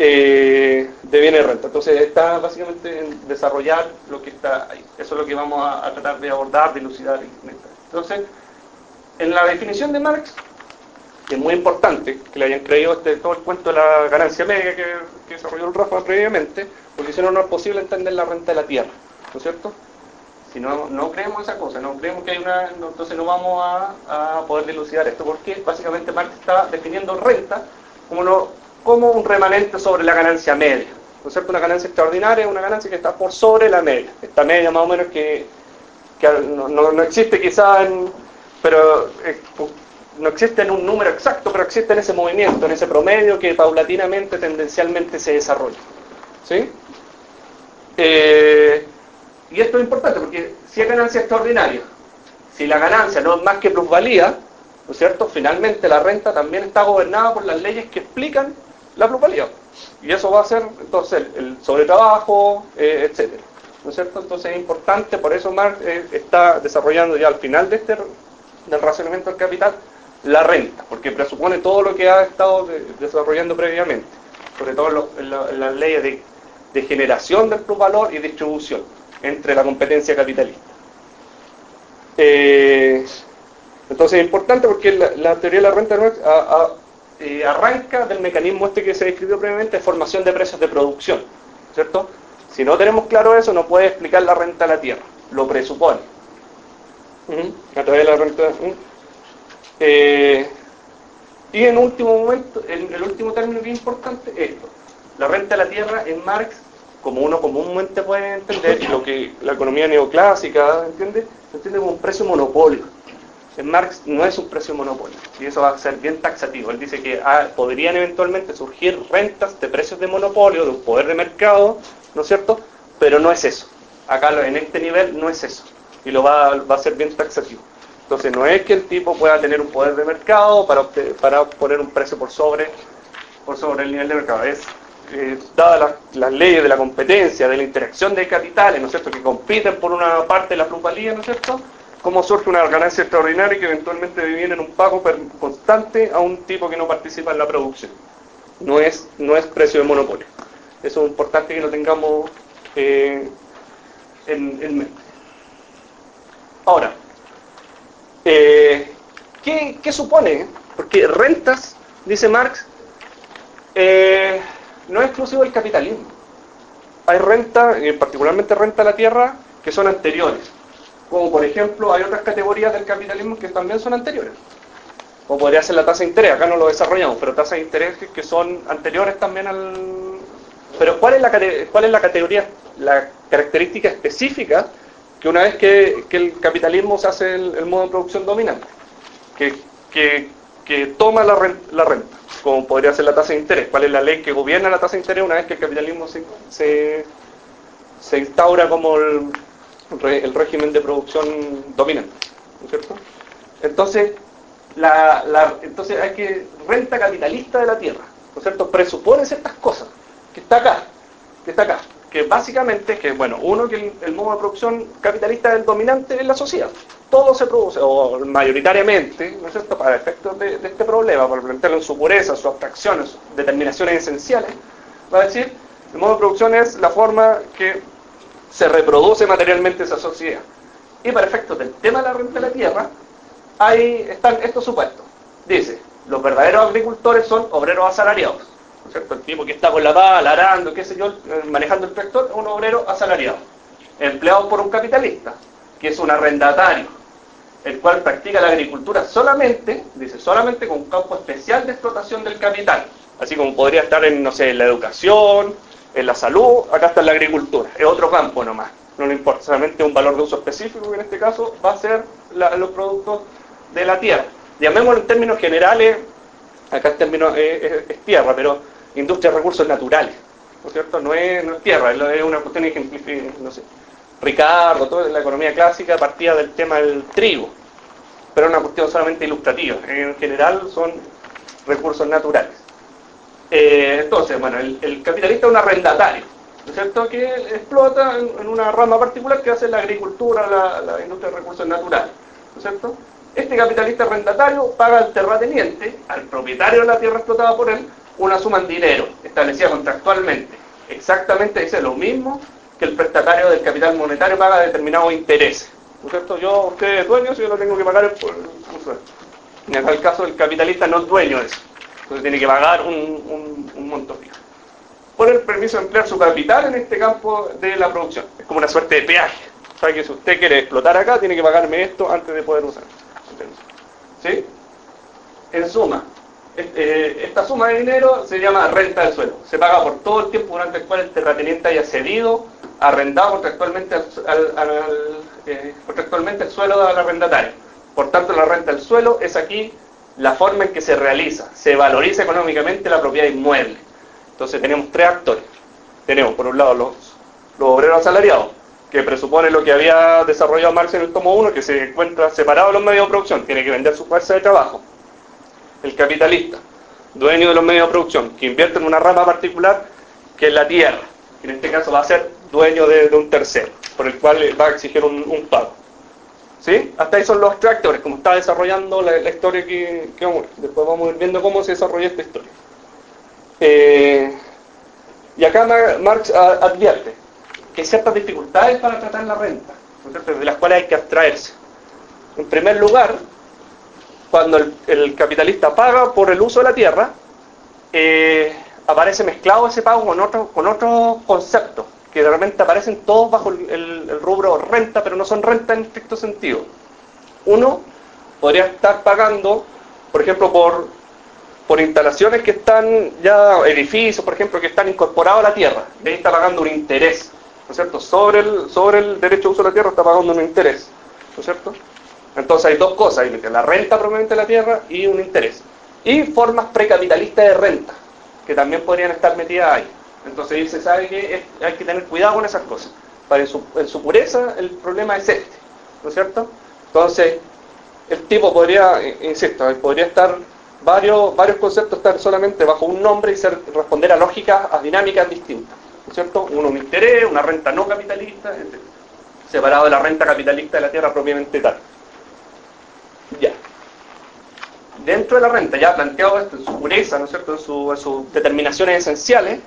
eh, de bienes renta. Entonces está básicamente en desarrollar lo que está ahí. Eso es lo que vamos a, tratar de abordar, de elucidar. Entonces, en la definición de Marx, que es muy importante que le hayan creído este, todo el cuento de la ganancia media que, desarrolló el Rafa previamente, porque si no, no es posible entender la renta de la tierra, ¿no es cierto? Si no, no creemos esa cosa, no creemos que hay una, entonces no vamos a, poder dilucidar esto, porque básicamente Marx está definiendo renta como, no, como un remanente sobre la ganancia media. ¿no es cierto? Una ganancia extraordinaria es una ganancia que está por sobre la media. Esta media más o menos que, no, existe quizá en, pero eh, no existe en un número exacto, pero existe en ese movimiento, en ese promedio que paulatinamente, tendencialmente se desarrolla. ¿Sí? Eh, y esto es importante porque si es ganancia extraordinaria, si la ganancia no es más que plusvalía, ¿no es cierto? Finalmente la renta también está gobernada por las leyes que explican la plusvalía. Y eso va a ser entonces el sobretrabajo, eh, etcétera. ¿No es cierto? Entonces es importante, por eso Marx eh, está desarrollando ya al final de este del racionamiento del capital la renta, porque presupone todo lo que ha estado desarrollando previamente, sobre todo en, las leyes de, generación del plusvalor y distribución entre la competencia capitalista. Eh, entonces es importante porque la, teoría de la renta eh, arranca del mecanismo este que se describió previamente de formación de precios de producción, ¿cierto? Si no tenemos claro eso, no puede explicar la renta a la tierra, lo presupone. A través de la renta. Eh, y en último momento, en el último término que es importante, esto. La renta a la tierra en Marx, como uno comúnmente puede entender, y lo que la economía neoclásica entiende, se entiende como un precio monopolio. En Marx no es un precio monopolio, y eso va a ser bien taxativo. Él dice que ah, podrían eventualmente surgir rentas de precios de monopolio, de un poder de mercado, ¿no es cierto? Pero no es eso. Acá en este nivel no es eso, y lo va, a ser bien taxativo. Entonces no es que el tipo pueda tener un poder de mercado para, poner un precio por sobre, por sobre el nivel de mercado. Es, eh, dadas las, leyes de la competencia, de la interacción de capitales, ¿no es cierto?, que compiten por una parte de la plusvalía, ¿no es cierto?, cómo surge una ganancia extraordinaria que eventualmente viene en un pago constante a un tipo que no participa en la producción. No es, no es precio de monopolio. Eso es importante que lo tengamos eh, en, en mente. Ahora, eh, ¿qué, supone? Porque rentas, dice Marx, eh, no es exclusivo del capitalismo. Hay renta, eh, particularmente renta a la tierra, que son anteriores. Como por ejemplo, hay otras categorías del capitalismo que también son anteriores. Como podría ser la tasa de interés, acá no lo desarrollamos, pero tasas de interés que son anteriores también al... Pero ¿cuál es la, cuál es la categoría, la característica específica que una vez que, el capitalismo se hace el, modo de producción dominante, que, toma la renta, como podría ser la tasa de interés, cuál es la ley que gobierna la tasa de interés una vez que el capitalismo se, se, instaura como el, régimen de producción dominante, ¿no es cierto? Entonces, la, entonces hay que renta capitalista de la tierra, ¿no es cierto? Presupone ciertas cosas, que está acá, que está acá que básicamente que, bueno, uno, que el, modo de producción capitalista es el dominante en la sociedad. Todo se produce, o mayoritariamente, ¿no es cierto?, para efectos de, este problema, por plantearlo en su pureza, sus abstracciones, determinaciones esenciales, va a decir, el modo de producción es la forma que se reproduce materialmente esa sociedad. Y para efectos del tema de la renta de la tierra, ahí están estos supuestos. Dice, los verdaderos agricultores son obreros asalariados el tipo que está con la pala, arando, qué sé yo, eh, manejando el tractor, es un obrero asalariado, empleado por un capitalista, que es un arrendatario, el cual practica la agricultura solamente, dice, solamente con un campo especial de explotación del capital, así como podría estar en, no sé, la educación, en la salud, acá está en la agricultura, es otro campo nomás, no le importa, solamente un valor de uso específico, que en este caso va a ser los productos de la tierra. Llamémoslo en términos generales, acá el término es tierra, pero industria de recursos naturales, ¿no es cierto? No es, tierra, es una cuestión ejemplificada, no sé. Ricardo, toda la economía clásica partía del tema del trigo, pero es una cuestión solamente ilustrativa. En general son recursos naturales. Eh, entonces, bueno, el, capitalista es un arrendatario, ¿no es cierto? Que explota en, una rama particular que hace la agricultura, la, industria de recursos naturales, ¿no es cierto? Este capitalista arrendatario paga al terrateniente, al propietario de la tierra explotada por él, una suma en dinero establecida contractualmente. Exactamente dice lo mismo que el prestatario del capital monetario paga determinados intereses. ¿No es cierto? Yo, usted es dueño, si yo lo tengo que pagar por En el caso del capitalista no es dueño de eso. Entonces tiene que pagar un, monto fijo. Por el permiso de emplear su capital en este campo de la producción. Es como una suerte de peaje. O sea que si usted quiere explotar acá, tiene que pagarme esto antes de poder usar. ¿Sí? En suma, eh, esta suma de dinero se llama renta del suelo. Se paga por todo el tiempo durante el cual el terrateniente haya cedido, arrendado contractualmente, al, eh, contractualmente el suelo del arrendatario. Por tanto, la renta del suelo es aquí la forma en que se realiza, se valoriza económicamente la propiedad inmueble. Entonces tenemos tres actores. Tenemos por un lado los, los obreros asalariados, que presupone lo que había desarrollado Marx en el tomo 1, que se encuentra separado de los medios de producción, tiene que vender su fuerza de trabajo. El capitalista, dueño de los medios de producción, que invierte en una rama particular, que es la tierra, que en este caso va a ser dueño de, un tercero, por el cual va a exigir un, pago. ¿Sí? Hasta ahí son los tractores, como está desarrollando la, historia que, vamos Después vamos a ir viendo cómo se desarrolla esta historia. Eh, y acá Marx advierte que hay ciertas dificultades para tratar la renta, de las cuales hay que abstraerse. En primer lugar, cuando el, capitalista paga por el uso de la tierra, eh, aparece mezclado ese pago con otros con otro conceptos, que de repente aparecen todos bajo el, rubro renta, pero no son renta en estricto sentido. Uno podría estar pagando, por ejemplo, por, por instalaciones que están ya, edificios, por ejemplo, que están incorporados a la tierra. De ahí está pagando un interés, ¿no es cierto? Sobre el, sobre el derecho de uso de la tierra está pagando un interés, ¿no es cierto? Entonces hay dos cosas, hay la renta propiamente de la tierra y un interés. Y formas precapitalistas de renta, que también podrían estar metidas ahí. Entonces dice, sabe que hay que tener cuidado con esas cosas. Para en su, pureza el problema es este, ¿no es cierto? Entonces, el tipo podría, eh, insisto, podría estar varios, varios conceptos estar solamente bajo un nombre y responder a lógicas, a dinámicas distintas, ¿no es cierto? Uno un interés, una renta no capitalista, separado de la renta capitalista de la tierra propiamente tal. Ya. Dentro de la renta, ya planteado esto en su pureza, ¿no es cierto?, en, sus determinaciones esenciales,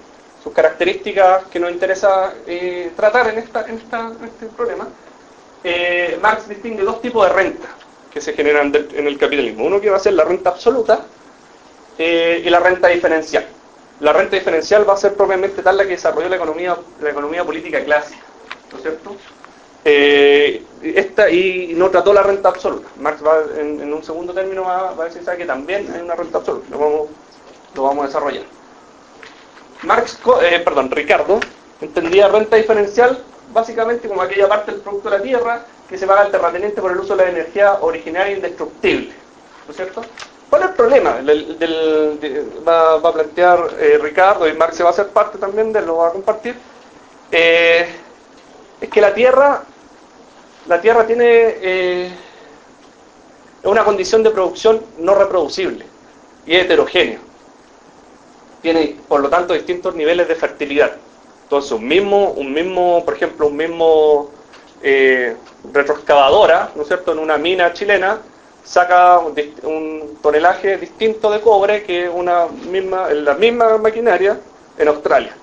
sus características que nos interesa eh, tratar en, esta, en, este problema, eh, Marx distingue dos tipos de renta que se generan en el capitalismo. Uno que va a ser la renta absoluta eh, y la renta diferencial. La renta diferencial va a ser propiamente tal la que desarrolló la economía, la economía política clásica, ¿no es cierto? Esta, y no trató la renta absoluta. Marx va en, un segundo término va, a decir que también hay una renta absoluta. Lo vamos, lo vamos a desarrollar. Marx, eh, perdón, Ricardo entendía renta diferencial básicamente como aquella parte del producto de la tierra que se paga al terrateniente por el uso de la energía originaria e indestructible. ¿No es cierto? ¿Cuál es el problema? va, a plantear eh, Ricardo y Marx se va a hacer parte también de lo va a compartir. es que la tierra la Tierra tiene eh, una condición de producción no reproducible y heterogénea. Tiene, por lo tanto, distintos niveles de fertilidad. Entonces, un mismo, un mismo por ejemplo, un mismo eh, retroexcavadora, ¿no es cierto?, en una mina chilena, saca un, tonelaje distinto de cobre que una misma, la misma maquinaria en Australia,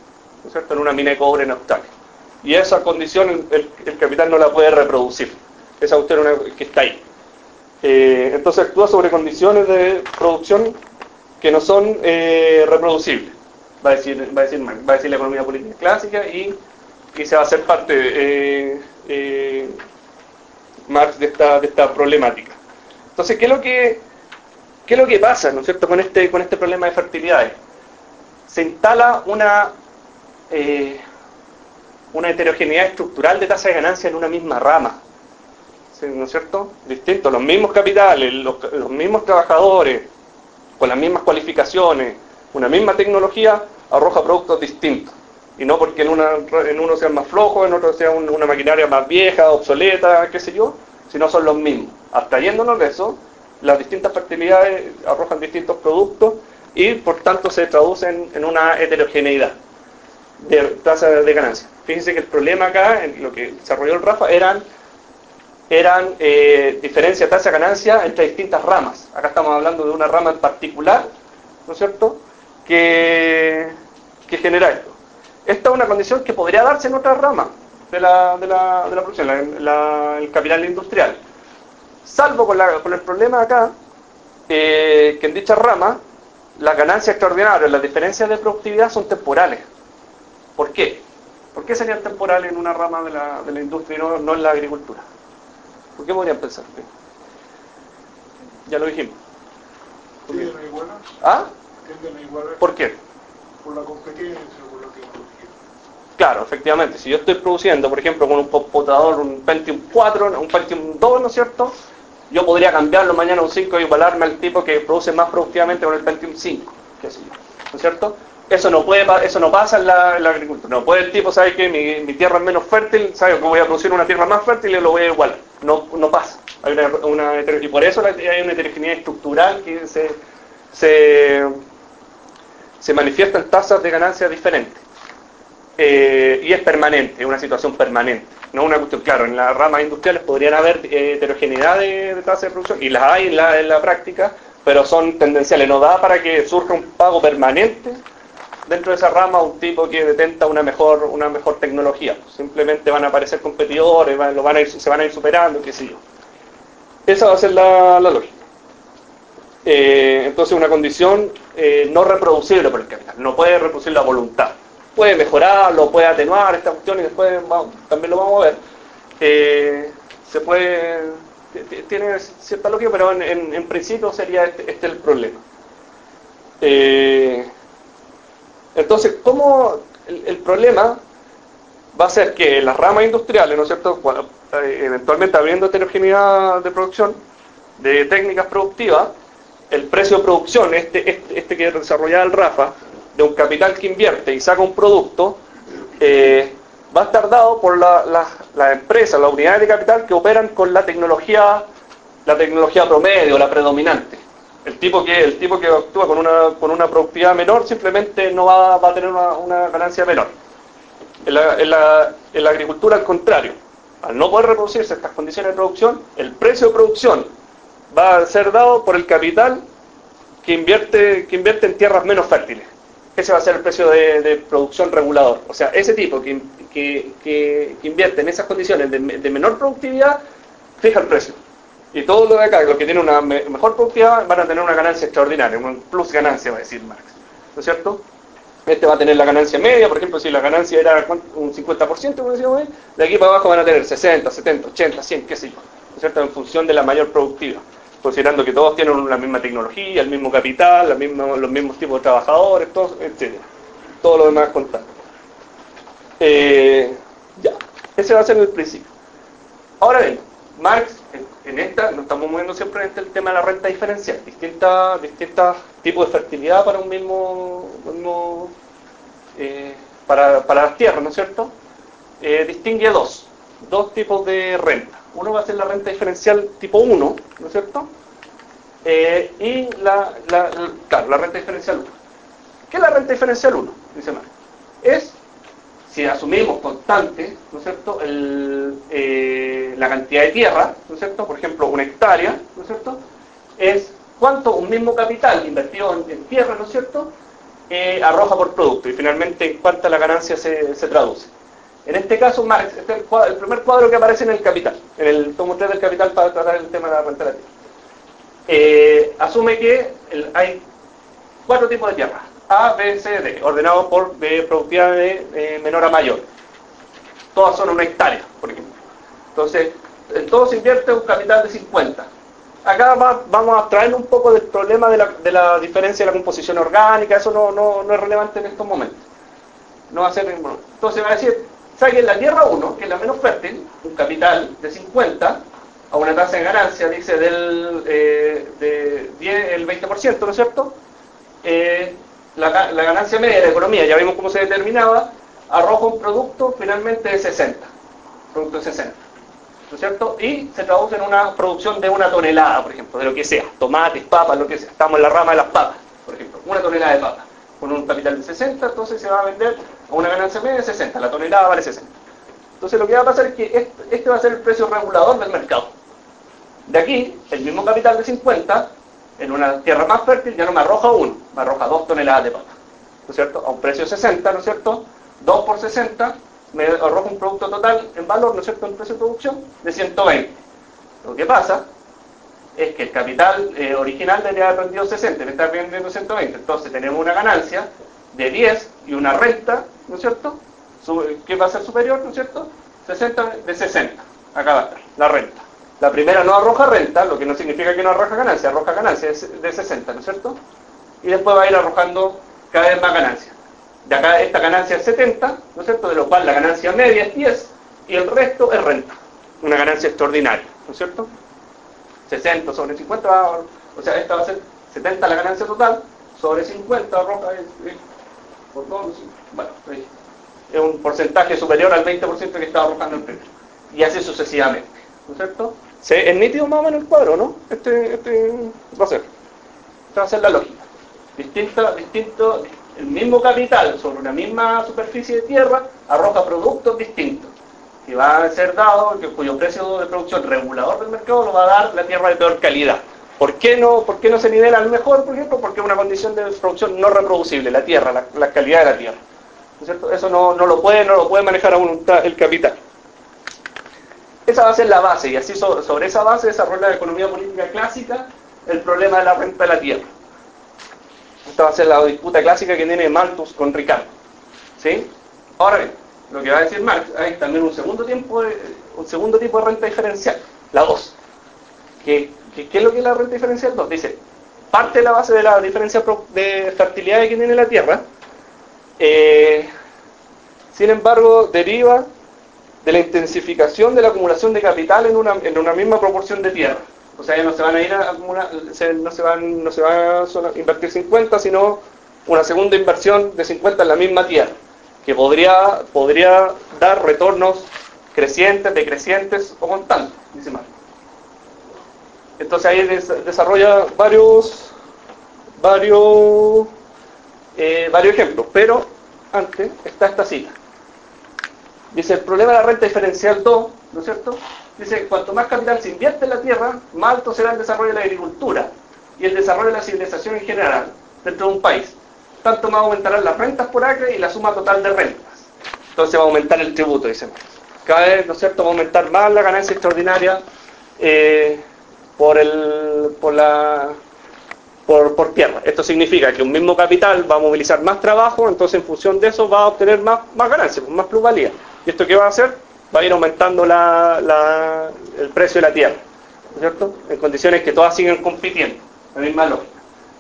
¿no es cierto?, en una mina de cobre en Australia y esa condición el, capital no la puede reproducir. Esa cuestión que está ahí. Eh, entonces actúa sobre condiciones de producción que no son eh, reproducibles. Va a decir, va a decir, va a decir la economía política clásica y, y se va a hacer parte de eh, Marx de esta, de esta problemática. Entonces, ¿qué es lo que, qué es lo que pasa, ¿no es cierto?, con este, con este problema de fertilidades. Se instala una una heterogeneidad estructural de tasa de ganancia en una misma rama. ¿No es cierto? Distinto, los mismos capitales, los, mismos trabajadores, con las mismas cualificaciones, una misma tecnología, arroja productos distintos. Y no porque en, una, en uno sea más flojo, en otro sea una maquinaria más vieja, obsoleta, qué sé yo, sino son los mismos. Abstrayéndonos de eso, las distintas fertilidades arrojan distintos productos y por tanto se traducen en una heterogeneidad de tasa de ganancia. Fíjense que el problema acá, en lo que desarrolló el Rafa, eran, eran eh, diferencia de tasa de ganancia entre distintas ramas. Acá estamos hablando de una rama en particular, ¿no es cierto?, que, que genera esto. Esta es una condición que podría darse en otra rama de la, de la, de la producción, el capital industrial. Salvo con, la, con el problema acá, eh, que en dicha rama las ganancias extraordinarias, las diferencias de productividad son temporales. ¿Por qué? ¿Por qué serían temporales en una rama de la, de la industria y no, en la agricultura? ¿Por qué podrían pensar? Ya lo dijimos. ¿Ah? ¿Por qué? Por la competencia, por la tecnología. Claro, efectivamente. Si yo estoy produciendo, por ejemplo, con un computador, un Pentium 4, un Pentium 2, ¿no es cierto? Yo podría cambiarlo mañana a un 5 y igualarme al tipo que produce más productivamente con el Pentium 5, qué sé yo. ¿No es cierto? Eso no puede eso no pasa en la, agricultura. No puede el tipo, sabe que mi, tierra es menos fértil, sabe que voy a producir una tierra más fértil y lo voy a igualar. No, no pasa. Hay una, y por eso hay una heterogeneidad estructural que se, se, se manifiesta en tasas de ganancia diferentes. Eh, y es permanente, es una situación permanente. No una cuestión, claro, en las ramas industriales podrían haber eh, heterogeneidad de, tasas de producción, y las hay en la, en la práctica, pero son tendenciales. No da para que surja un pago permanente dentro de esa rama un tipo que detenta una mejor, una mejor tecnología. Simplemente van a aparecer competidores, lo van a ir, se van a ir superando, qué sé yo. Esa va a ser la, lógica. Eh, entonces una condición eh, no reproducible por el capital, no puede reproducir la voluntad. Puede mejorarlo, puede atenuar esta cuestión y después también lo vamos a ver. Eh, se puede, tiene cierta lógica, pero en, principio sería este, este el problema. Entonces, ¿cómo el, problema va a ser que las ramas industriales, ¿no es cierto?, eh, eventualmente habiendo heterogeneidad de producción, de técnicas productivas, el precio de producción, este, este, este que desarrollaba el Rafa, de un capital que invierte y saca un producto, eh, va a estar dado por las la, empresas, las unidades de capital que operan con la tecnología, la tecnología promedio, la predominante. El tipo que, el tipo que actúa con una, con una productividad menor simplemente no va, a tener una, ganancia menor. En la, agricultura al contrario, al no poder reproducirse estas condiciones de producción, el precio de producción va a ser dado por el capital que invierte, que invierte en tierras menos fértiles. Ese va a ser el precio de, producción regulador. O sea, ese tipo que, que, invierte en esas condiciones de menor productividad, fija el precio. Y todo lo de acá, los que tienen una mejor productividad, van a tener una ganancia extraordinaria, un plus ganancia, va a decir Marx. ¿No es cierto? Este va a tener la ganancia media, por ejemplo, si la ganancia era un 50%, como decíamos de aquí para abajo van a tener 60, 70, 80, 100, qué sé yo. ¿No es cierto? En función de la mayor productividad. Considerando que todos tienen la misma tecnología, el mismo capital, los mismos tipos de trabajadores, todos, etc. Todo lo demás contando. Eh, ya, ese va a ser el principio. Ahora bien, Marx en esta nos estamos moviendo siempre el tema de la renta diferencial, distintos distintas tipos de fertilidad para un mismo, eh, para, las tierras, ¿no es cierto? Eh, distingue dos, dos tipos de renta. Uno va a ser la renta diferencial tipo 1, ¿no es cierto? Eh, y la, la, la renta diferencial 1. ¿Qué es la renta diferencial 1? Dice Marx. Es si asumimos constante, ¿no es cierto?, eh, la cantidad de tierra, ¿no es cierto?, por ejemplo, una hectárea, ¿no es cierto?, es cuánto un mismo capital invertido en, tierra, ¿no es cierto?, eh, arroja por producto y finalmente en cuánta la ganancia se, traduce. En este caso, Marx, este es el, primer cuadro que aparece en el capital, en el tomo 3 del capital para tratar el tema de la renta de la tierra. Eh, asume que hay cuatro tipos de tierra. A, B, C, D, ordenado por de productividad de menor a mayor. Todas son una hectárea, por ejemplo. Entonces, en todo se invierte un capital de 50. Acá vamos a traer un poco del problema de la, diferencia de la composición orgánica, eso no, es relevante en estos momentos. No va a ser Entonces va a decir, saquen la tierra 1, que es la menos fértil, un capital de 50, a una tasa de ganancia, dice, del eh, de 10, el 20%, ¿no es cierto? Eh, la, ganancia media de la economía, ya vimos cómo se determinaba, arroja un producto finalmente de 60, producto de 60, ¿no es cierto? Y se traduce en una producción de una tonelada, por ejemplo, de lo que sea, tomates, papas, lo que sea. Estamos en la rama de las papas, por ejemplo, una tonelada de papas, con un capital de 60, entonces se va a vender a una ganancia media de 60, la tonelada vale 60. Entonces lo que va a pasar es que este, este va a ser el precio regulador del mercado. De aquí, el mismo capital de 50 en una tierra más fértil ya no me arroja uno, me arroja dos toneladas de papa, ¿no es cierto? A un precio de 60, ¿no es cierto? 2 por 60 me arroja un producto total en valor, ¿no es cierto?, en precio de producción de 120. Lo que pasa es que el capital eh, original debería haber vendido 60, me está vendiendo 120, entonces tenemos una ganancia de 10 y una renta, ¿no es cierto?, que va a ser superior, ¿no es cierto?, 60 de 60, acá va a estar, la renta. La primera no arroja renta, lo que no significa que no arroja ganancia, arroja ganancia de 60, ¿no es cierto? Y después va a ir arrojando cada vez más ganancia. De acá esta ganancia es 70, ¿no es cierto? De lo cual la ganancia media es 10 y el resto es renta. Una ganancia extraordinaria, ¿no es cierto? 60 sobre 50, o sea, esta va a ser 70 la ganancia total, sobre 50 arroja por dos, bueno, es un porcentaje superior al 20% que estaba arrojando el primero. Y así sucesivamente, ¿no es cierto? ¿Es nítido más o menos el cuadro, no? Este, este va a ser. Esta va a ser la lógica. Distinto, distinto, el mismo capital sobre una misma superficie de tierra arroja productos distintos que van a ser dados, cuyo precio de producción regulador del mercado lo va a dar la tierra de peor calidad. ¿Por qué no, por qué no se nivela al mejor, por ejemplo? Porque es una condición de producción no reproducible, la tierra, la, calidad de la tierra. Eso no, no, lo puede, no lo puede manejar a voluntad el capital. Esa va a ser la base, y así sobre esa base desarrolla la economía política clásica el problema de la renta de la tierra. Esta va a ser la disputa clásica que tiene Malthus con Ricardo. ¿Sí? Ahora bien, lo que va a decir Marx, hay también un segundo, tiempo un segundo tipo de renta diferencial, la 2. ¿Qué, es lo que es la renta diferencial 2? Dice, parte de la base de la diferencia de fertilidad que tiene la Tierra, eh, sin embargo, deriva de la intensificación de la acumulación de capital en una, en una misma proporción de tierra. O sea, ya no se van a ir a acumular, no se van, no se va a invertir 50, sino una segunda inversión de 50 en la misma tierra que podría, podría dar retornos crecientes, decrecientes o constantes, dice Marx. Entonces ahí desarrolla varios, varios, eh, varios ejemplos, pero antes está esta cita. Dice, el problema de la renta diferencial 2, ¿no es cierto? Dice, cuanto más capital se invierte en la tierra, más alto será el desarrollo de la agricultura y el desarrollo de la civilización en general dentro de un país tanto más aumentarán las rentas por acre y la suma total de rentas. Entonces va a aumentar el tributo, dice Cada vez, ¿no es cierto?, va a aumentar más la ganancia extraordinaria eh, por, el, por, la, por tierra. Esto significa que un mismo capital va a movilizar más trabajo, entonces en función de eso va a obtener más, más ganancias, más plusvalía. ¿Y esto qué va a hacer? Va a ir aumentando la, el precio de la tierra, ¿no es cierto? En condiciones que todas siguen compitiendo, la misma lógica.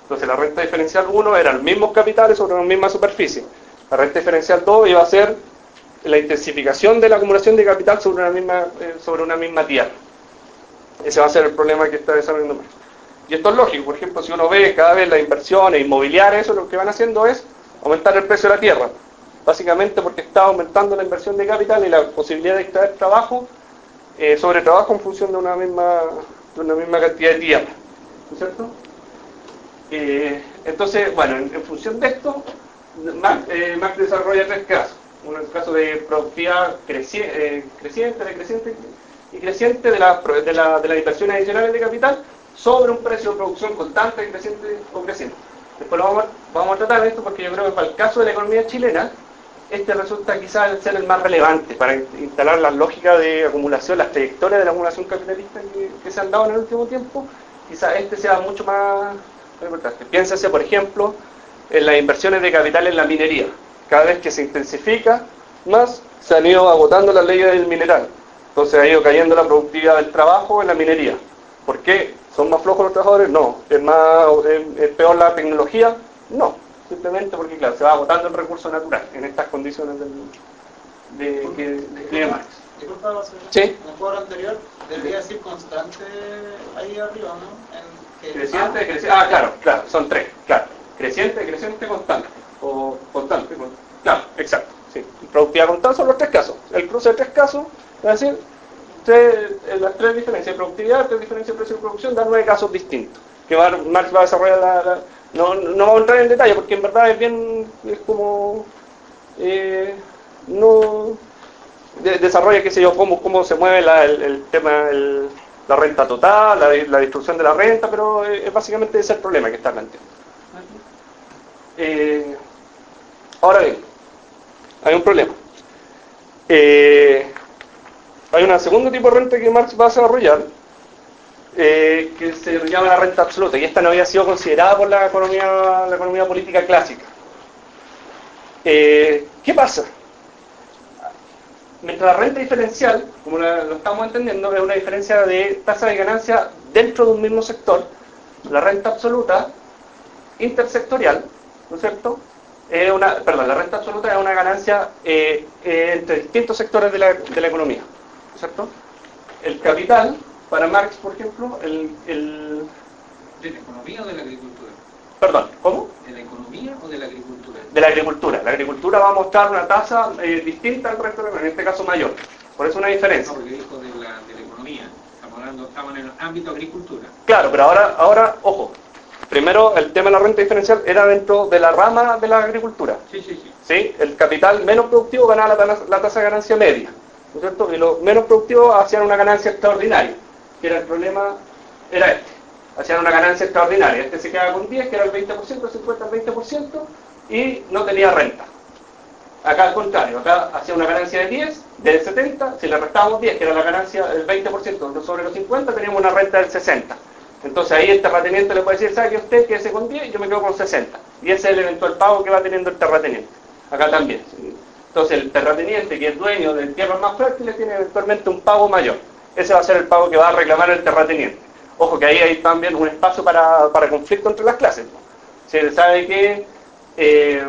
Entonces la renta diferencial 1 eran los mismos capitales sobre una misma superficie. La renta diferencial 2 iba a ser la intensificación de la acumulación de capital sobre una misma, eh, sobre una misma tierra. Ese va a ser el problema que está desarrollando. Y esto es lógico, por ejemplo, si uno ve cada vez las inversiones inmobiliarias, eso lo que van haciendo es aumentar el precio de la tierra. Básicamente porque está aumentando la inversión de capital y la posibilidad de extraer trabajo eh, sobre trabajo en función de una misma, de una misma cantidad de tierra. ¿No es cierto? Eh, entonces, bueno, en, función de esto, eh, Marx, desarrolla tres casos. Uno el caso de productividad eh, creciente, decreciente y creciente de, la, de, la, de las inversiones adicionales de capital sobre un precio de producción constante, creciente o creciente. Después lo vamos, a, vamos a tratar esto porque yo creo que para el caso de la economía chilena, este resulta quizás ser el más relevante para instalar las lógicas de acumulación, las trayectorias de la acumulación capitalista que, que se han dado en el último tiempo. Quizás este sea mucho más importante. Piénsese, por ejemplo, en las inversiones de capital en la minería. Cada vez que se intensifica más, se han ido agotando las leyes del mineral. Entonces ha ido cayendo la productividad del trabajo en la minería. ¿Por qué? ¿Son más flojos los trabajadores? No. ¿Es, más, es peor la tecnología? No. Simplemente porque, claro, se va agotando el recurso natural en estas condiciones del, de, que describe Marx. Disculpa, ¿Sí? en el cuadro anterior debería decir constante ahí arriba, ¿no? Creciente, creciente. Ah, claro, claro, son tres, claro. Creciente, creciente, constante. O constante, claro, exacto. Sí. Productividad constante son los tres casos. El cruce de tres casos, es decir, las tres diferencias de productividad, tres diferencias de precio de producción, dan nueve casos distintos. Que Marx va a desarrollar la, no, no vamos a entrar en detalle porque en verdad es bien, es como, eh, no, desarrolla, qué sé yo, cómo, cómo se mueve el, el, tema, el, la renta total, la, la destrucción de la renta, pero es básicamente ese el problema que está planteando. Eh, ahora bien, hay un problema. Eh, hay un segundo tipo de renta que Marx va a desarrollar, eh, que se llama la renta absoluta, y esta no había sido considerada por la economía, la economía política clásica. ¿Qué pasa? mientras la renta diferencial, como lo estamos entendiendo, es una diferencia de tasa de ganancia dentro de un mismo sector, la renta absoluta intersectorial, ¿no es cierto? Es una, perdón, la renta absoluta es una ganancia eh, eh, entre distintos sectores de la, de la economía, ¿no es cierto? El capital, para Marx, por ejemplo, el, el... ¿De la economía o de la agricultura? Perdón, ¿cómo? ¿De la economía o de la agricultura? De la agricultura. La agricultura va a mostrar una tasa eh, distinta al resto, en este caso mayor. Por eso una diferencia. No, porque dijo de la, de la economía. Estamos hablando, estamos en el ámbito agricultura. Claro, pero ahora, ahora, ojo. Primero, el tema de la renta diferencial era dentro de la rama de la agricultura. Sí, sí, sí. ¿Sí? El capital menos productivo ganaba la, la tasa de ganancia media. ¿No es cierto? Y los menos productivos hacían una ganancia extraordinaria. Que era el problema, era este hacían una ganancia extraordinaria. Este se quedaba con 10, que era el 20%, 50 al 20%, y no tenía renta. Acá al contrario, acá hacía una ganancia de 10, de 70, si le restábamos 10, que era la ganancia del 20% sobre los 50, teníamos una renta del 60. Entonces ahí el terrateniente le puede decir, ¿sabe que usted quédese con 10 y yo me quedo con 60? Y ese es el eventual pago que va teniendo el terrateniente. Acá también. Entonces el terrateniente, que es dueño de tierras más fértiles, tiene eventualmente un pago mayor. Ese va a ser el pago que va a reclamar el terrateniente. Ojo que ahí hay también un espacio para, para conflicto entre las clases. Se sabe que eh,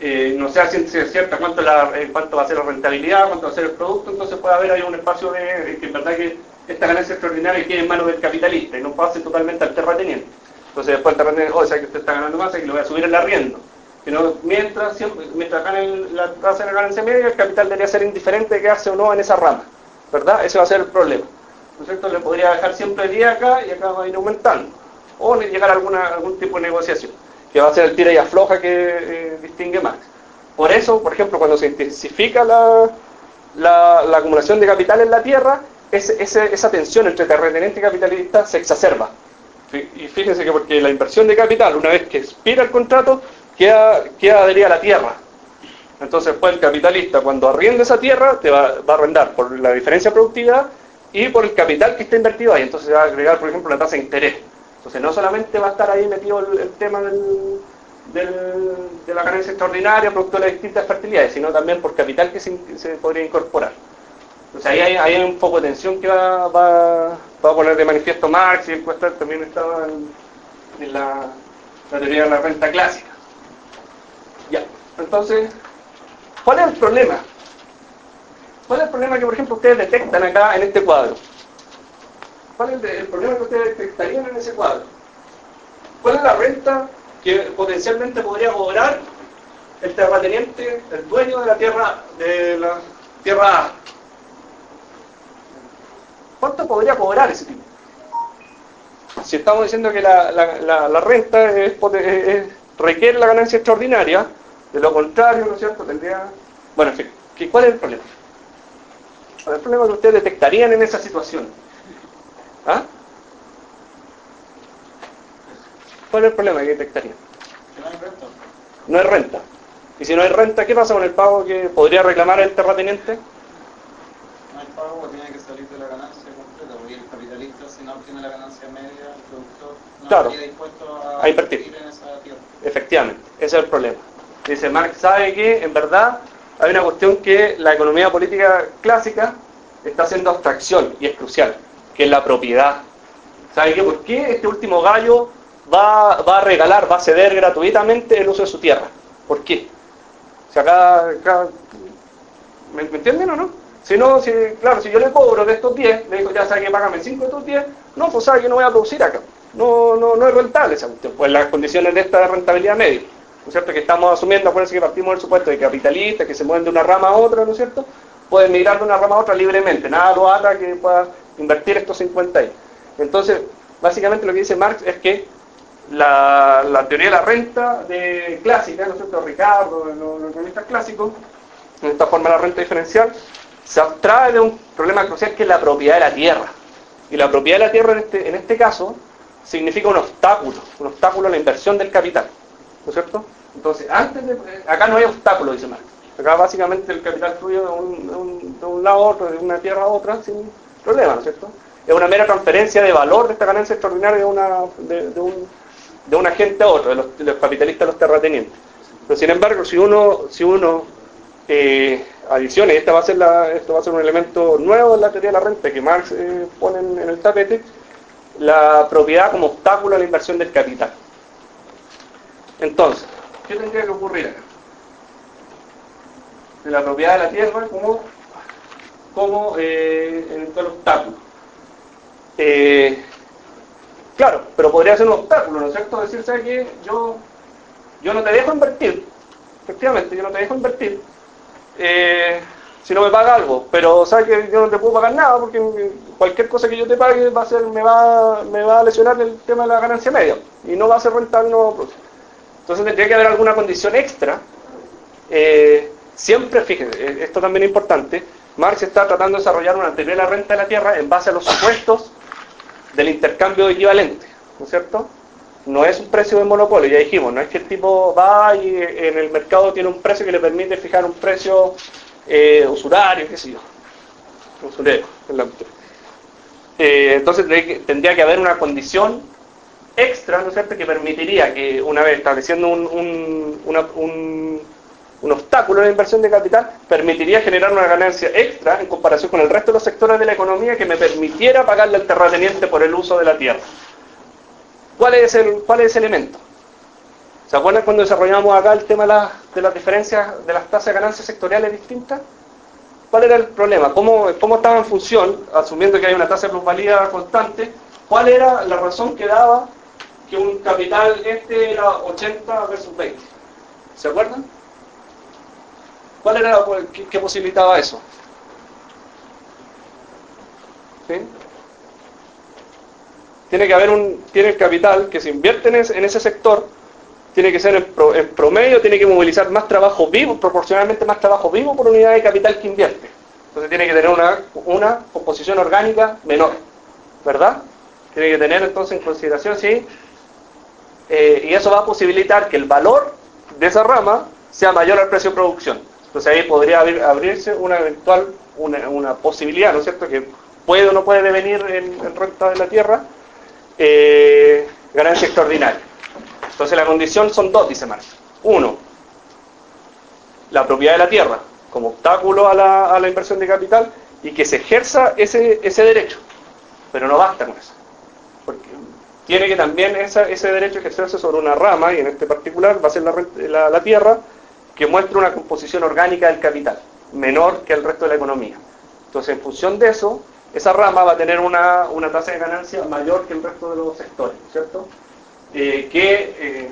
eh, no si es cierta cuánto, la, eh, cuánto va a ser la rentabilidad, cuánto va a ser el producto, entonces puede haber ahí un espacio de, que en verdad que esta ganancia extraordinaria quede en manos del capitalista y no pase totalmente al terrateniente. Entonces después el terrateniente, oh, sea que usted está ganando más, y que lo voy a subir el arriendo. Sino mientras, siempre, mientras la tasa de la ganancia media, el capital debería ser indiferente de quedarse o no en esa rama. ¿Verdad? Ese va a ser el problema. ¿no es cierto? Le podría dejar siempre 10 acá y acá va a ir aumentando. O llegar a alguna, algún tipo de negociación, que va a ser el tira y afloja que eh, distingue Marx. Por eso, por ejemplo, cuando se intensifica la, la, acumulación de capital en la tierra, esa tensión entre terrateniente y capitalista se exacerba. Y fíjense que porque la inversión de capital, una vez que expira el contrato, queda, queda adherida a la tierra. Entonces, pues el capitalista, cuando arrienda esa tierra, te va, va a arrendar por la diferencia de productividad y por el capital que está invertido ahí. Entonces se va a agregar, por ejemplo, la tasa de interés. Entonces no solamente va a estar ahí metido el, tema del, de la ganancia extraordinaria producto de distintas fertilidades, sino también por capital que se, podría incorporar. Entonces ahí hay, un poco de tensión que va, va, a poner de manifiesto Marx y el cuesta también estaba en, la teoría de la renta clásica. Ya, entonces, ¿cuál es el problema? ¿Cuál es el problema que, por ejemplo, ustedes detectan acá en este cuadro? ¿Cuál es el, problema que ustedes detectarían en ese cuadro? ¿Cuál es la renta que potencialmente podría cobrar el terrateniente, el dueño de la tierra, de la tierra A? ¿Cuánto podría cobrar ese tipo? Si estamos diciendo que la, renta requiere la ganancia extraordinaria, de lo contrario, ¿no es cierto? Tendría... Bueno, en fin, ¿cuál es el problema? ¿Cuál es el problema que ustedes detectarían en esa situación? ¿Ah? ¿Cuál es el problema que detectarían? Que no hay renta. No hay renta. Y si no hay renta, ¿qué pasa con el pago que podría reclamar el terrateniente? No hay pago, tiene que salir de la ganancia completa, porque el capitalista, si no obtiene la ganancia media, el productor no claro, estaría dispuesto a, a invertir en esa tierra. Efectivamente, ese es el problema. Dice Marx, sabe que en verdad hay una cuestión que la economía política clásica está haciendo abstracción y es crucial, que es la propiedad. ¿Sabe qué? ¿Por qué este último gallo va, a regalar, va a ceder gratuitamente el uso de su tierra? ¿Por qué? Si acá, ¿me, entienden o no? Si no, si, claro, si yo le cobro de estos 10, le digo, ya sabe que págame 5 de estos 10, no, pues sabe que no voy a producir acá. No, no, no es rentable esa cuestión, pues las condiciones de esta rentabilidad media. ¿No es cierto? Que estamos asumiendo, acuérdense que partimos del supuesto de capitalistas que se mueven de una rama a otra, ¿no es cierto? Pueden migrar de una rama a otra libremente, nada lo ata que pueda invertir estos 50 ahí. Entonces, básicamente lo que dice Marx es que la, teoría de la renta de clásica, ¿no es cierto? Ricardo, los, economistas clásicos, en esta forma la renta diferencial, se abstrae de un problema crucial que es la propiedad de la tierra. Y la propiedad de la tierra en este, en este caso significa un obstáculo, un obstáculo a la inversión del capital. ¿No es cierto? Entonces, antes de, acá no hay obstáculo, dice Marx. Acá básicamente el capital fluye de un, de un, lado a otro, de una tierra a otra, sin problema, ¿no es cierto? Es una mera transferencia de valor de esta ganancia extraordinaria de, una, de, un, de un agente a otro, de los, capitalistas a los terratenientes. Pero sin embargo, si uno, si uno eh, va a ser la, esto va a ser un elemento nuevo en la teoría de la renta que Marx eh, pone en el tapete, la propiedad como obstáculo a la inversión del capital. Entonces, ¿qué tendría que ocurrir acá? De la propiedad de la tierra como, como eh, eventual obstáculo. Eh, claro, pero podría ser un obstáculo, ¿no es cierto? Decir, ¿sabes qué? Yo, yo no te dejo invertir, efectivamente, yo no te dejo invertir, eh, si no me paga algo, pero sabes que yo no te puedo pagar nada porque cualquier cosa que yo te pague va a ser, me va, me va a lesionar el tema de la ganancia media y no va a ser rentable no Entonces tendría que haber alguna condición extra. Eh, siempre, fíjense, eh, esto también es importante, Marx está tratando de desarrollar una teoría de la renta de la tierra en base a los supuestos del intercambio equivalente, ¿no es cierto? No es un precio de monopolio, ya dijimos, no es que el tipo va y en el mercado tiene un precio que le permite fijar un precio eh, usurario, qué sé yo. Usurero, eh, entonces tendría que haber una condición extra, ¿no es cierto?, que permitiría que una vez estableciendo un, un, un, obstáculo en la inversión de capital, permitiría generar una ganancia extra en comparación con el resto de los sectores de la economía que me permitiera pagarle al terrateniente por el uso de la tierra. ¿Cuál es el, cuál es ese elemento? ¿Se acuerdan cuando desarrollamos acá el tema de, las diferencias de las tasas de ganancias sectoriales distintas? ¿Cuál era el problema? ¿Cómo, ¿Cómo estaba en función, asumiendo que hay una tasa de plusvalía constante, cuál era la razón que daba que un capital este era 80 versus 20? ¿Se acuerdan? ¿Cuál era qué, posibilitaba eso? ¿Sí? Tiene que haber un tiene el capital que se invierte en en ese sector tiene que ser en, promedio, tiene que movilizar más trabajo vivo, proporcionalmente más trabajo vivo por unidad de capital que invierte. Entonces tiene que tener una, una composición orgánica menor, ¿verdad? Tiene que tener entonces en consideración, sí, eh, y eso va a posibilitar que el valor de esa rama sea mayor al precio de producción. Entonces ahí podría abrirse una eventual, una, posibilidad, ¿no es cierto?, que puede o no puede devenir en, renta de la tierra, eh, ganancia extraordinaria. Entonces la condición son dos, dice Marx. Uno, la propiedad de la tierra como obstáculo a la, inversión de capital y que se ejerza ese, ese derecho. Pero no basta con eso. Tiene que también ese derecho ejercerse sobre una rama, y en este particular va a ser la, la, tierra, que muestre una composición orgánica del capital, menor que el resto de la economía. Entonces, en función de eso, esa rama va a tener una, tasa de ganancia mayor que el resto de los sectores, ¿cierto? Eh, que eh,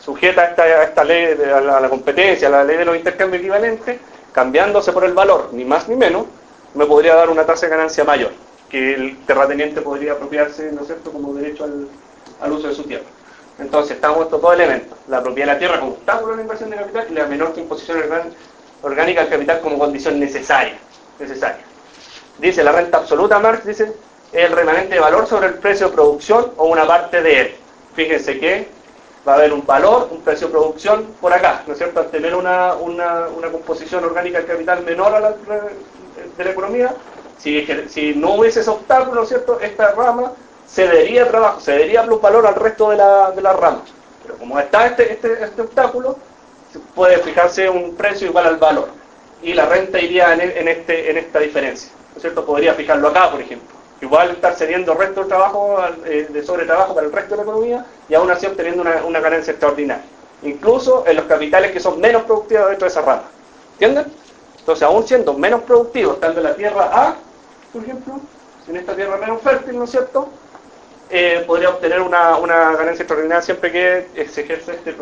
sujeta a esta, ley, de, a, la, competencia, a la ley de los intercambios equivalentes, cambiándose por el valor, ni más ni menos, me podría dar una tasa de ganancia mayor, que el terrateniente podría apropiarse, ¿no es cierto?, como derecho al, uso de su tierra. Entonces, estamos estos dos elementos, la propiedad de la tierra como obstáculo de la inversión de capital y la menor imposición orgánica del capital como condición necesaria. necesaria. Dice la renta absoluta, Marx dice, el remanente de valor sobre el precio de producción o una parte de él fíjense que va a haber un valor, un precio de producción por acá, ¿no es cierto? Al tener una, composición orgánica del capital menor a la de la economía, si, no hubiese ese obstáculo, ¿no es cierto? Esta rama cedería trabajo, cedería plus valor al resto de la, de rama. Pero como está este, este, este obstáculo, puede fijarse un precio igual al valor. Y la renta iría en, en, este, en esta diferencia. ¿No es cierto? Podría fijarlo acá, por ejemplo igual estar cediendo resto del trabajo, eh, de sobretrabajo para el resto de la economía y aún así obteniendo una, ganancia extraordinaria. Incluso en los capitales que son menos productivos dentro de esa rama. ¿Entienden? Entonces, aún siendo menos productivos, estando en la tierra A, por ejemplo, en esta tierra menos fértil, ¿no es cierto? Eh, podría obtener una, ganancia extraordinaria siempre que se ejerce este,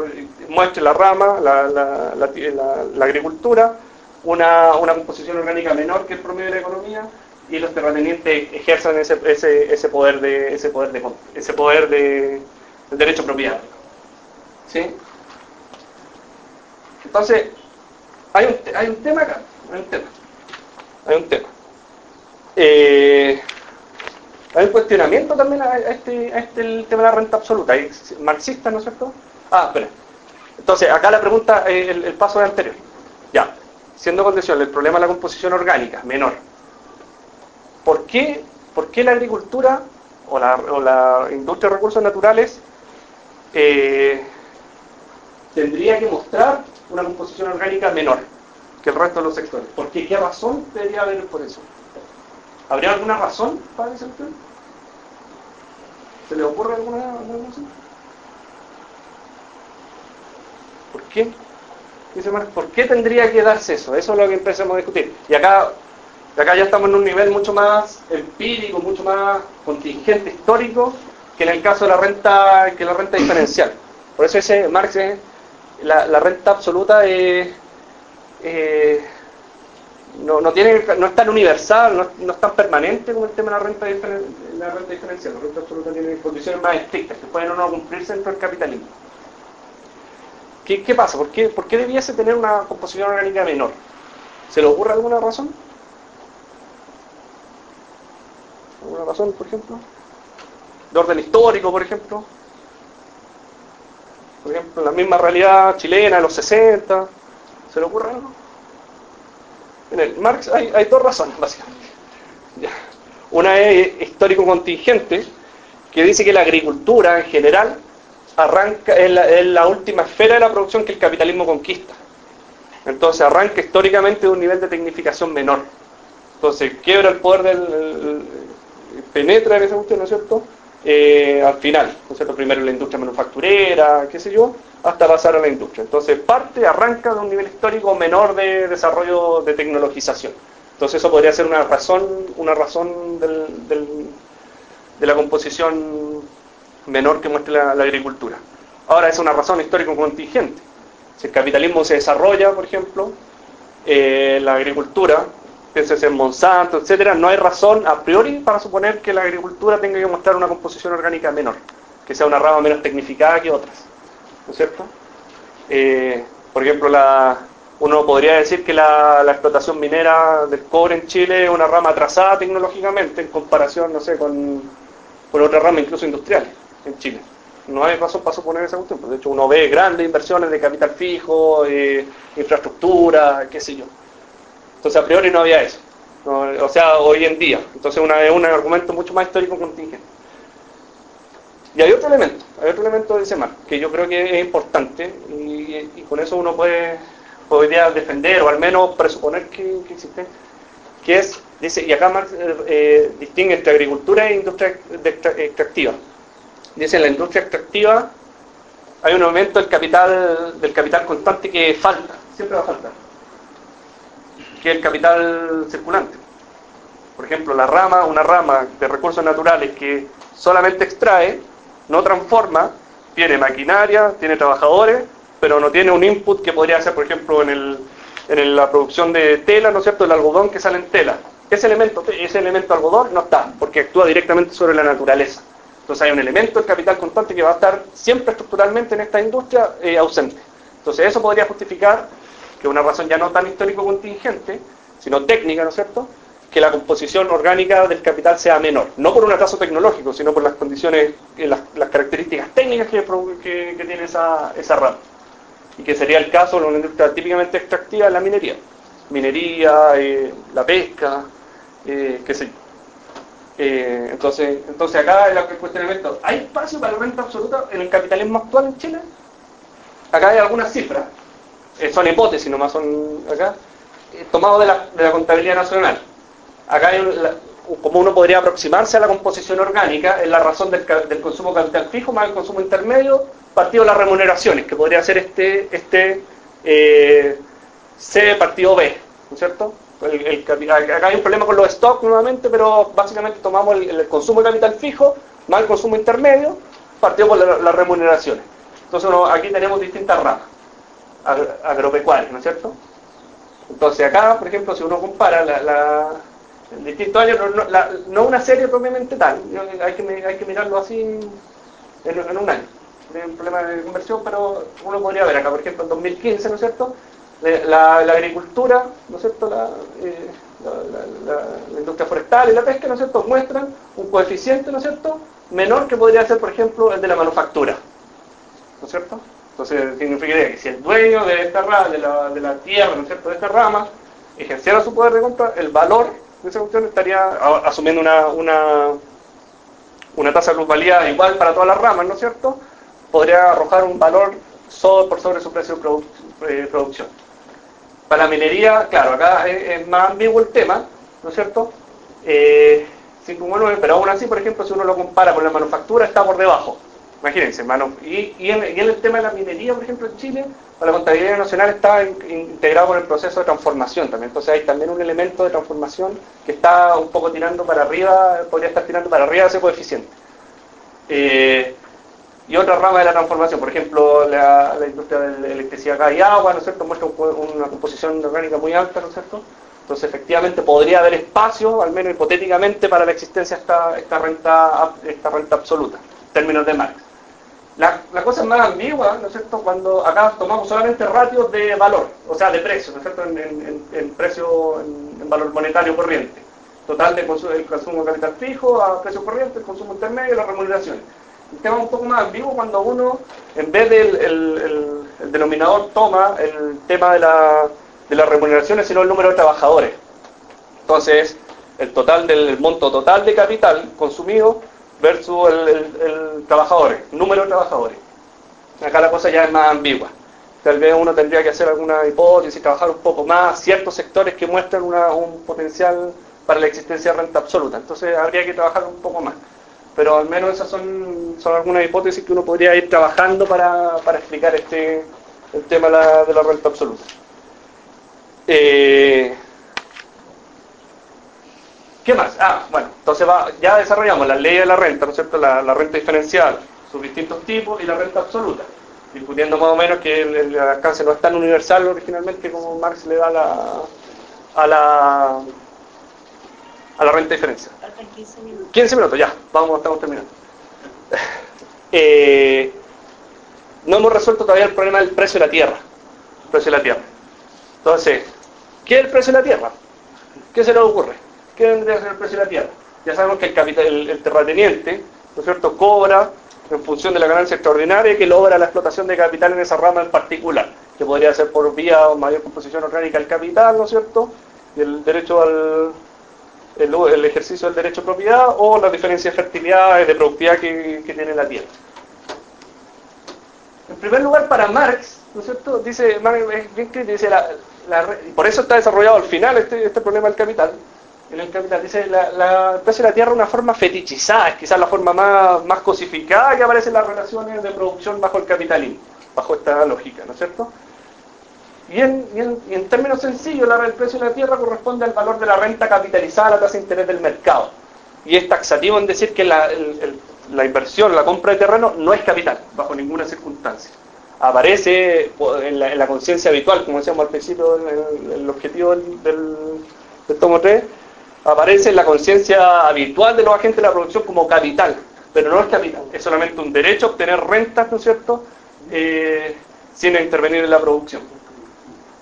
muestre la rama, la, agricultura, una, una composición orgánica menor que el promedio de la economía y los terratenientes ejerzan ese, ese, ese poder de ese poder de ese poder de del derecho propiedad ¿Sí? Entonces, hay un, hay un tema acá, hay un tema. Hay un tema. Eh, hay un cuestionamiento también a este, a este el tema de la renta absoluta. Hay marxistas, ¿no es cierto? Ah, espera. Entonces, acá la pregunta, el, paso anterior. Ya, siendo condición el problema de la composición orgánica, menor ¿Por qué, la agricultura o la, industria de recursos naturales eh, tendría que mostrar una composición orgánica menor? que el resto de los sectores. ¿Por qué? ¿Qué razón debería haber por eso? ¿Habría alguna razón para ese? ¿Se le ocurre alguna, alguna razón? ¿Por qué? Dice Marx, ¿por qué tendría que darse eso? Eso es lo que empezamos a discutir. Y acá, acá ya estamos en un nivel mucho más empírico, mucho más contingente histórico que en el caso de la renta, que la renta diferencial. Por eso ese Marx la, renta absoluta es, no, no, tiene, no es tan universal, no, es tan permanente como el tema de la renta, la renta diferencial. La renta absoluta tiene condiciones más estrictas que pueden o no cumplirse dentro del capitalismo. ¿Qué, pasa? ¿Por qué, ¿Por qué debiese tener una composición orgánica menor? ¿Se le ocurre alguna razón? ¿Alguna razón, por ejemplo? ¿De orden histórico, por ejemplo? Por ejemplo, la misma realidad chilena de los 60. ¿Se le ocurre algo? En el Marx hay, hay dos razones, básicamente. Una es histórico contingente, que dice que la agricultura en general arranca en la, última esfera de la producción que el capitalismo conquista. Entonces arranca históricamente de un nivel de tecnificación menor. Entonces quiebra el poder del... penetra en esa cuestión, ¿no es cierto? Eh, al final, ¿no cierto? Primero la industria manufacturera, qué sé yo, hasta pasar a la industria. Entonces parte, arranca de un nivel histórico menor de desarrollo de tecnologización. Entonces eso podría ser una razón, una razón de la composición menor que muestre la, agricultura. Ahora es una razón histórico contingente. Si el capitalismo se desarrolla, por ejemplo, eh, la agricultura, pienses en Monsanto, etcétera, no hay razón a priori para suponer que la agricultura tenga que mostrar una composición orgánica menor, que sea una rama menos tecnificada que otras. ¿No es cierto? Eh, por ejemplo, la, uno podría decir que la, explotación minera del cobre en Chile es una rama atrasada tecnológicamente en comparación, no sé, con, con otra rama incluso industrial en Chile. No hay razón para suponer esa cuestión. De hecho, uno ve grandes inversiones de capital fijo, eh, infraestructura, qué sé yo. Entonces, a priori no había eso. o sea, hoy en día. Entonces, una, es un argumento mucho más histórico contingente. Y hay otro elemento, hay otro elemento de ese mar, que yo creo que es importante y, con eso uno puede podría defender o al menos presuponer que, existe, que es, dice, y acá Marx eh, eh, distingue entre agricultura e industria extractiva. Dice, en la industria extractiva hay un aumento del capital, del capital constante que falta, siempre va a faltar, que es el capital circulante. Por ejemplo, la rama, una rama de recursos naturales que solamente extrae, no transforma, tiene maquinaria, tiene trabajadores, pero no tiene un input que podría ser, por ejemplo, en, el, en la producción de tela, ¿no es cierto?, el algodón que sale en tela. Ese elemento, ese elemento algodón no está, porque actúa directamente sobre la naturaleza. Entonces hay un elemento del capital constante que va a estar siempre estructuralmente en esta industria eh, ausente. Entonces eso podría justificar que una razón ya no tan histórico contingente, sino técnica, ¿no es cierto?, que la composición orgánica del capital sea menor. No por un atraso tecnológico, sino por las condiciones, eh, las, características técnicas que, tiene esa, rama. Y que sería el caso de una industria típicamente extractiva la minería. Minería, eh, la pesca, qué sé yo. Eh, entonces, entonces acá el cuestionamiento, ¿hay espacio para la renta absoluta en el capitalismo actual en Chile? Acá hay algunas cifras, eh, son hipótesis nomás, son acá, eh, tomados de la, de la, contabilidad nacional. Acá hay como uno podría aproximarse a la composición orgánica, es la razón del, del consumo capital fijo más el consumo intermedio, partido de las remuneraciones, que podría ser este, este C partido B, ¿no es cierto? acá hay un problema con los stocks nuevamente, pero básicamente tomamos el, consumo de capital fijo más el consumo intermedio, partido por las remuneraciones. Entonces aquí tenemos distintas ramas agropecuarias, ¿no es cierto? Entonces acá, por ejemplo, si uno compara la, en distintos años, no, una serie propiamente tal, hay que, mirarlo así en, un año. Es un problema de conversión, pero uno podría ver acá, por ejemplo, en 2015, ¿no es cierto? la, agricultura, ¿no es cierto? Eh, la, industria forestal y la pesca, ¿no es cierto?, muestran un coeficiente, ¿no es cierto?, menor que podría ser, por ejemplo, el de la manufactura, ¿no es cierto? Entonces significaría que si el dueño de esta rama, de la, de la tierra, ¿no es cierto?, de esta rama, ejerciera su poder de compra, el valor de esa cuestión estaría asumiendo una, una, una tasa de plusvalía igual para todas las ramas, ¿no es cierto?, podría arrojar un valor por sobre su precio de eh, producción. Para la minería, claro, acá es, más ambiguo el tema, ¿no es cierto? Eh, 5,9, pero aún así, por ejemplo, si uno lo compara con la manufactura, está por debajo. Imagínense, hermano. Y, en, el tema de la minería, por ejemplo, en Chile, la contabilidad nacional está integrado con el proceso de transformación también. Entonces hay también un elemento de transformación que está un poco tirando para arriba, podría estar tirando para arriba ese coeficiente. Eh, y otra rama de la transformación, por ejemplo, la, industria de la electricidad y agua, ¿no es cierto?, muestra una composición orgánica muy alta, ¿no es cierto? Entonces, efectivamente, podría haber espacio, al menos hipotéticamente, para la existencia de esta, esta, renta, esta renta absoluta, en términos de Marx. La, cosa es más ambigua, ¿no es cierto?, cuando acá tomamos solamente ratios de valor, o sea, de precio, ¿no es cierto?, en, precio, en, valor monetario corriente. Total de consumo, el consumo de capital fijo a precio corriente, el consumo intermedio y las remuneraciones. Un tema un poco más ambiguo cuando uno, en vez del el, denominador, toma el tema de, la, de las remuneraciones, sino el número de trabajadores. Entonces, el total del monto total de capital consumido versus el, trabajadores, número de trabajadores. Acá la cosa ya es más ambigua. Tal vez uno tendría que hacer alguna hipótesis, trabajar un poco más, ciertos sectores que muestran un potencial para la existencia de renta absoluta. Entonces habría que trabajar un poco más. Pero al menos esas son, son algunas hipótesis que uno podría ir trabajando para, explicar este, el tema de la, de la renta absoluta. Eh, ¿Qué más? Ah, bueno, entonces va, ya desarrollamos la ley de la renta, ¿no es cierto? La, renta diferencial, sus distintos tipos y la renta absoluta, discutiendo más o menos que el, alcance no es tan universal originalmente como Marx le da la, a la a la renta diferencial. 15 minutos. 15 minutos, ya, vamos, estamos terminando. Eh, no hemos resuelto todavía el problema del precio de la tierra. El precio de la tierra. Entonces, ¿qué es el precio de la tierra? ¿Qué se le ocurre? ¿Qué vendría a ser el precio de la tierra? Ya sabemos que el, capital, el, terrateniente, ¿no es cierto?, cobra en función de la ganancia extraordinaria que logra la explotación de capital en esa rama en particular, que podría ser por vía o mayor composición orgánica del capital, ¿no es cierto?, y el derecho al el, ejercicio del derecho de propiedad o las diferencias de fertilidad de productividad que, tiene la tierra. En primer lugar, para Marx, ¿no es cierto?, dice, Marx dice, y por eso está desarrollado al final este, este problema del capital, en el capital. Dice, la, la de la tierra es una forma fetichizada, es quizás la forma más, más cosificada que aparece en las relaciones de producción bajo el capitalismo, bajo esta lógica, ¿no es cierto? Y en, términos sencillos, el precio de la tierra corresponde al valor de la renta capitalizada a la tasa de interés del mercado. Y es taxativo en decir que la, inversión, la compra de terreno, no es capital, bajo ninguna circunstancia. Aparece en la, conciencia habitual, como decíamos al principio, en el, objetivo del, del tomo 3, aparece en la conciencia habitual de los agentes de la producción como capital, pero no es capital, es solamente un derecho a obtener rentas, ¿no es cierto?, eh, sin intervenir en la producción.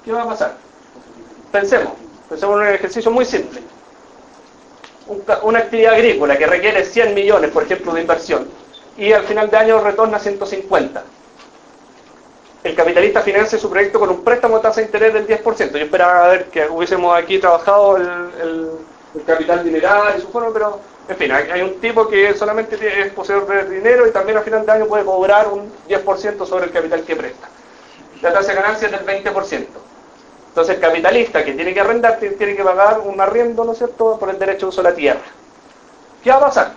¿Qué va a pasar? Pensemos, pensemos en un ejercicio muy simple. una actividad agrícola que requiere 100 millones, por ejemplo, de inversión, y al final de año retorna 150 el capitalista financia su proyecto con un préstamo de tasa de interés del 10%. Yo esperaba ver que hubiésemos aquí trabajado el, el capital mineral y su forma, pero en fin, hay, un tipo que solamente es poseedor de dinero y también a final de año puede cobrar un 10% sobre el capital que presta. La tasa de ganancia es del 20%. Entonces el capitalista que tiene que arrendar tiene que pagar un arriendo, ¿no es cierto?, por el derecho de uso de la tierra. ¿Qué va a pasar?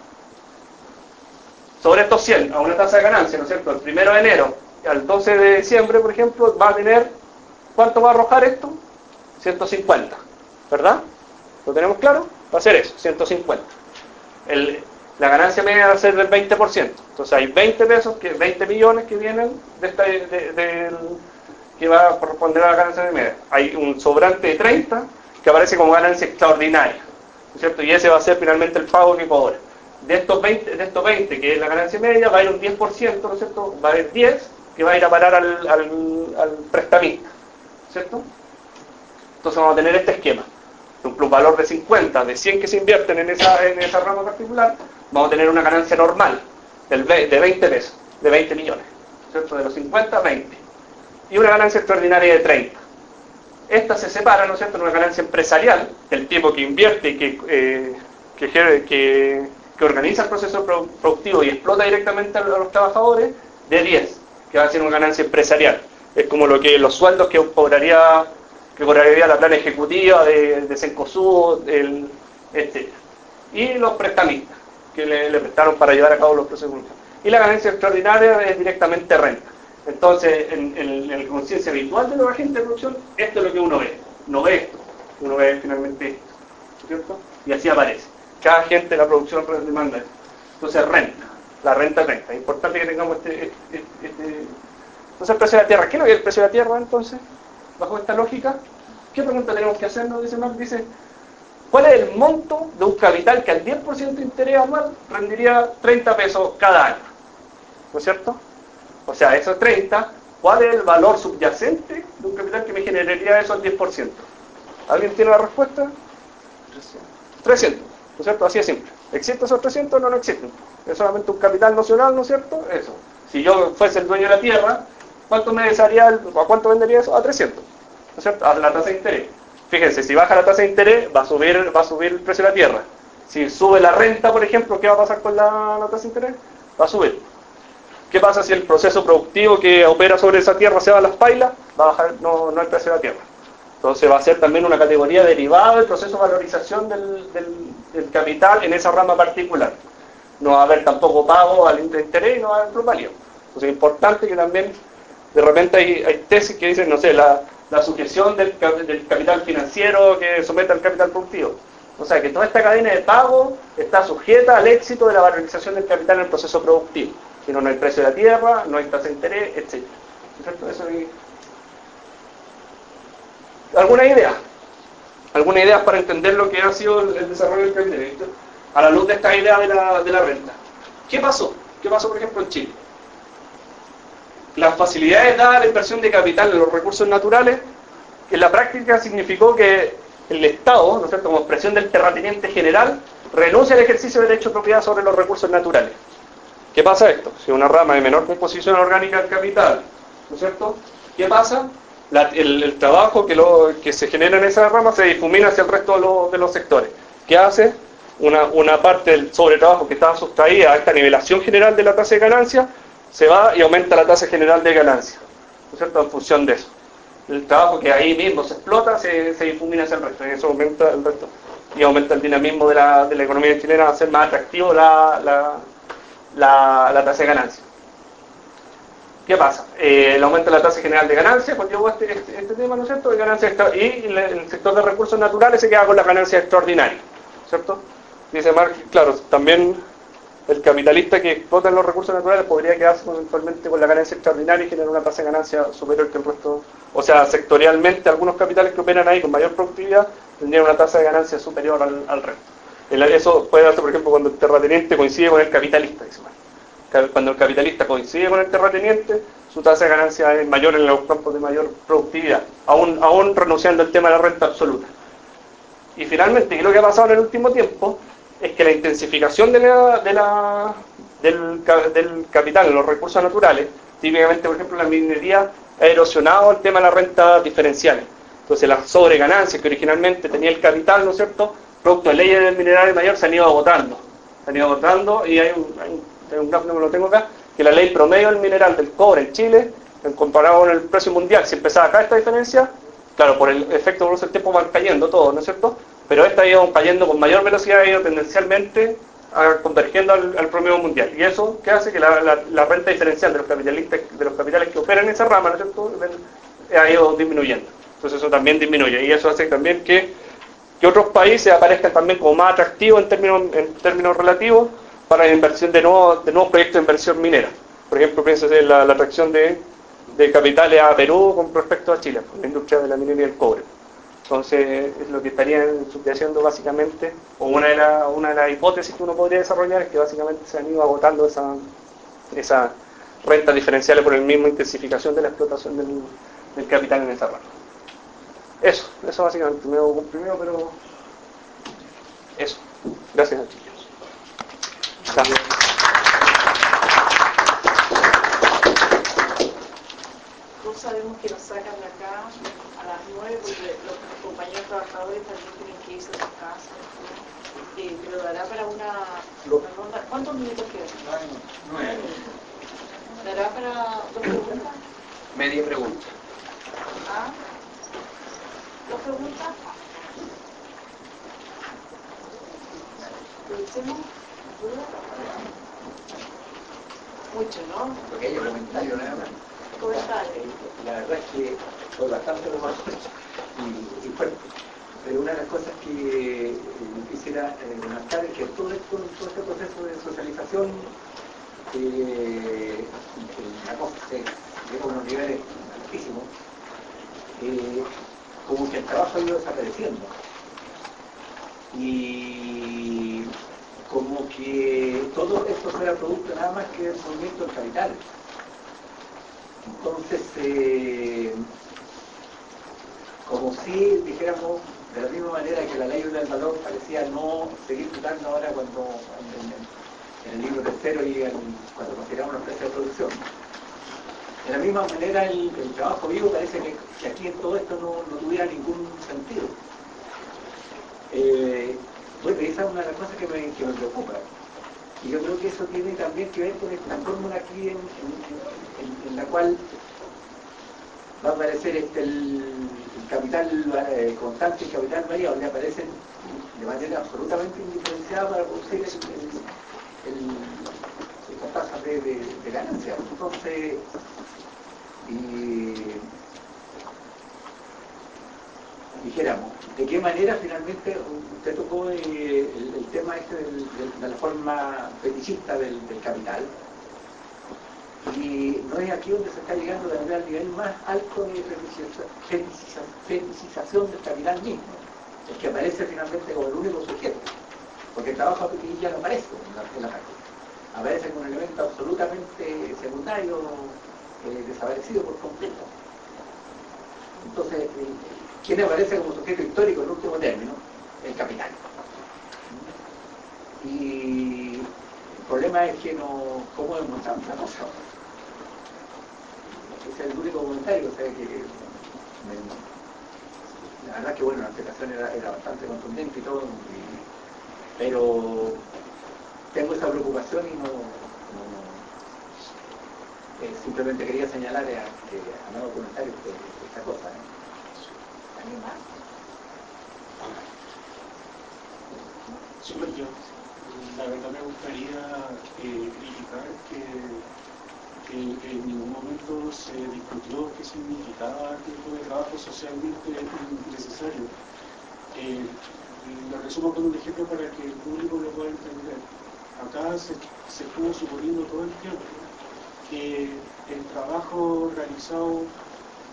Sobre estos 100, a una tasa de ganancia, ¿no es cierto?, el primero de enero al 12 de diciembre, por ejemplo, va a tener, ¿cuánto va a arrojar esto? 150, ¿verdad? ¿Lo tenemos claro? Va a ser eso, 150. la ganancia media va a ser del 20%. Entonces hay 20 pesos, que 20 millones que vienen de esta, que va a corresponder a la ganancia media. Hay un sobrante de 30 que aparece como ganancia extraordinaria. ¿no es cierto? Y ese va a ser finalmente el pago que cobra. De estos 20, de estos 20 que es la ganancia media, va a ir un 10%, ¿no es cierto? Va a haber 10 que va a ir a parar al, al prestamista, ¿cierto? Entonces vamos a tener este esquema un valor de 50, de 100 que se invierten en esa, en esa rama particular, vamos a tener una ganancia normal de 20 pesos, de 20 millones, ¿cierto? De los 50 20. Y una ganancia extraordinaria de 30. Esta se separa, ¿no es cierto?, en una ganancia empresarial, el tipo que invierte y que, eh, que, organiza el proceso productivo y explota directamente a los trabajadores, de 10, que va a ser una ganancia empresarial. Es como lo que los sueldos que cobraría que correría la plana ejecutiva de, de Cencosud, el, etc. Y los prestamistas, que le, prestaron para llevar a cabo los procesos. Y la ganancia extraordinaria es directamente renta. Entonces, en, en, la conciencia habitual de los agentes de producción, esto es lo que uno ve. No ve esto, uno ve finalmente esto. ¿Cierto? Y así aparece. Cada agente de la producción demanda esto. Entonces, renta. La renta renta. Es importante que tengamos este, este, este, este entonces el precio de la tierra, ¿qué es lo que es el precio de la tierra entonces? Bajo esta lógica, ¿qué pregunta tenemos que hacernos? Dice Marx, dice, ¿cuál es el monto de un capital que al 10% de interés anual rendiría 30 pesos cada año? ¿No es cierto? O sea, esos 30, ¿cuál es el valor subyacente de un capital que me generaría eso al 10%? ¿Alguien tiene la respuesta? 300. ¿No es cierto? Así es simple. ¿Existen esos 300 no, no existen? Es solamente un capital nacional, ¿no es cierto? Eso. Si yo fuese el dueño de la tierra, ¿cuánto me desearía, a cuánto vendería eso? A 300, ¿no es cierto? A la tasa de interés. Fíjense, si baja la tasa de interés, va a subir, va a subir el precio de la tierra. Si sube la renta, por ejemplo, ¿qué va a pasar con la, tasa de interés? Va a subir. ¿Qué pasa si el proceso productivo que opera sobre esa tierra se va a las pailas? Va a bajar, no, no el precio de la tierra. Entonces va a ser también una categoría derivada del proceso de valorización del, capital en esa rama particular. No va a haber tampoco pago al interés y no va a haber plusvalía. Entonces es importante que también de repente hay, tesis que dicen, no sé, la, sujeción del, capital financiero que somete al capital productivo. O sea, que toda esta cadena de pago está sujeta al éxito de la valorización del capital en el proceso productivo. Si no, no hay precio de la tierra, no hay tasa de interés, etc. ¿Alguna idea? ¿Alguna idea para entender lo que ha sido el, desarrollo del capital? A la luz de esta idea de la, de la renta. ¿Qué pasó? ¿Qué pasó, por ejemplo, en Chile? Las facilidades dadas a la inversión de capital en los recursos naturales, en la práctica significó que el Estado, ¿no es como expresión del terrateniente general, renuncia al ejercicio de derecho de propiedad sobre los recursos naturales. ¿Qué pasa esto? Si una rama de menor composición orgánica del capital, ¿no es cierto? ¿Qué pasa? el, trabajo que, lo, que se genera en esa rama se difumina hacia el resto de, los sectores. ¿Qué hace? Una, una parte del sobretrabajo que estaba sustraída a esta nivelación general de la tasa de ganancia se va y aumenta la tasa general de ganancia, ¿no es cierto? En función de eso. El trabajo que ahí mismo se explota se, difumina hacia el resto, y eso aumenta el resto. Y aumenta el dinamismo de la, de la economía chilena, hacer más atractivo la, la, tasa de ganancia. ¿Qué pasa? Eh, el aumento de la tasa general de ganancia conllevó este, este, este, tema, ¿no es cierto? De y el sector de recursos naturales se queda con la ganancia extraordinaria, ¿cierto? Dice Marx, claro, también el capitalista que explota los recursos naturales podría quedarse eventualmente con la ganancia extraordinaria y generar una tasa de ganancia superior que el resto. O sea, sectorialmente, algunos capitales que operan ahí con mayor productividad tendrían una tasa de ganancia superior al, resto. Eso puede darse, por ejemplo, cuando el terrateniente coincide con el capitalista. Cuando el capitalista coincide con el terrateniente, su tasa de ganancia es mayor en los campos de mayor productividad, aún, aún renunciando al tema de la renta absoluta. Y finalmente, ¿qué es lo que ha pasado en el último tiempo? Es que la intensificación de la, del, capital en los recursos naturales, típicamente, por ejemplo, la minería ha erosionado el tema de las rentas diferenciales. Entonces, las sobreganancias que originalmente tenía el capital, ¿no es cierto?, producto de leyes del mineral mayor, se han ido agotando. Se han ido agotando y hay un, hay un, gráfico que lo tengo acá, que la ley promedio del mineral del cobre en Chile, en comparado con el precio mundial, si empezaba acá esta diferencia, claro, por el efecto de del tiempo van cayendo todo, ¿no es cierto? Pero esta ha ido cayendo con mayor velocidad, ha ido tendencialmente convergiendo al, promedio mundial. Y eso ¿qué hace que la, renta diferencial de los capitalistas, de los capitales que operan en esa rama, ¿no es cierto?, ha ido disminuyendo. Entonces eso también disminuye y eso hace también que, que otros países aparezcan también como más atractivos en términos, en términos relativos para la inversión de nuevos, de nuevos proyectos de inversión minera. Por ejemplo, piénsese en la, atracción de, de capitales a Perú con respecto a Chile, con la industria de la minería y el cobre. Entonces, es lo que estarían subyaciendo básicamente, o una de, una de las hipótesis que uno podría desarrollar es que básicamente se han ido agotando esa, esa renta diferenciales por el mismo intensificación de la explotación del, capital en esta rama. Eso, eso básicamente, me hago comprimido, pero eso. Gracias, chicos. Todos sabemos que nos sacan de acá las nueve porque los compañeros trabajadores también tienen que irse a su casa. Eh, pero dará para una, ronda. ¿Cuántos minutos quedan? Nueve. ¿Dará para dos preguntas? Media pregunta. Ah. ¿Dos preguntas? ¿Producimos? Mucho, ¿no? Pequeño comentario nada más. Comentario. La verdad es que fue bastante remoto y, y fuerte. Pero una de las cosas que eh, quisiera eh, es que todo, esto, este proceso de socialización eh, la cosa se llega a unos niveles altísimos, eh, como que el trabajo ha ido desapareciendo. Y como que todo esto fuera producto nada más que del movimiento del capital. Entonces, eh, como si dijéramos de la misma manera que la ley del valor parecía no seguir dando ahora cuando en, el libro tercero y cuando consideramos los precios de producción. De la misma manera el, trabajo vivo parece que, aquí en todo esto no, tuviera ningún sentido. Eh, bueno, esa es una de las cosas que me, preocupa. Y yo creo que eso tiene también que ver con esta fórmula aquí en, la cual va a aparecer este, el, capital eh, constante y capital variable, aparecen de manera absolutamente indiferenciada para producir estas tasas de, de, ganancia. Entonces, y dijéramos, ¿de qué manera finalmente usted tocó eh, el, tema este de la forma fetichista del, capital? Y no es aquí donde se está llegando de al nivel más alto de fetichización del capital mismo, el que aparece finalmente como el único sujeto, porque el trabajo ya no aparece en la, práctica, aparece como un elemento absolutamente secundario, eh, desaparecido por completo. Entonces, eh, ¿quién aparece como sujeto histórico en último término? El capital. Y problema es que no, ¿cómo demostramos la cosa? Ese es el único comentario, o sea que la verdad que bueno, la explicación era, bastante contundente y todo, pero tengo esa preocupación y no, eh, simplemente quería señalar a, que, a modo comentario esta cosa. ¿eh? ¿Alguien más? Super yo. La verdad me gustaría eh, criticar que, en ningún momento se discutió qué significaba tiempo de trabajo socialmente necesario. Eh, lo resumo con un ejemplo para que el público lo pueda entender. Acá se, se estuvo suponiendo todo el tiempo que el trabajo realizado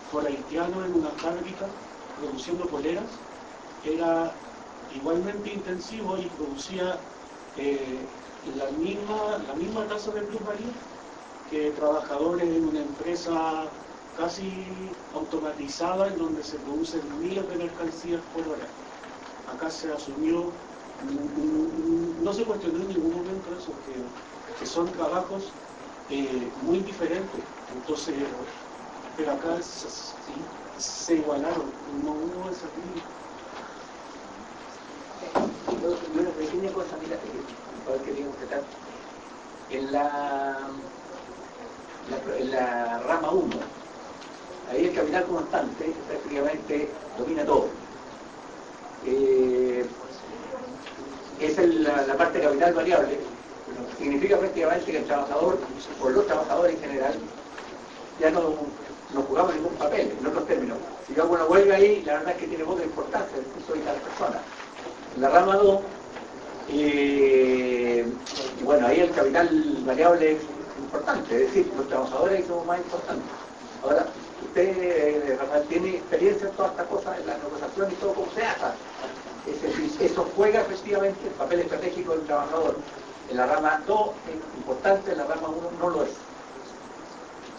por haitianos en una fábrica produciendo poleras era igualmente intensivo y producía eh, la, misma, la misma tasa de plusvalía que trabajadores en una empresa casi automatizada en donde se producen miles de mercancías por hora. Acá se asumió, no se cuestionó en ningún momento eso, que son trabajos eh, muy diferente. Entonces, pero acá se igualaron, no hubo esa Y una pequeña cosa, mira, que que en la, en la rama 1, ahí el capital constante prácticamente domina todo. Eh, es la, parte capital variable significa prácticamente que el trabajador, o los trabajadores en general, ya no, no jugamos ningún papel, en otros términos. Si yo hago una huelga ahí, la verdad es que tiene poca importancia, soy tal persona. En la rama 2, y bueno, ahí el capital variable es importante, es decir, los trabajadores son más importantes. Ahora, usted, eh, Rafael, tiene experiencia en todas estas cosas, en la negociación y todo, cómo se hace. Es decir, eso juega efectivamente el papel estratégico del trabajador. En la rama 2 es importante, en la rama 1 no lo es.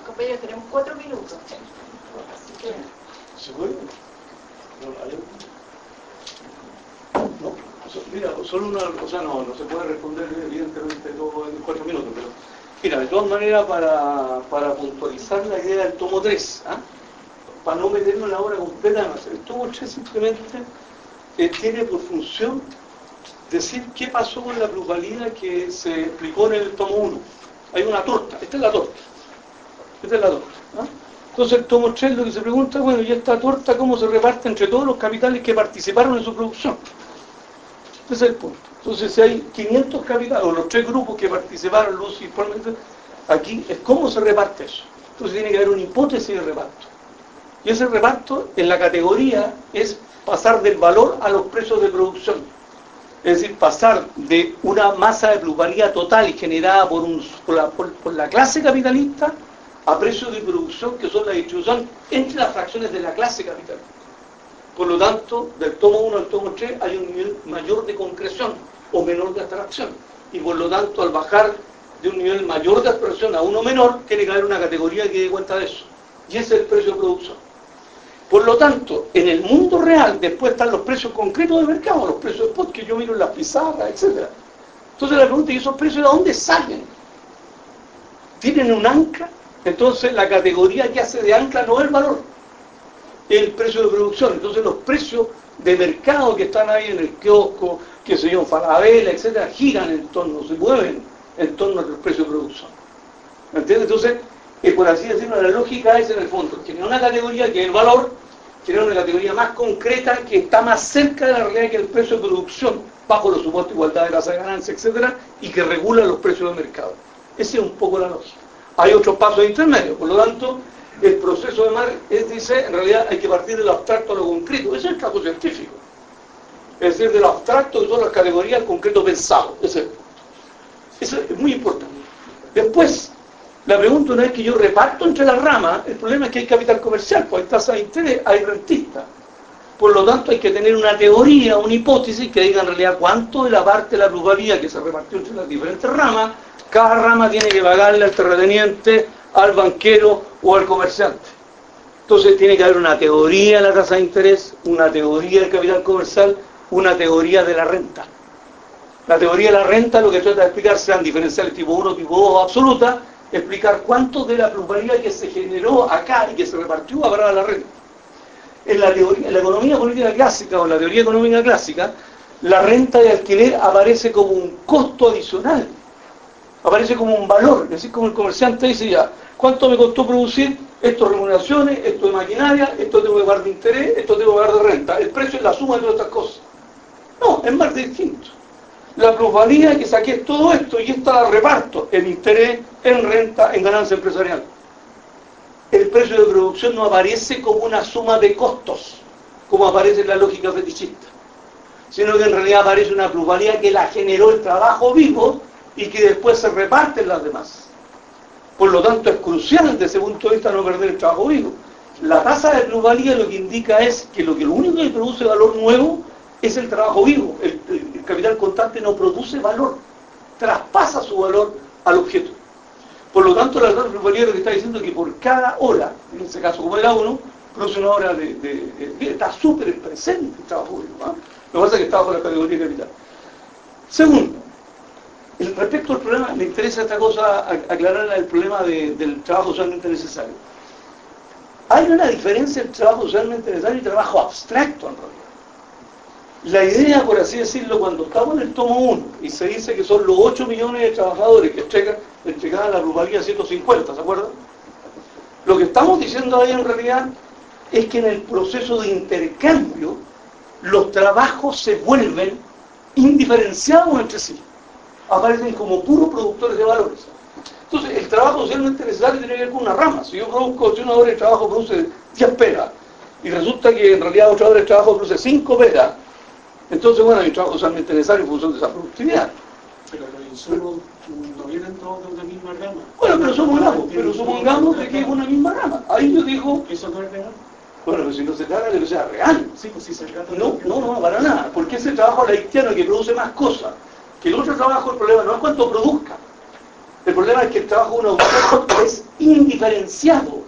Compañeros, tenemos cuatro minutos. ¿Seguro? No, mira, solo una, o sea, no, no se puede responder evidentemente todo en cuatro minutos, pero mira, de todas maneras para, para puntualizar la idea del tomo 3, ¿ah? para no meternos en la obra completa, el tomo 3 simplemente eh, tiene por función decir qué pasó con la plusvalía que se explicó en el tomo 1. Hay una torta, esta es la torta, esta es la torta. ¿ah? Entonces el tomo 3 lo que se pregunta, bueno, ¿y esta torta cómo se reparte entre todos los capitales que participaron en su producción? Ese es el punto. Entonces si hay 500 capitales, o los tres grupos que participaron, Lucy, aquí es cómo se reparte eso. Entonces tiene que haber una hipótesis de reparto. Y ese reparto en la categoría es pasar del valor a los precios de producción. Es decir, pasar de una masa de plusvalía total generada por, un, por, la, clase capitalista a precios de producción que son la distribución entre las fracciones de la clase capitalista. Por lo tanto, del tomo 1 al tomo 3 hay un nivel mayor de concreción o menor de abstracción. Y por lo tanto, al bajar de un nivel mayor de abstracción a uno menor, tiene que haber una categoría que dé cuenta de eso. Y ese es el precio de producción. Por lo tanto, en el mundo real después están los precios concretos del mercado, los precios de spot que yo miro en las pizarras, etc. Entonces la pregunta es, ¿y esos precios de dónde salen? ¿Tienen un ancla? Entonces la categoría que hace de ancla no es el valor, el precio de producción. Entonces los precios de mercado que están ahí en el kiosco, que se llaman Falabella, etc., giran en torno, se mueven en torno a los precios de producción. ¿Me entiendes? Entonces, eh, por así decirlo, la lógica es en el fondo, tiene una categoría que es el valor, tiene una categoría más concreta que está más cerca de la realidad que el precio de producción, bajo los supuestos de igualdad de tasa de ganancia, etcétera, y que regula los precios del mercado. Esa es un poco la lógica. Hay otros pasos intermedios, por lo tanto, el proceso de Marx dice, en realidad hay que partir de lo abstracto a lo concreto. Ese es el caso científico. Es decir, de lo abstracto que son las categorías al concreto pensado. Ese, eso es muy importante. Después, la pregunta no es que yo reparto entre las ramas, el problema es que hay capital comercial, pues hay tasa de interés, hay rentista. Por lo tanto, hay que tener una teoría, una hipótesis que diga en realidad cuánto de la parte de la pluralidad que se repartió entre las diferentes ramas, cada rama tiene que pagarle al terrateniente, al banquero o al comerciante. Entonces tiene que haber una teoría de la tasa de interés, una teoría del capital comercial, una teoría de la renta. La teoría de la renta lo que trata de explicar sean diferenciales tipo 1, tipo 2 absoluta, explicar cuánto de la plusvalía que se generó acá y que se repartió habrá la renta. En la, teoría, en la economía política clásica o en la teoría económica clásica, la renta de alquiler aparece como un costo adicional, aparece como un valor, es decir, como el comerciante dice ya, ¿cuánto me costó producir? Esto remuneraciones, esto de maquinaria, esto tengo que pagar de interés, esto tengo que pagar de renta. El precio es la suma de todas estas cosas. No, es más distinto la plusvalía que saqué todo esto y esta la reparto en interés, en renta, en ganancia empresarial. El precio de producción no aparece como una suma de costos, como aparece en la lógica fetichista, sino que en realidad aparece una plusvalía que la generó el trabajo vivo y que después se reparte en las demás. Por lo tanto, es crucial desde ese punto de vista no perder el trabajo vivo. La tasa de plusvalía lo que indica es que lo que lo único que produce valor nuevo es el trabajo vivo. El, capital constante no produce valor, traspasa su valor al objeto. Por lo tanto, la gran lo que está diciendo que por cada hora, en este caso como era uno, produce una hora de... está súper presente el trabajo vivo. ¿ah? Lo que pasa es que está bajo la categoría de capital. Segundo, respecto al problema, me interesa esta cosa, aclarar el problema del trabajo socialmente necesario. Hay una diferencia entre trabajo socialmente necesario y trabajo abstracto en realidad. La idea, por así decirlo, cuando estamos en el tomo 1 y se dice que son los 8 millones de trabajadores que entregan, entregan la ruralidad 150, ¿se acuerdan? Lo que estamos diciendo ahí en realidad es que en el proceso de intercambio los trabajos se vuelven indiferenciados entre sí. Aparecen como puros productores de valores. Entonces, el trabajo socialmente necesario tiene que ver con una rama. Si yo produzco, si una hora de trabajo produce 10 peras, y resulta que en realidad otra hora de trabajo produce 5 peras, entonces, bueno, hay un trabajo socialmente necesario en función de esa productividad. Pero los insumos no vienen todos de una misma rama. Bueno, pero supongamos, pero supongamos de que es una misma rama. Ahí yo digo... ¿Eso no es real? Bueno, pero si no se trata de que sea real. Sí, pues si se trata de no, no, no, para nada. Porque ese trabajo haitiano que produce más cosas que el otro trabajo, el problema no es cuánto produzca. El problema es que el trabajo de un autor es indiferenciado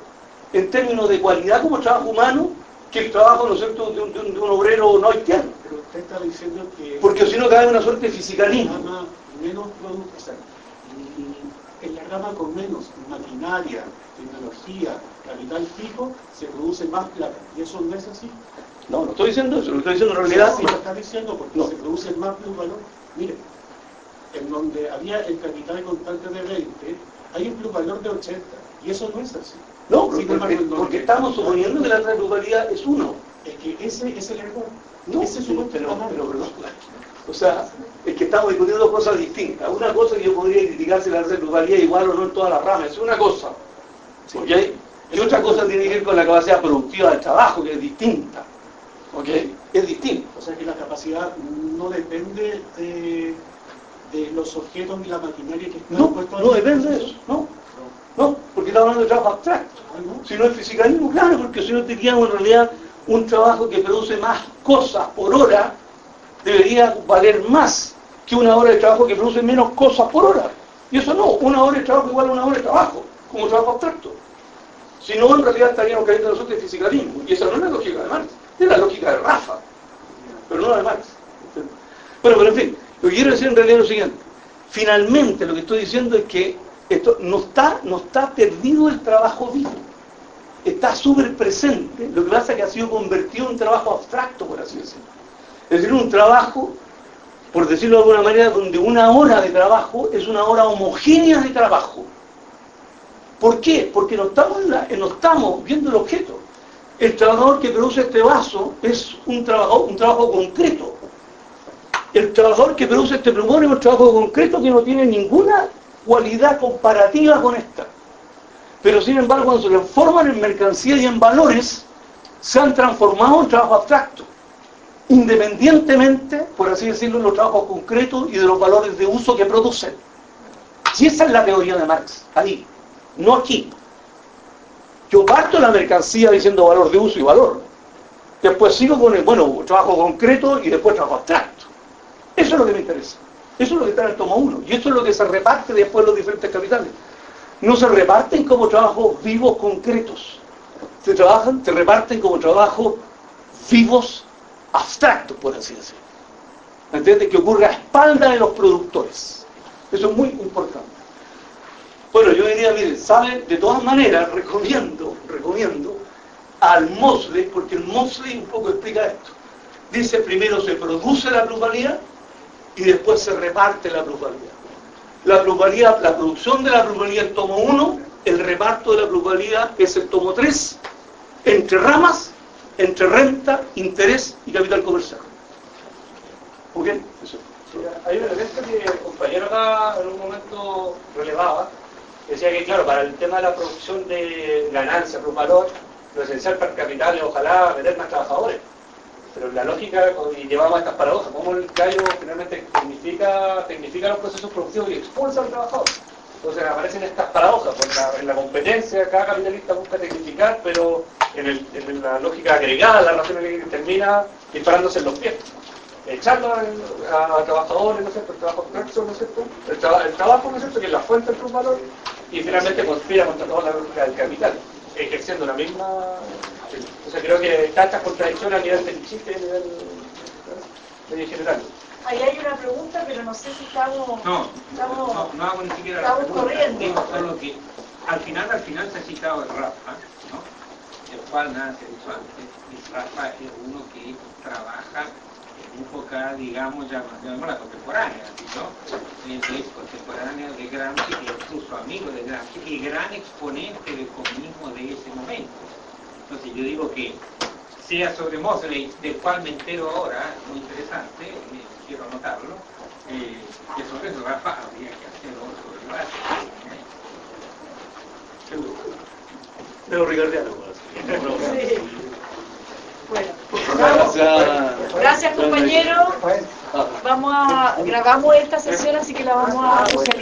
en términos de cualidad como trabajo humano que el trabajo, ¿no es cierto?, de un, de un, obrero no haitiano. Pero usted está diciendo que... Porque si no cae una suerte de fisicalismo. menos en la rama con menos maquinaria, tecnología, capital fijo, se produce más plata. ¿Y eso no es así? No, no estoy diciendo eso, lo estoy diciendo en realidad. Sí, lo está diciendo porque no. se produce más valor. Mire, en donde había el capital constante de 20, hay un plusvalor de 80. Y eso no es así. No, porque, porque, estamos suponiendo que la plusvalía es uno. Es que ese es el error. No, ese pero, pero, pero, perdón. O sea, es que estamos discutiendo dos cosas distintas. Una cosa que yo podría criticar si la plusvalía es igual o no en todas las ramas, es una cosa. ¿Ok? Y otra cosa tiene que ver con la capacidad productiva del trabajo, que es distinta. ¿Ok? Es distinto. O sea que la capacidad no depende de, de los objetos ni la maquinaria que están No, no depende de eso, no. No, porque estamos hablando de trabajo abstracto. Ah, si no es fisicalismo, claro, porque si no teníamos en realidad un trabajo que produce más cosas por hora, debería valer más que una hora de trabajo que produce menos cosas por hora. Y eso no, una hora de trabajo igual a una hora de trabajo, como trabajo abstracto. Si no, en realidad estaríamos cayendo nosotros de fisicalismo. Y esa no es la lógica de Marx, es la lógica de Rafa, pero no la de Marx. Bueno, pero en fin, lo que quiero decir en realidad es lo siguiente. Finalmente, lo que estoy diciendo es que esto no está, no está perdido el trabajo vivo. Está súper presente. Lo que pasa es que ha sido convertido en un trabajo abstracto, por así decirlo. Es decir, un trabajo, por decirlo de alguna manera, donde una hora de trabajo es una hora homogénea de trabajo. ¿Por qué? Porque no estamos, no estamos viendo el objeto. El trabajador que produce este vaso es un trabajo, un trabajo concreto. El trabajador que produce este plumón es un trabajo concreto que no tiene ninguna cualidad comparativa con esta. Pero sin embargo, cuando se transforman en mercancía y en valores, se han transformado en trabajo abstracto, independientemente, por así decirlo, de los trabajos concretos y de los valores de uso que producen. Y esa es la teoría de Marx, ahí no aquí. Yo parto la mercancía diciendo valor de uso y valor. Después sigo con el, bueno, trabajo concreto y después trabajo abstracto. Eso es lo que me interesa. Eso es lo que está en el tomo 1. Y eso es lo que se reparte después en los diferentes capitales. No se reparten como trabajos vivos concretos. Se trabajan, se reparten como trabajos vivos abstractos, por así decirlo. ¿Me entiendes? Que ocurre a espalda de los productores. Eso es muy importante. Bueno, yo diría, miren, ¿saben? De todas maneras, recomiendo, recomiendo al Mosley, porque el Mosley un poco explica esto. Dice, primero se produce la plusvalía y después se reparte la plusvalía. La plusvalía, la producción de la plusvalía el tomo 1, el reparto de la plusvalía es el tomo 3, entre ramas, entre renta, interés y capital comercial. ¿Ok? Hay un elemento que el compañero acá en un momento relevaba, decía que, claro, para el tema de la producción de ganancia por valor, lo esencial para el capital es ojalá meter más trabajadores. Pero la lógica, y llevamos a estas paradojas, cómo el callo finalmente tecnifica, tecnifica los procesos productivos y expulsa al trabajador. Entonces aparecen estas paradojas, porque en la competencia cada capitalista busca tecnificar, pero en, la lógica agregada, la razón termina disparándose en los pies echando a, trabajadores, ¿no es cierto? El trabajo ¿no es cierto? El, trabajo, ¿no es cierto? Que es la fuente del valor y finalmente conspira contra toda la lógica del capital, ejerciendo la misma... Entonces creo que está estas contradicciones a nivel del chiste, a nivel, medio general. Ahí hay una pregunta, pero no sé si estamos... No, estamos, no, no hago ni siquiera la pregunta. corriendo. Digo solo que al final, al final se ha citado el Rafa, ¿no? El cual nada se dicho antes. Y Rafa es uno que trabaja época, digamos, llamémosla contemporánea, ¿no? Es contemporánea de Gramsci, incluso amigo de Gramsci, y gran exponente del comunismo de ese momento. Entonces yo digo que sea sobre Mosley, del cual me entero ahora, muy interesante, eh, quiero anotarlo, eh, que sobre eso Rafa habría que hacerlo sobre base. Pero Ricardiano, sí. Bueno, gracias. gracias compañero. Vamos a grabamos esta sesión, así que la vamos a